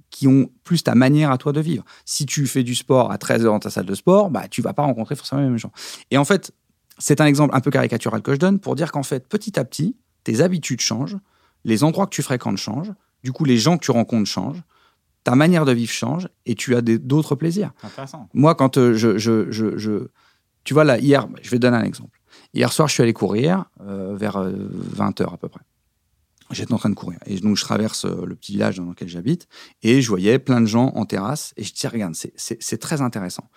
qui ont plus ta manière à toi de vivre. Si tu fais du sport à 13 h dans ta salle de sport, bah, tu vas pas rencontrer forcément les mêmes gens. Et en fait, c'est un exemple un peu caricatural que je donne pour dire qu'en fait, petit à petit, tes habitudes changent, les endroits que tu fréquentes changent, du coup, les gens que tu rencontres changent, ta manière de vivre change et tu as d'autres plaisirs. Intéressant. Moi, quand euh, je, je, je, je- Tu vois, là, hier, je vais te donner un exemple. Hier soir, je suis allé courir euh, vers 20h à peu près. J'étais en train de courir. Et donc, je traverse euh, le petit village dans lequel j'habite et je voyais plein de gens en terrasse. Et je dis, regarde, c'est- très intéressant.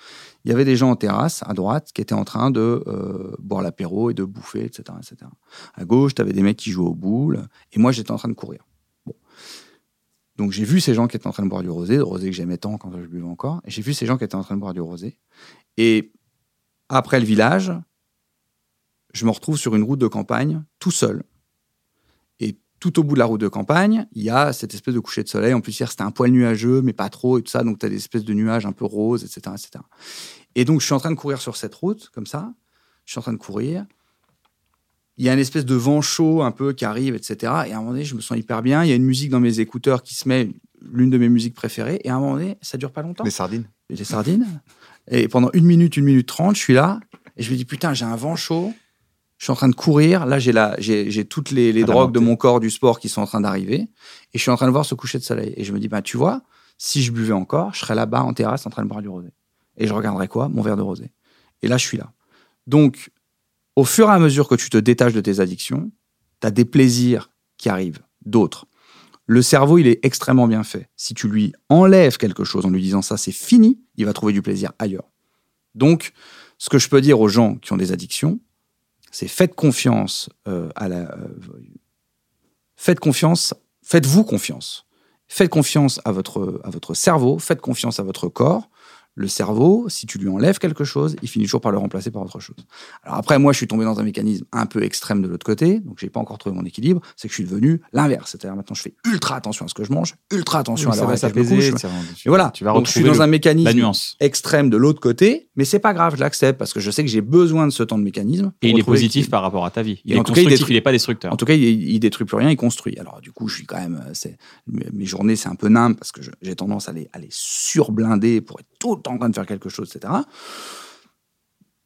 Il y avait des gens en terrasse à droite qui étaient en train de euh, boire l'apéro et de bouffer, etc. etc. À gauche, tu avais des mecs qui jouaient aux boules. Et moi, j'étais en train de courir. Donc, j'ai vu ces gens qui étaient en train de boire du rosé, rosé que j'aimais tant quand je buvais encore. Et j'ai vu ces gens qui étaient en train de boire du rosé. Et après le village, je me retrouve sur une route de campagne, tout seul. Tout au bout de la route de campagne, il y a cette espèce de coucher de soleil. En plus, hier, c'était un poil nuageux, mais pas trop, et tout ça. Donc, tu as des espèces de nuages un peu roses, etc., etc. Et donc, je suis en train de courir sur cette route, comme ça. Je suis en train de courir. Il y a une espèce de vent chaud un peu qui arrive, etc. Et à un moment donné, je me sens hyper bien. Il y a une musique dans mes écouteurs qui se met, l'une de mes musiques préférées. Et à un moment donné, ça dure pas longtemps Les sardines. des sardines. Et pendant une minute, une minute trente, je suis là et je me dis putain, j'ai un vent chaud. Je suis en train de courir. Là, j'ai la, j'ai, j'ai toutes les, la drogues de mon corps du sport qui sont en train d'arriver. Et je suis en train de voir ce coucher de soleil. Et je me dis, bah, tu vois, si je buvais encore, je serais là-bas en terrasse en train de boire du rosé. Et je regarderais quoi? Mon verre de rosé. Et là, je suis là. Donc, au fur et à mesure que tu te détaches de tes addictions, tu as des plaisirs qui arrivent, d'autres. Le cerveau, il est extrêmement bien fait. Si tu lui enlèves quelque chose en lui disant ça, c'est fini, il va trouver du plaisir ailleurs. Donc, ce que je peux dire aux gens qui ont des addictions, c'est faites confiance euh, à la. euh, faites confiance, faites-vous confiance. Faites confiance à votre, à votre cerveau, faites confiance à votre corps. Le cerveau, si tu lui enlèves quelque chose, il finit toujours par le remplacer par autre chose. Alors après, moi, je suis tombé dans un mécanisme un peu extrême de l'autre côté, donc j'ai pas encore trouvé mon équilibre. C'est que je suis devenu l'inverse. C'est-à-dire maintenant, je fais ultra attention à ce que je mange, ultra attention à l'heure à laquelle je me couche. Et voilà. Tu vas Donc, je suis dans le- un mécanisme extrême de l'autre côté, mais c'est pas grave, je l'accepte parce que je sais que j'ai besoin de ce temps de mécanisme. Et il est positif par rapport à ta vie. Il est en tout cas, il constructif, détruit- il n'est pas destructeur. En tout cas, il, il détruit plus rien, il construit. Alors, du coup, je suis quand même. euh, mes journées, c'est un peu nimble parce que j'ai tendance à les, à les surblinder pour être tout le temps en train de faire quelque chose, etc.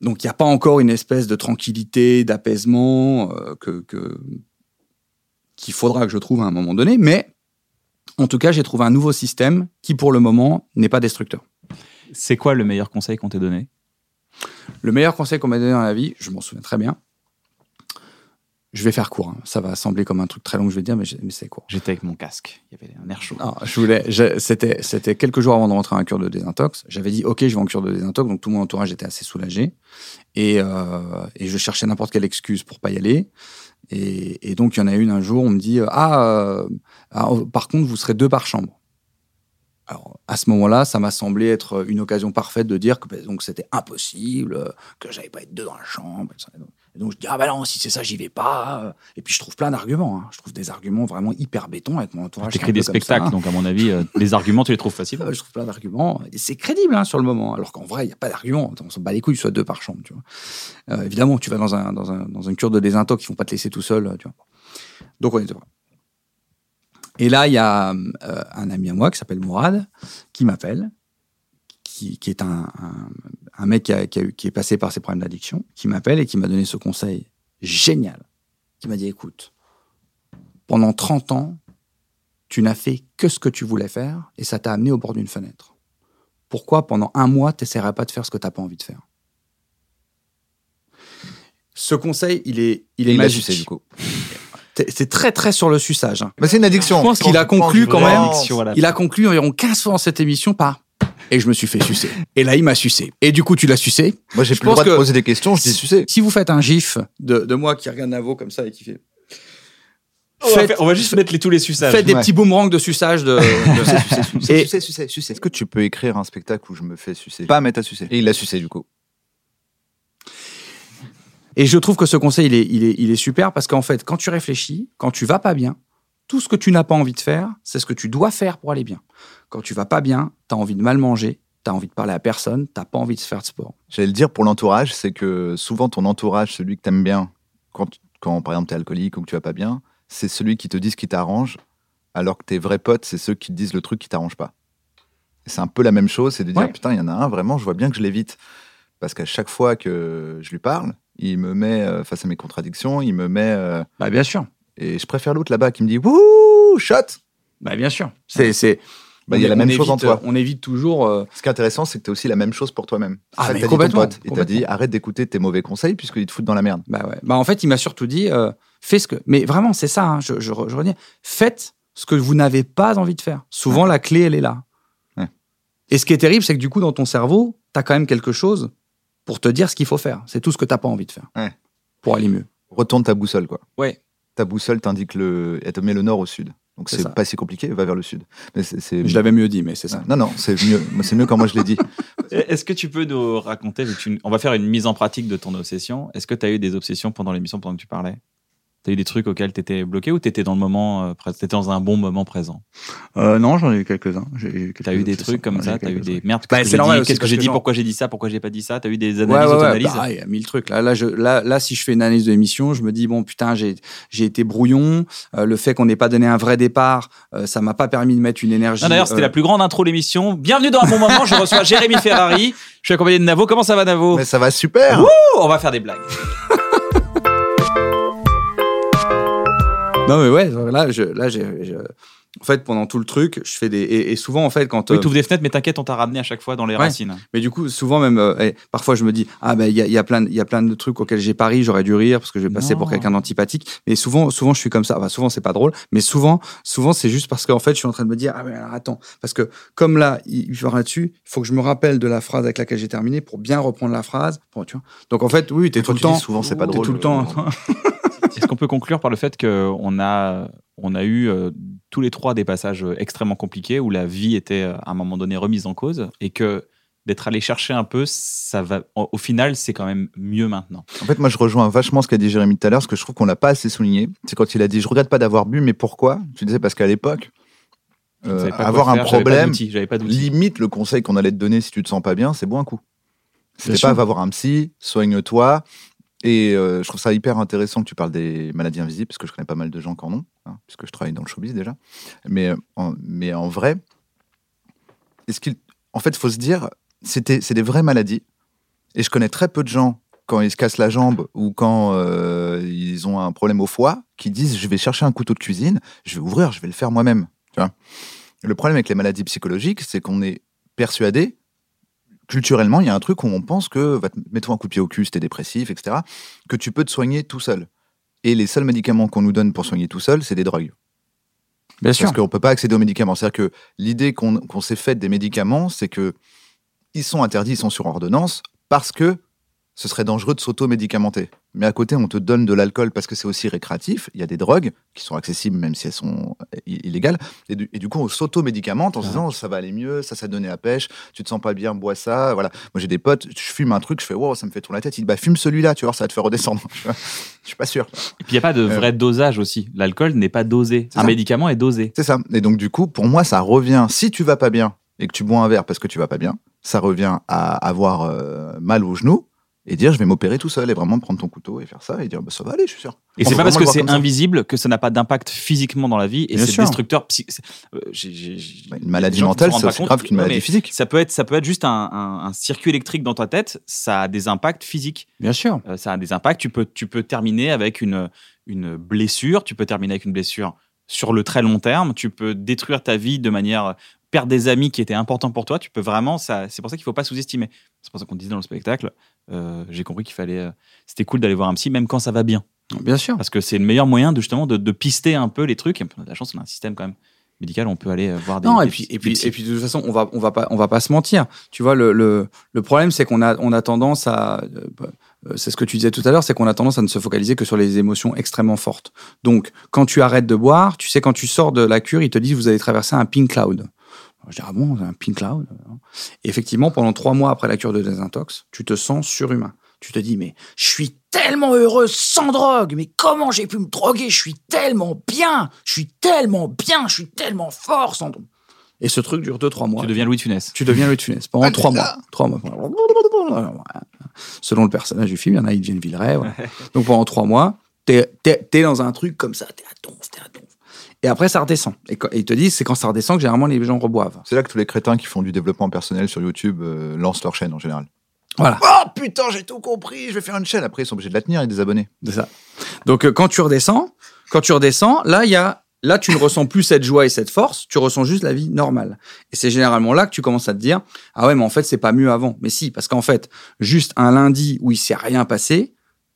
Donc, il n'y a pas encore une espèce de tranquillité, d'apaisement euh, que, que- qu'il faudra que je trouve à un moment donné. Mais, en tout cas, j'ai trouvé un nouveau système qui, pour le moment, n'est pas destructeur. C'est quoi le meilleur conseil qu'on t'ait donné? Le meilleur conseil qu'on m'a donné dans la vie, je m'en souviens très bien. Je vais faire court. hein. Ça va sembler comme un truc très long que je vais dire, mais, c'est court. J'étais avec mon casque. Il y avait un air chaud. Non, je voulais. C'était, c'était quelques jours avant de rentrer en cure de désintox. J'avais dit, ok, je vais en cure de désintox, donc tout mon entourage était assez soulagé, et, euh, et je cherchais n'importe quelle excuse pour pas y aller. Et, et donc il y en a une un jour, on me dit, euh, ah, euh, ah, oh, par contre, vous serez deux par chambre. Alors à ce moment-là, ça m'a semblé être une occasion parfaite de dire que ben, donc c'était impossible, que j'allais pas être deux dans la chambre. Et donc- je dis ah ben non, si c'est ça, j'y vais pas. Et puis je trouve plein d'arguments. hein. Je trouve des arguments vraiment hyper béton avec mon entourage. T'écris des ça, spectacles, hein. donc à mon avis, euh, les arguments, tu les trouves faciles. Je trouve plein d'arguments. Et c'est crédible hein, sur le moment. Alors qu'en vrai, il n'y a pas d'argument. On s'en bat les couilles, soit deux par chambre. Tu vois. Euh, évidemment, tu vas dans, un, dans, un, dans une cure de désintox, ils ne vont pas te laisser tout seul. Tu vois. Donc on est heureux. Et là, il y a euh, un ami à moi qui s'appelle Mourad qui m'appelle, qui, qui est un, un, un mec qui, a- qui a eu- qui est passé par ses problèmes d'addiction, qui m'appelle et qui m'a donné ce conseil génial. Qui m'a dit écoute, pendant 30 ans, tu n'as fait que ce que tu voulais faire et ça t'a amené au bord d'une fenêtre. Pourquoi pendant un mois, tu n'essaierais pas de faire ce que tu n'as pas envie de faire? Ce conseil, il est, il est Il magique. sucé, du coup. C'est- très, très sur le suçage. hein. Mais c'est une addiction. Je pense qu'il a conclu quand même. Il a conclu environ 15 fois dans cette émission par et je me suis fait sucer. Et là, il m'a sucé. Et du coup, tu l'as sucé. Moi, j'ai plus le droit de poser des questions, je dis sucer. Si vous faites un gif de, de moi qui regarde Navo comme ça et qui fait. On va, Faites- faire- on va juste mettre les, tous les suçages. Faites des Ouais. petits boomerangs de suçage de. de- Sucer, sucer, sucer. Est-ce que tu peux écrire un spectacle où je me fais sucer? Pas mettre à sucer. Et il a sucé, du coup. Et je trouve que ce conseil, il est, il est, il est super parce qu'en fait, quand tu réfléchis, quand tu vas pas bien, tout ce que tu n'as pas envie de faire, c'est ce que tu dois faire pour aller bien. Quand tu vas pas bien, tu as envie de mal manger, tu as envie de parler à personne, tu pas envie de faire de sport. J'allais le dire pour l'entourage, c'est que souvent ton entourage, celui que t'aimes bien, quand, quand par exemple t'es alcoolique ou que tu vas pas bien, c'est celui qui te dit ce qui t'arrange, alors que tes vrais potes, c'est ceux qui te disent le truc qui t'arrange pas. C'est un peu la même chose, c'est de dire Ouais. putain, il y en a un, vraiment, je vois bien que je l'évite. Parce qu'à chaque fois que je lui parle, il me met euh, face à mes contradictions, il me met. euh, Bah, bien sûr. Et je préfère l'autre là-bas qui me dit Wouh, shot Bah, bien sûr. C'est, c'est, Bah, Il y a la même évite- chose en toi. On évite toujours. euh, Ce qui est intéressant, c'est que tu as aussi la même chose pour toi-même. Ah, ça mais dit ton complètement, pote. Il t'a dit arrête d'écouter tes mauvais conseils puisqu'ils te foutent dans la merde. Bah ouais. Bah en fait, il m'a surtout dit, euh, fais ce que. Mais vraiment, c'est ça. hein, je, je, je redis, faites ce que vous n'avez pas envie de faire. Souvent, la clé, elle est là. Ouais. Et ce qui est terrible, c'est que du coup, dans ton cerveau, tu as quand même quelque chose pour te dire ce qu'il faut faire. C'est tout ce que tu n'as pas envie de faire. Pour aller mieux. Retourne ta boussole, quoi. Ouais. Ta boussole t'indique le. Elle te met le nord au sud. Donc C'est pas si compliqué, va vers le sud. Mais c'est. c'est- Je l'avais mieux dit, mais c'est ça. Non, non, c'est mieux. C'est mieux quand moi je l'ai dit. Est-ce que tu peux nous raconter, on va faire une mise en pratique de ton obsession, est-ce que tu as eu des obsessions pendant l'émission, pendant que tu parlais? Tu as eu des trucs auxquels tu étais bloqué ou tu étais dans le moment, euh, t'étais dans un bon moment présent? Euh, non, j'en ai eu quelques-uns. Tu as eu des trucs comme ça? Tu as eu des merdes? Bah, qu'est-ce que c'est j'ai normal Qu'est-ce que j'ai dit Pourquoi j'ai dit ça Pourquoi j'ai pas dit ça? Tu as eu des Ouais, analyses, ouais, ouais, bah, il y a mille trucs. Là, là, je, là, là, si je fais une analyse de l'émission, je me dis, bon, putain, j'ai j'ai été brouillon. Euh, le fait qu'on n'ait pas donné un vrai départ, euh, ça m'a pas permis de mettre une énergie. Non, D'ailleurs, c'était euh, la plus grande intro de l'émission. Bienvenue dans un bon moment. Je reçois Jérémy Ferrari. Je suis accompagné de Navo. Comment ça va, Navo? Mais ça va super Ouh, On va faire des blagues. Non, mais ouais, là, je, là j'ai, je- en fait, pendant tout le truc, je fais des. Et, et souvent, en fait, quand. Oui, euh, tu ouvres des fenêtres, mais t'inquiète, on t'a ramené à chaque fois dans les Ouais. racines. mais du coup, souvent, même. euh, parfois, je me dis, ah, ben, il y a, il y, a plein y a plein de trucs auxquels j'ai pas ri, j'aurais dû rire parce que je vais passer Non. pour quelqu'un d'antipathique. Mais souvent, souvent, je suis comme ça. Enfin, souvent, c'est pas drôle. Mais souvent, souvent, c'est juste parce qu'en fait, je suis en train de me dire, ah, mais alors, attends. Parce que, comme là, il va là-dessus, il faut que je me rappelle de la phrase avec laquelle j'ai terminé pour bien reprendre la phrase. Bon, tu vois. Donc, en fait, oui, t'es tout le temps. souvent, c'est pas drôle. tout le temps. Est-ce qu'on peut conclure par le fait qu'on a, on a eu euh, tous les trois des passages extrêmement compliqués où la vie était euh, à un moment donné remise en cause et que d'être allé chercher un peu, ça va, au final, c'est quand même mieux maintenant. En fait, moi, je rejoins vachement ce qu'a dit Jérémy tout à l'heure, parce que je trouve qu'on l'a pas assez souligné. C'est quand il a dit Je regrette pas d'avoir bu, mais pourquoi? Tu disais parce qu'à l'époque, euh, avoir un faire, j'avais pas problème, pas limite le conseil qu'on allait te donner si tu te sens pas bien, c'est bon un coup. C'était pas va voir un psy, soigne-toi. Et euh, je trouve ça hyper intéressant que tu parles des maladies invisibles, parce que je connais pas mal de gens qui en ont, hein, puisque je travaille dans le showbiz déjà. Mais, euh, en, mais en vrai, est-ce qu'il, en fait, faut se dire, c'est des vraies maladies. Et je connais très peu de gens quand ils se cassent la jambe ou quand euh, ils ont un problème au foie, qui disent je vais chercher un couteau de cuisine, je vais ouvrir, je vais le faire moi-même. Le problème avec les maladies psychologiques, c'est qu'on est persuadé, culturellement, il y a un truc où on pense que, va te- mets-toi un coup de pied au cul si t'es dépressif, etc., que tu peux te soigner tout seul. Et les seuls médicaments qu'on nous donne pour soigner tout seul, c'est des drogues. Bien sûr. Parce qu'on ne peut pas accéder aux médicaments. C'est-à-dire que l'idée qu'on qu'on s'est faite des médicaments, c'est que ils sont interdits, ils sont sur ordonnance, parce que ce serait dangereux de s'auto-médicamenter. Mais à côté, on te donne de l'alcool parce que c'est aussi récréatif. Il y a des drogues qui sont accessibles même si elles sont euh, illégales. Et du, et du coup, on s'auto-médicamente en se disant ça va aller mieux, ça, ça donne la pêche, tu te sens pas bien, bois ça. Voilà. Moi, j'ai des potes, je fume un truc, je fais wow, ça me fait tourner la tête. Ils disent bah, fume celui-là, tu vois, ça va te faire redescendre. Je suis pas sûr. Et puis il n'y a pas de Euh, vrai dosage aussi. L'alcool n'est pas dosé. Un ça. médicament est dosé. C'est ça. Et donc, du coup, pour moi, ça revient. Si tu vas pas bien et que tu bois un verre parce que tu vas pas bien, ça revient à avoir euh, mal au genou et dire je vais m'opérer tout seul et vraiment prendre ton couteau et faire ça et dire bah, ça va aller, je suis sûr. Et c'est pas parce que c'est ça. invisible que ça n'a pas d'impact physiquement dans la vie et c'est destructeur. psy- euh, Bah, Une maladie mentale, c'est aussi grave qu'une maladie physique. Ça peut être, ça peut être juste un, un- un circuit électrique dans ta tête. Ça a des impacts physiques. Bien sûr. Euh, ça a des impacts. Tu peux, tu peux terminer avec une, une blessure. Tu peux terminer avec une blessure sur le très long terme. Tu peux détruire ta vie de manière perdre des amis qui étaient importants pour toi. Tu peux vraiment. Ça, c'est pour ça qu'il faut pas sous-estimer. C'est pour ça qu'on disait dans le spectacle. Euh, j'ai compris qu'il fallait. euh, c'était cool d'aller voir un psy, même quand ça va bien, Bien sûr. parce que c'est le meilleur moyen de justement de, de pister un peu les trucs. Et on a de la chance, on a un système quand même médical. On peut aller euh, voir des. Non, et puis, et, puis, et puis de toute façon, on va, on va, pas, on va pas se mentir. Tu vois, le, le, le problème, c'est qu'on a, on a tendance à. euh, C'est ce que tu disais tout à l'heure, c'est qu'on a tendance à ne se focaliser que sur les émotions extrêmement fortes. Donc, quand tu arrêtes de boire, tu sais, quand tu sors de la cure, ils te disent vous allez traverser un pink cloud. Je dis, ah bon, un pink cloud Et Effectivement, pendant trois mois après la cure de désintox, tu te sens surhumain. Tu te dis, mais je suis tellement heureux sans drogue, mais comment j'ai pu me droguer? Je suis tellement bien, je suis tellement bien, je suis tellement fort sans drogue. Et ce truc dure deux, trois mois. tu deviens Louis de Funès. Tu deviens Louis de Funès pendant trois mois. Trois mois. Selon le personnage du film, il y en a, ils deviennent Villeray. voilà. Donc pendant trois mois, t'es es, dans un truc comme ça, t'es à donf, t'es à donf. Et après, ça redescend. Et, ils te disent, c'est quand ça redescend que généralement les gens reboivent. C'est là que tous les crétins qui font du développement personnel sur YouTube euh, lancent leur chaîne en général. Voilà. Oh putain, j'ai tout compris, je vais faire une chaîne. Après, ils sont obligés de la tenir et des abonnés. C'est ça. Donc euh, quand tu redescends, quand tu redescends, là il y a là tu ne ressens plus cette joie et cette force, tu ressens juste la vie normale. Et c'est généralement là que tu commences à te dire ah ouais mais en fait c'est pas mieux avant. Mais si parce qu'en fait juste un lundi où il s'est rien passé,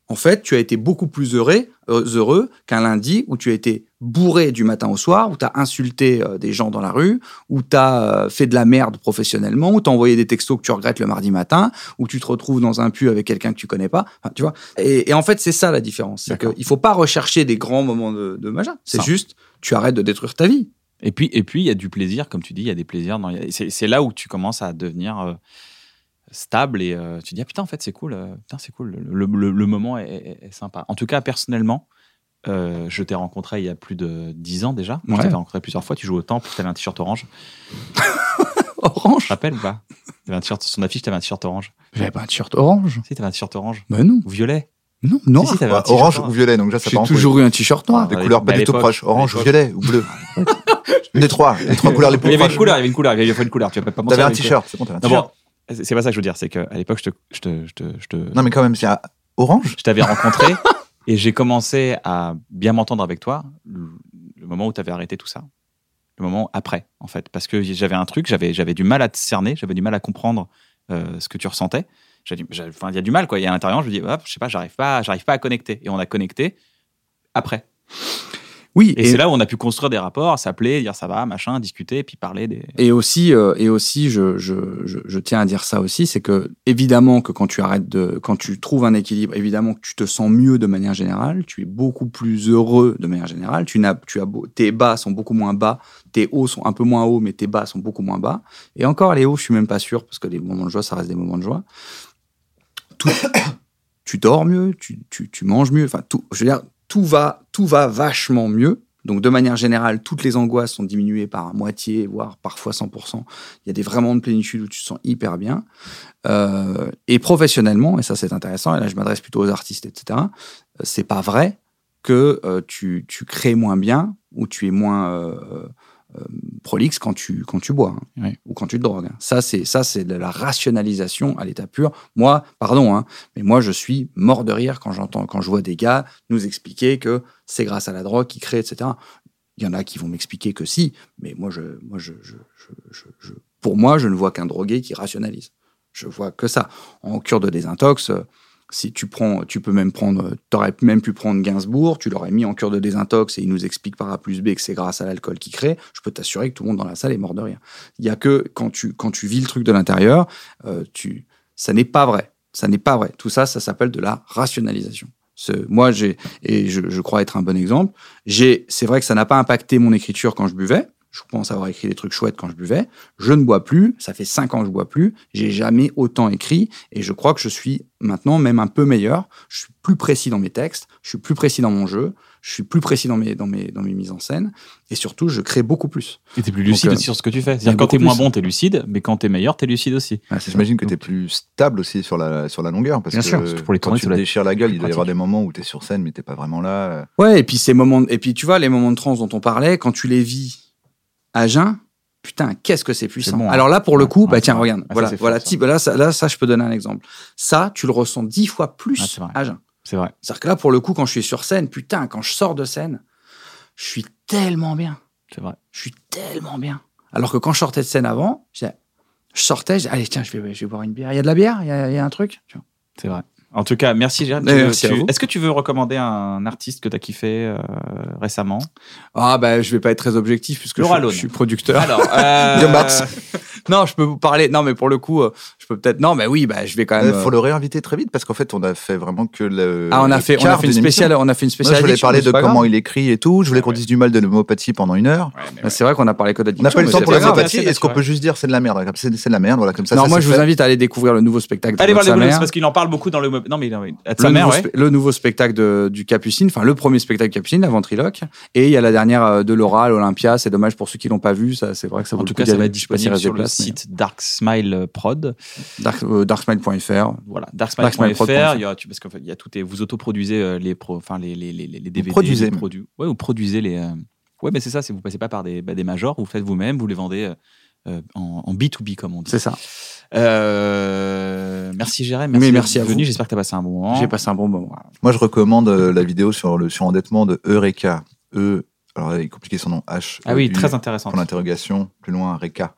en fait tu as été beaucoup plus heureux euh, heureux qu'un lundi où tu as été bourré du matin au soir, où tu as insulté euh, des gens dans la rue, où tu as fait de la merde professionnellement, où tu as envoyé des textos que tu regrettes le mardi matin, où tu te retrouves dans un pu avec quelqu'un que tu connais pas. Enfin, tu vois. Et, et en fait, c'est ça la différence. C'est qu'il faut pas rechercher des grands moments de, de machin. C'est juste, tu arrêtes de détruire ta vie. Et puis, et puis, il y a du plaisir, comme tu dis, il y a des plaisirs. dans- C'est là où tu commences à devenir euh, stable et euh, tu dis, ah putain, en fait, c'est cool. euh, putain, c'est cool. Le, le- le moment est, est- est sympa. En tout cas, personnellement, euh, je t'ai rencontré il y a plus de 10 ans déjà. Je Ouais. t'avais rencontré plusieurs fois. Tu joues au temple, tu avais un t-shirt orange. Orange? Tu te rappelles ou pas? T'avais un t-shirt, son affiche, tu avais un t-shirt orange. J'avais pas un t-shirt orange. Si, tu avais un t-shirt orange. Ben non. Ou violet. Non, non. Si, si, t'avais un Ouais, t-shirt orange ou violet, donc J'ai toujours eu un t-shirt noir. Des couleurs pas du tout proches. Orange ou violet ou bleu. les trois. Les trois couleurs les Il plus y avait une proches. couleur, il y avait une couleur, il y avait une couleur. Tu vas pas T'avais un il t-shirt. C'est bon, t'avais un t-shirt. C'est pas ça que je veux dire. C'est qu'à l'époque, je te, je te, je te, je te- Non, mais quand même, c'est un- orange. je t'avais rencontré et j'ai commencé à bien m'entendre avec toi le moment où tu avais arrêté tout ça Le moment après, en fait. Parce que j'avais un truc, j'avais, j'avais du mal à te cerner, j'avais du mal à comprendre euh, ce que tu ressentais. Enfin, il y a du mal, quoi. Il y a à l'intérieur, je me dis, hop, je sais pas, j'arrive pas, j'arrive pas à connecter. Et on a connecté après. Oui, Et, c'est là où on a pu construire des rapports, s'appeler, dire ça va, machin, discuter, puis parler des. Et aussi, euh, et aussi, je, je, je, je tiens à dire ça aussi, c'est que évidemment que quand tu arrêtes de, quand tu trouves un équilibre, évidemment que tu te sens mieux de manière générale, tu es beaucoup plus heureux de manière générale. Tu n'as, tu as beau- tes bas sont beaucoup moins bas, tes hauts sont un peu moins hauts, mais tes bas sont beaucoup moins bas. Et encore les hauts, je suis même pas sûr parce que les moments de joie, ça reste des moments de joie. Tout, tu dors mieux, tu, tu, tu manges mieux, enfin tout. Je veux dire, tout va, tout va vachement mieux. Donc, de manière générale, toutes les angoisses sont diminuées par moitié, voire parfois 100%. Il y a des vrais moments de plénitude où tu te sens hyper bien. Euh, et professionnellement, et ça c'est intéressant, et là je m'adresse plutôt aux artistes, etc., c'est pas vrai que euh, tu, tu crées moins bien ou tu es moins euh, prolixe quand tu, quand tu bois hein, Oui. ou quand tu te drogues. hein. Ça, c'est ça c'est de la rationalisation à l'état pur. Moi, pardon, hein, mais moi je suis mort de rire quand j'entends, quand je vois des gars nous expliquer que c'est grâce à la drogue qu'ils créent, etc. Il y en a qui vont m'expliquer que si, mais moi, je, moi je, je- je- je- je- pour moi, je ne vois qu'un drogué qui rationalise. Je vois que ça. En cure de désintox, euh, si tu prends, tu peux même prendre, tu aurais même pu prendre Gainsbourg, tu l'aurais mis en cure de désintox et il nous explique par A plus B que c'est grâce à l'alcool qui crée. Je peux t'assurer que tout le monde dans la salle est mort de rire. Il y a que quand tu, quand tu vis le truc de l'intérieur, euh, tu, ça n'est pas vrai. Ça n'est pas vrai. Tout ça, ça s'appelle de la rationalisation. Ce- moi, j'ai, et je, je crois être un bon exemple, j'ai, c'est vrai que ça n'a pas impacté mon écriture quand je buvais. Je pense avoir écrit des trucs chouettes quand je buvais. Je ne bois plus. Ça fait cinq ans que je bois plus. J'ai jamais autant écrit. Et je crois que je suis maintenant même un peu meilleur. Je suis plus précis dans mes textes. Je suis plus précis dans mon jeu. Je suis plus précis dans mes, dans mes, dans mes mises en scène. Et surtout, je crée beaucoup plus. Et t'es plus lucide Donc, euh, aussi sur ce que tu fais. C'est-à-dire quand t'es beaucoup moins plus. bon, t'es lucide, mais quand t'es meilleur, t'es lucide aussi. J'imagine que tu es plus stable aussi sur la, sur la longueur. Parce Bien que sûr, parce que pour les quand tournées, tu être déchires la gueule, il doit y avoir des moments où tu es sur scène, mais t'es pas vraiment là. Ouais, et puis ces moments, et puis tu vois, les moments de transe dont on parlait, quand tu les vis à jeun, putain, qu'est-ce que c'est puissant. bon, hein. Alors là, pour le coup, ouais, bah tiens, regarde, Ah, voilà, voilà, type, là, ça, là, ça, je peux donner un exemple. Ça, tu le ressens dix fois plus Ah, c'est vrai. à jeun. C'est vrai. C'est-à-dire que là, pour le coup, quand je suis sur scène, putain, quand je sors de scène, je suis tellement bien. C'est vrai. Je suis tellement bien. Alors que quand je sortais de scène avant, je sortais, je disais, allez, tiens, je vais, je vais boire une bière. Il y a de la bière? Il y y a un truc? C'est vrai. En tout cas, merci Tu veux- merci à tu- vous. Est-ce que tu veux recommander un artiste que t'as kiffé euh, récemment? Ah, bah, je vais pas être très objectif puisque je, suis- Lone. je suis producteur. Alors, euh. Non, je peux vous parler. Non, mais pour le coup, euh, je peux peut-être. Non, mais oui, bah, je vais quand Il même. euh, faut le réinviter très vite parce qu'en fait, on a fait vraiment que le. Ah, on a fait, on a fait une spéciale, on a fait une Moi, spéciale. je voulais parler de comment grave. il écrit et tout. Je voulais qu'on ouais. dise du mal de l'homéopathie pendant une heure. C'est vrai qu'on a parlé que d'addiction. On n'a pas eu le temps pour c'est Est-ce qu'on peut juste dire c'est de la merde C'est de la merde, voilà, comme ça. Non, ça moi, je vous invite à aller découvrir le nouveau spectacle Allez voir parce qu'il en parle beaucoup dans le. Non, mais, le, sa mère, nouveau spectacle de- du Capucine, enfin le premier spectacle Capucine, la ventriloque, et il y a la dernière euh, de Laura à l'Olympia. C'est dommage pour ceux qui l'ont pas vu, ça c'est vrai que ça En tout cas, ça va être disponible sur le site Dark Smile Prod. Dark, euh, darksmile.fr. Voilà, Darksmile.fr. darksmile.fr. Il y a, tu- parce qu'en fait, il y a tout. vous autoproduisez euh, les, pro, enfin les, les, les, les DVD. produisez les. Ouais, vous produisez les. euh, Ouais, mais c'est ça. Vous passez pas par des, bah, des majors. Vous faites vous-même. Vous les vendez euh, euh, en, en B2B comme on dit. C'est ça. Euh, merci Jérém. Merci, Mais d'être merci à venu. vous. J'espère que tu as passé un bon moment. J'ai passé un bon moment. Moi, je recommande la vidéo sur le surendettement de Eureka. E. Alors, il est compliqué son nom. H. Ah oui, E, très intéressant. Pour l'interrogation, plus loin, Eureka.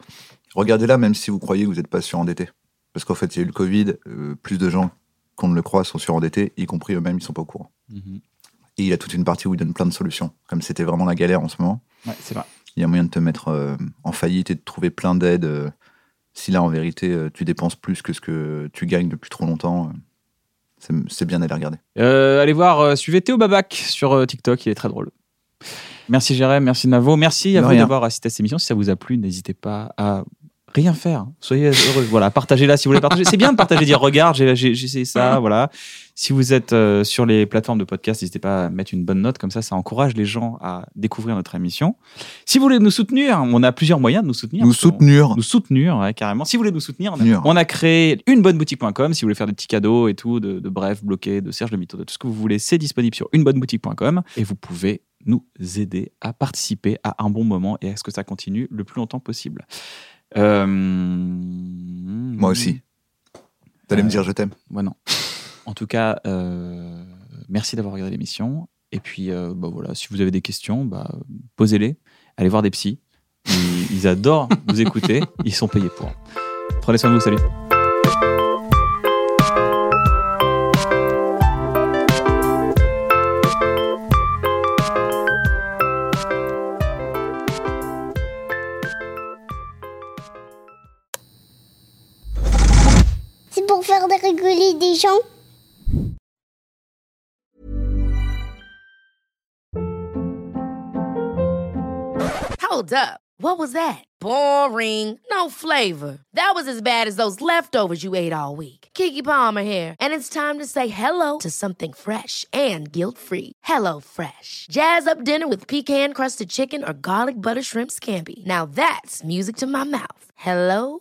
Regardez-la, même si vous croyez que vous n'êtes pas surendetté. Parce qu'en fait, il y a eu le Covid. euh, plus de gens qu'on ne le croit sont surendettés, y compris eux-mêmes, ils sont pas au courant. Mhm. Et il a toute une partie où il donne plein de solutions. Comme c'était vraiment la galère en ce moment, Ouais, c'est vrai. il y a moyen de te mettre euh, en faillite et de trouver plein d'aides. euh, si là, en vérité, tu dépenses plus que ce que tu gagnes depuis trop longtemps, c'est- c'est bien d'aller regarder. Allez voir, suivez Théo Babac sur TikTok, il est très drôle. Merci Jérém, merci Navo, merci à De vous rien. d'avoir assisté à cette émission. Si ça vous a plu, n'hésitez pas à rien faire. Soyez heureux. Voilà, partagez-la si vous voulez partager. C'est bien de partager, dire regarde, j'ai essayé ça, voilà. Si vous êtes euh, sur les plateformes de podcast, n'hésitez pas à mettre une bonne note, comme ça, ça encourage les gens à découvrir notre émission. Si vous voulez nous soutenir, on a plusieurs moyens de nous soutenir. Nous soutenir. nous soutenir, ouais, carrément. Si vous voulez nous soutenir, on a, on a créé une bonne boutique.com. Si vous voulez faire des petits cadeaux et tout, de, de bref, bloqué, de Serge de Mito, de tout ce que vous voulez, c'est disponible sur unebonneboutique.com et vous pouvez nous aider à participer à un bon moment et à ce que ça continue le plus longtemps possible. Euh, Moi aussi. Vous allez me Euh, dire je t'aime. Ouais, non. En tout cas, euh, merci d'avoir regardé l'émission. Et puis, bah voilà, si vous avez des questions, bah, posez-les. Allez voir des psys. Ils, ils adorent vous écouter. Ils sont payés pour. Prenez soin de vous. Salut. Rigoler des gens. Hold up. What was that? Boring. No flavor. That was as bad as those leftovers you ate all week. Kiki Palmer here, and it's time to say hello to something fresh and guilt-free. Hello Fresh. Jazz up dinner with pecan-crusted chicken or garlic butter shrimp scampi. Now that's music to my mouth. Hello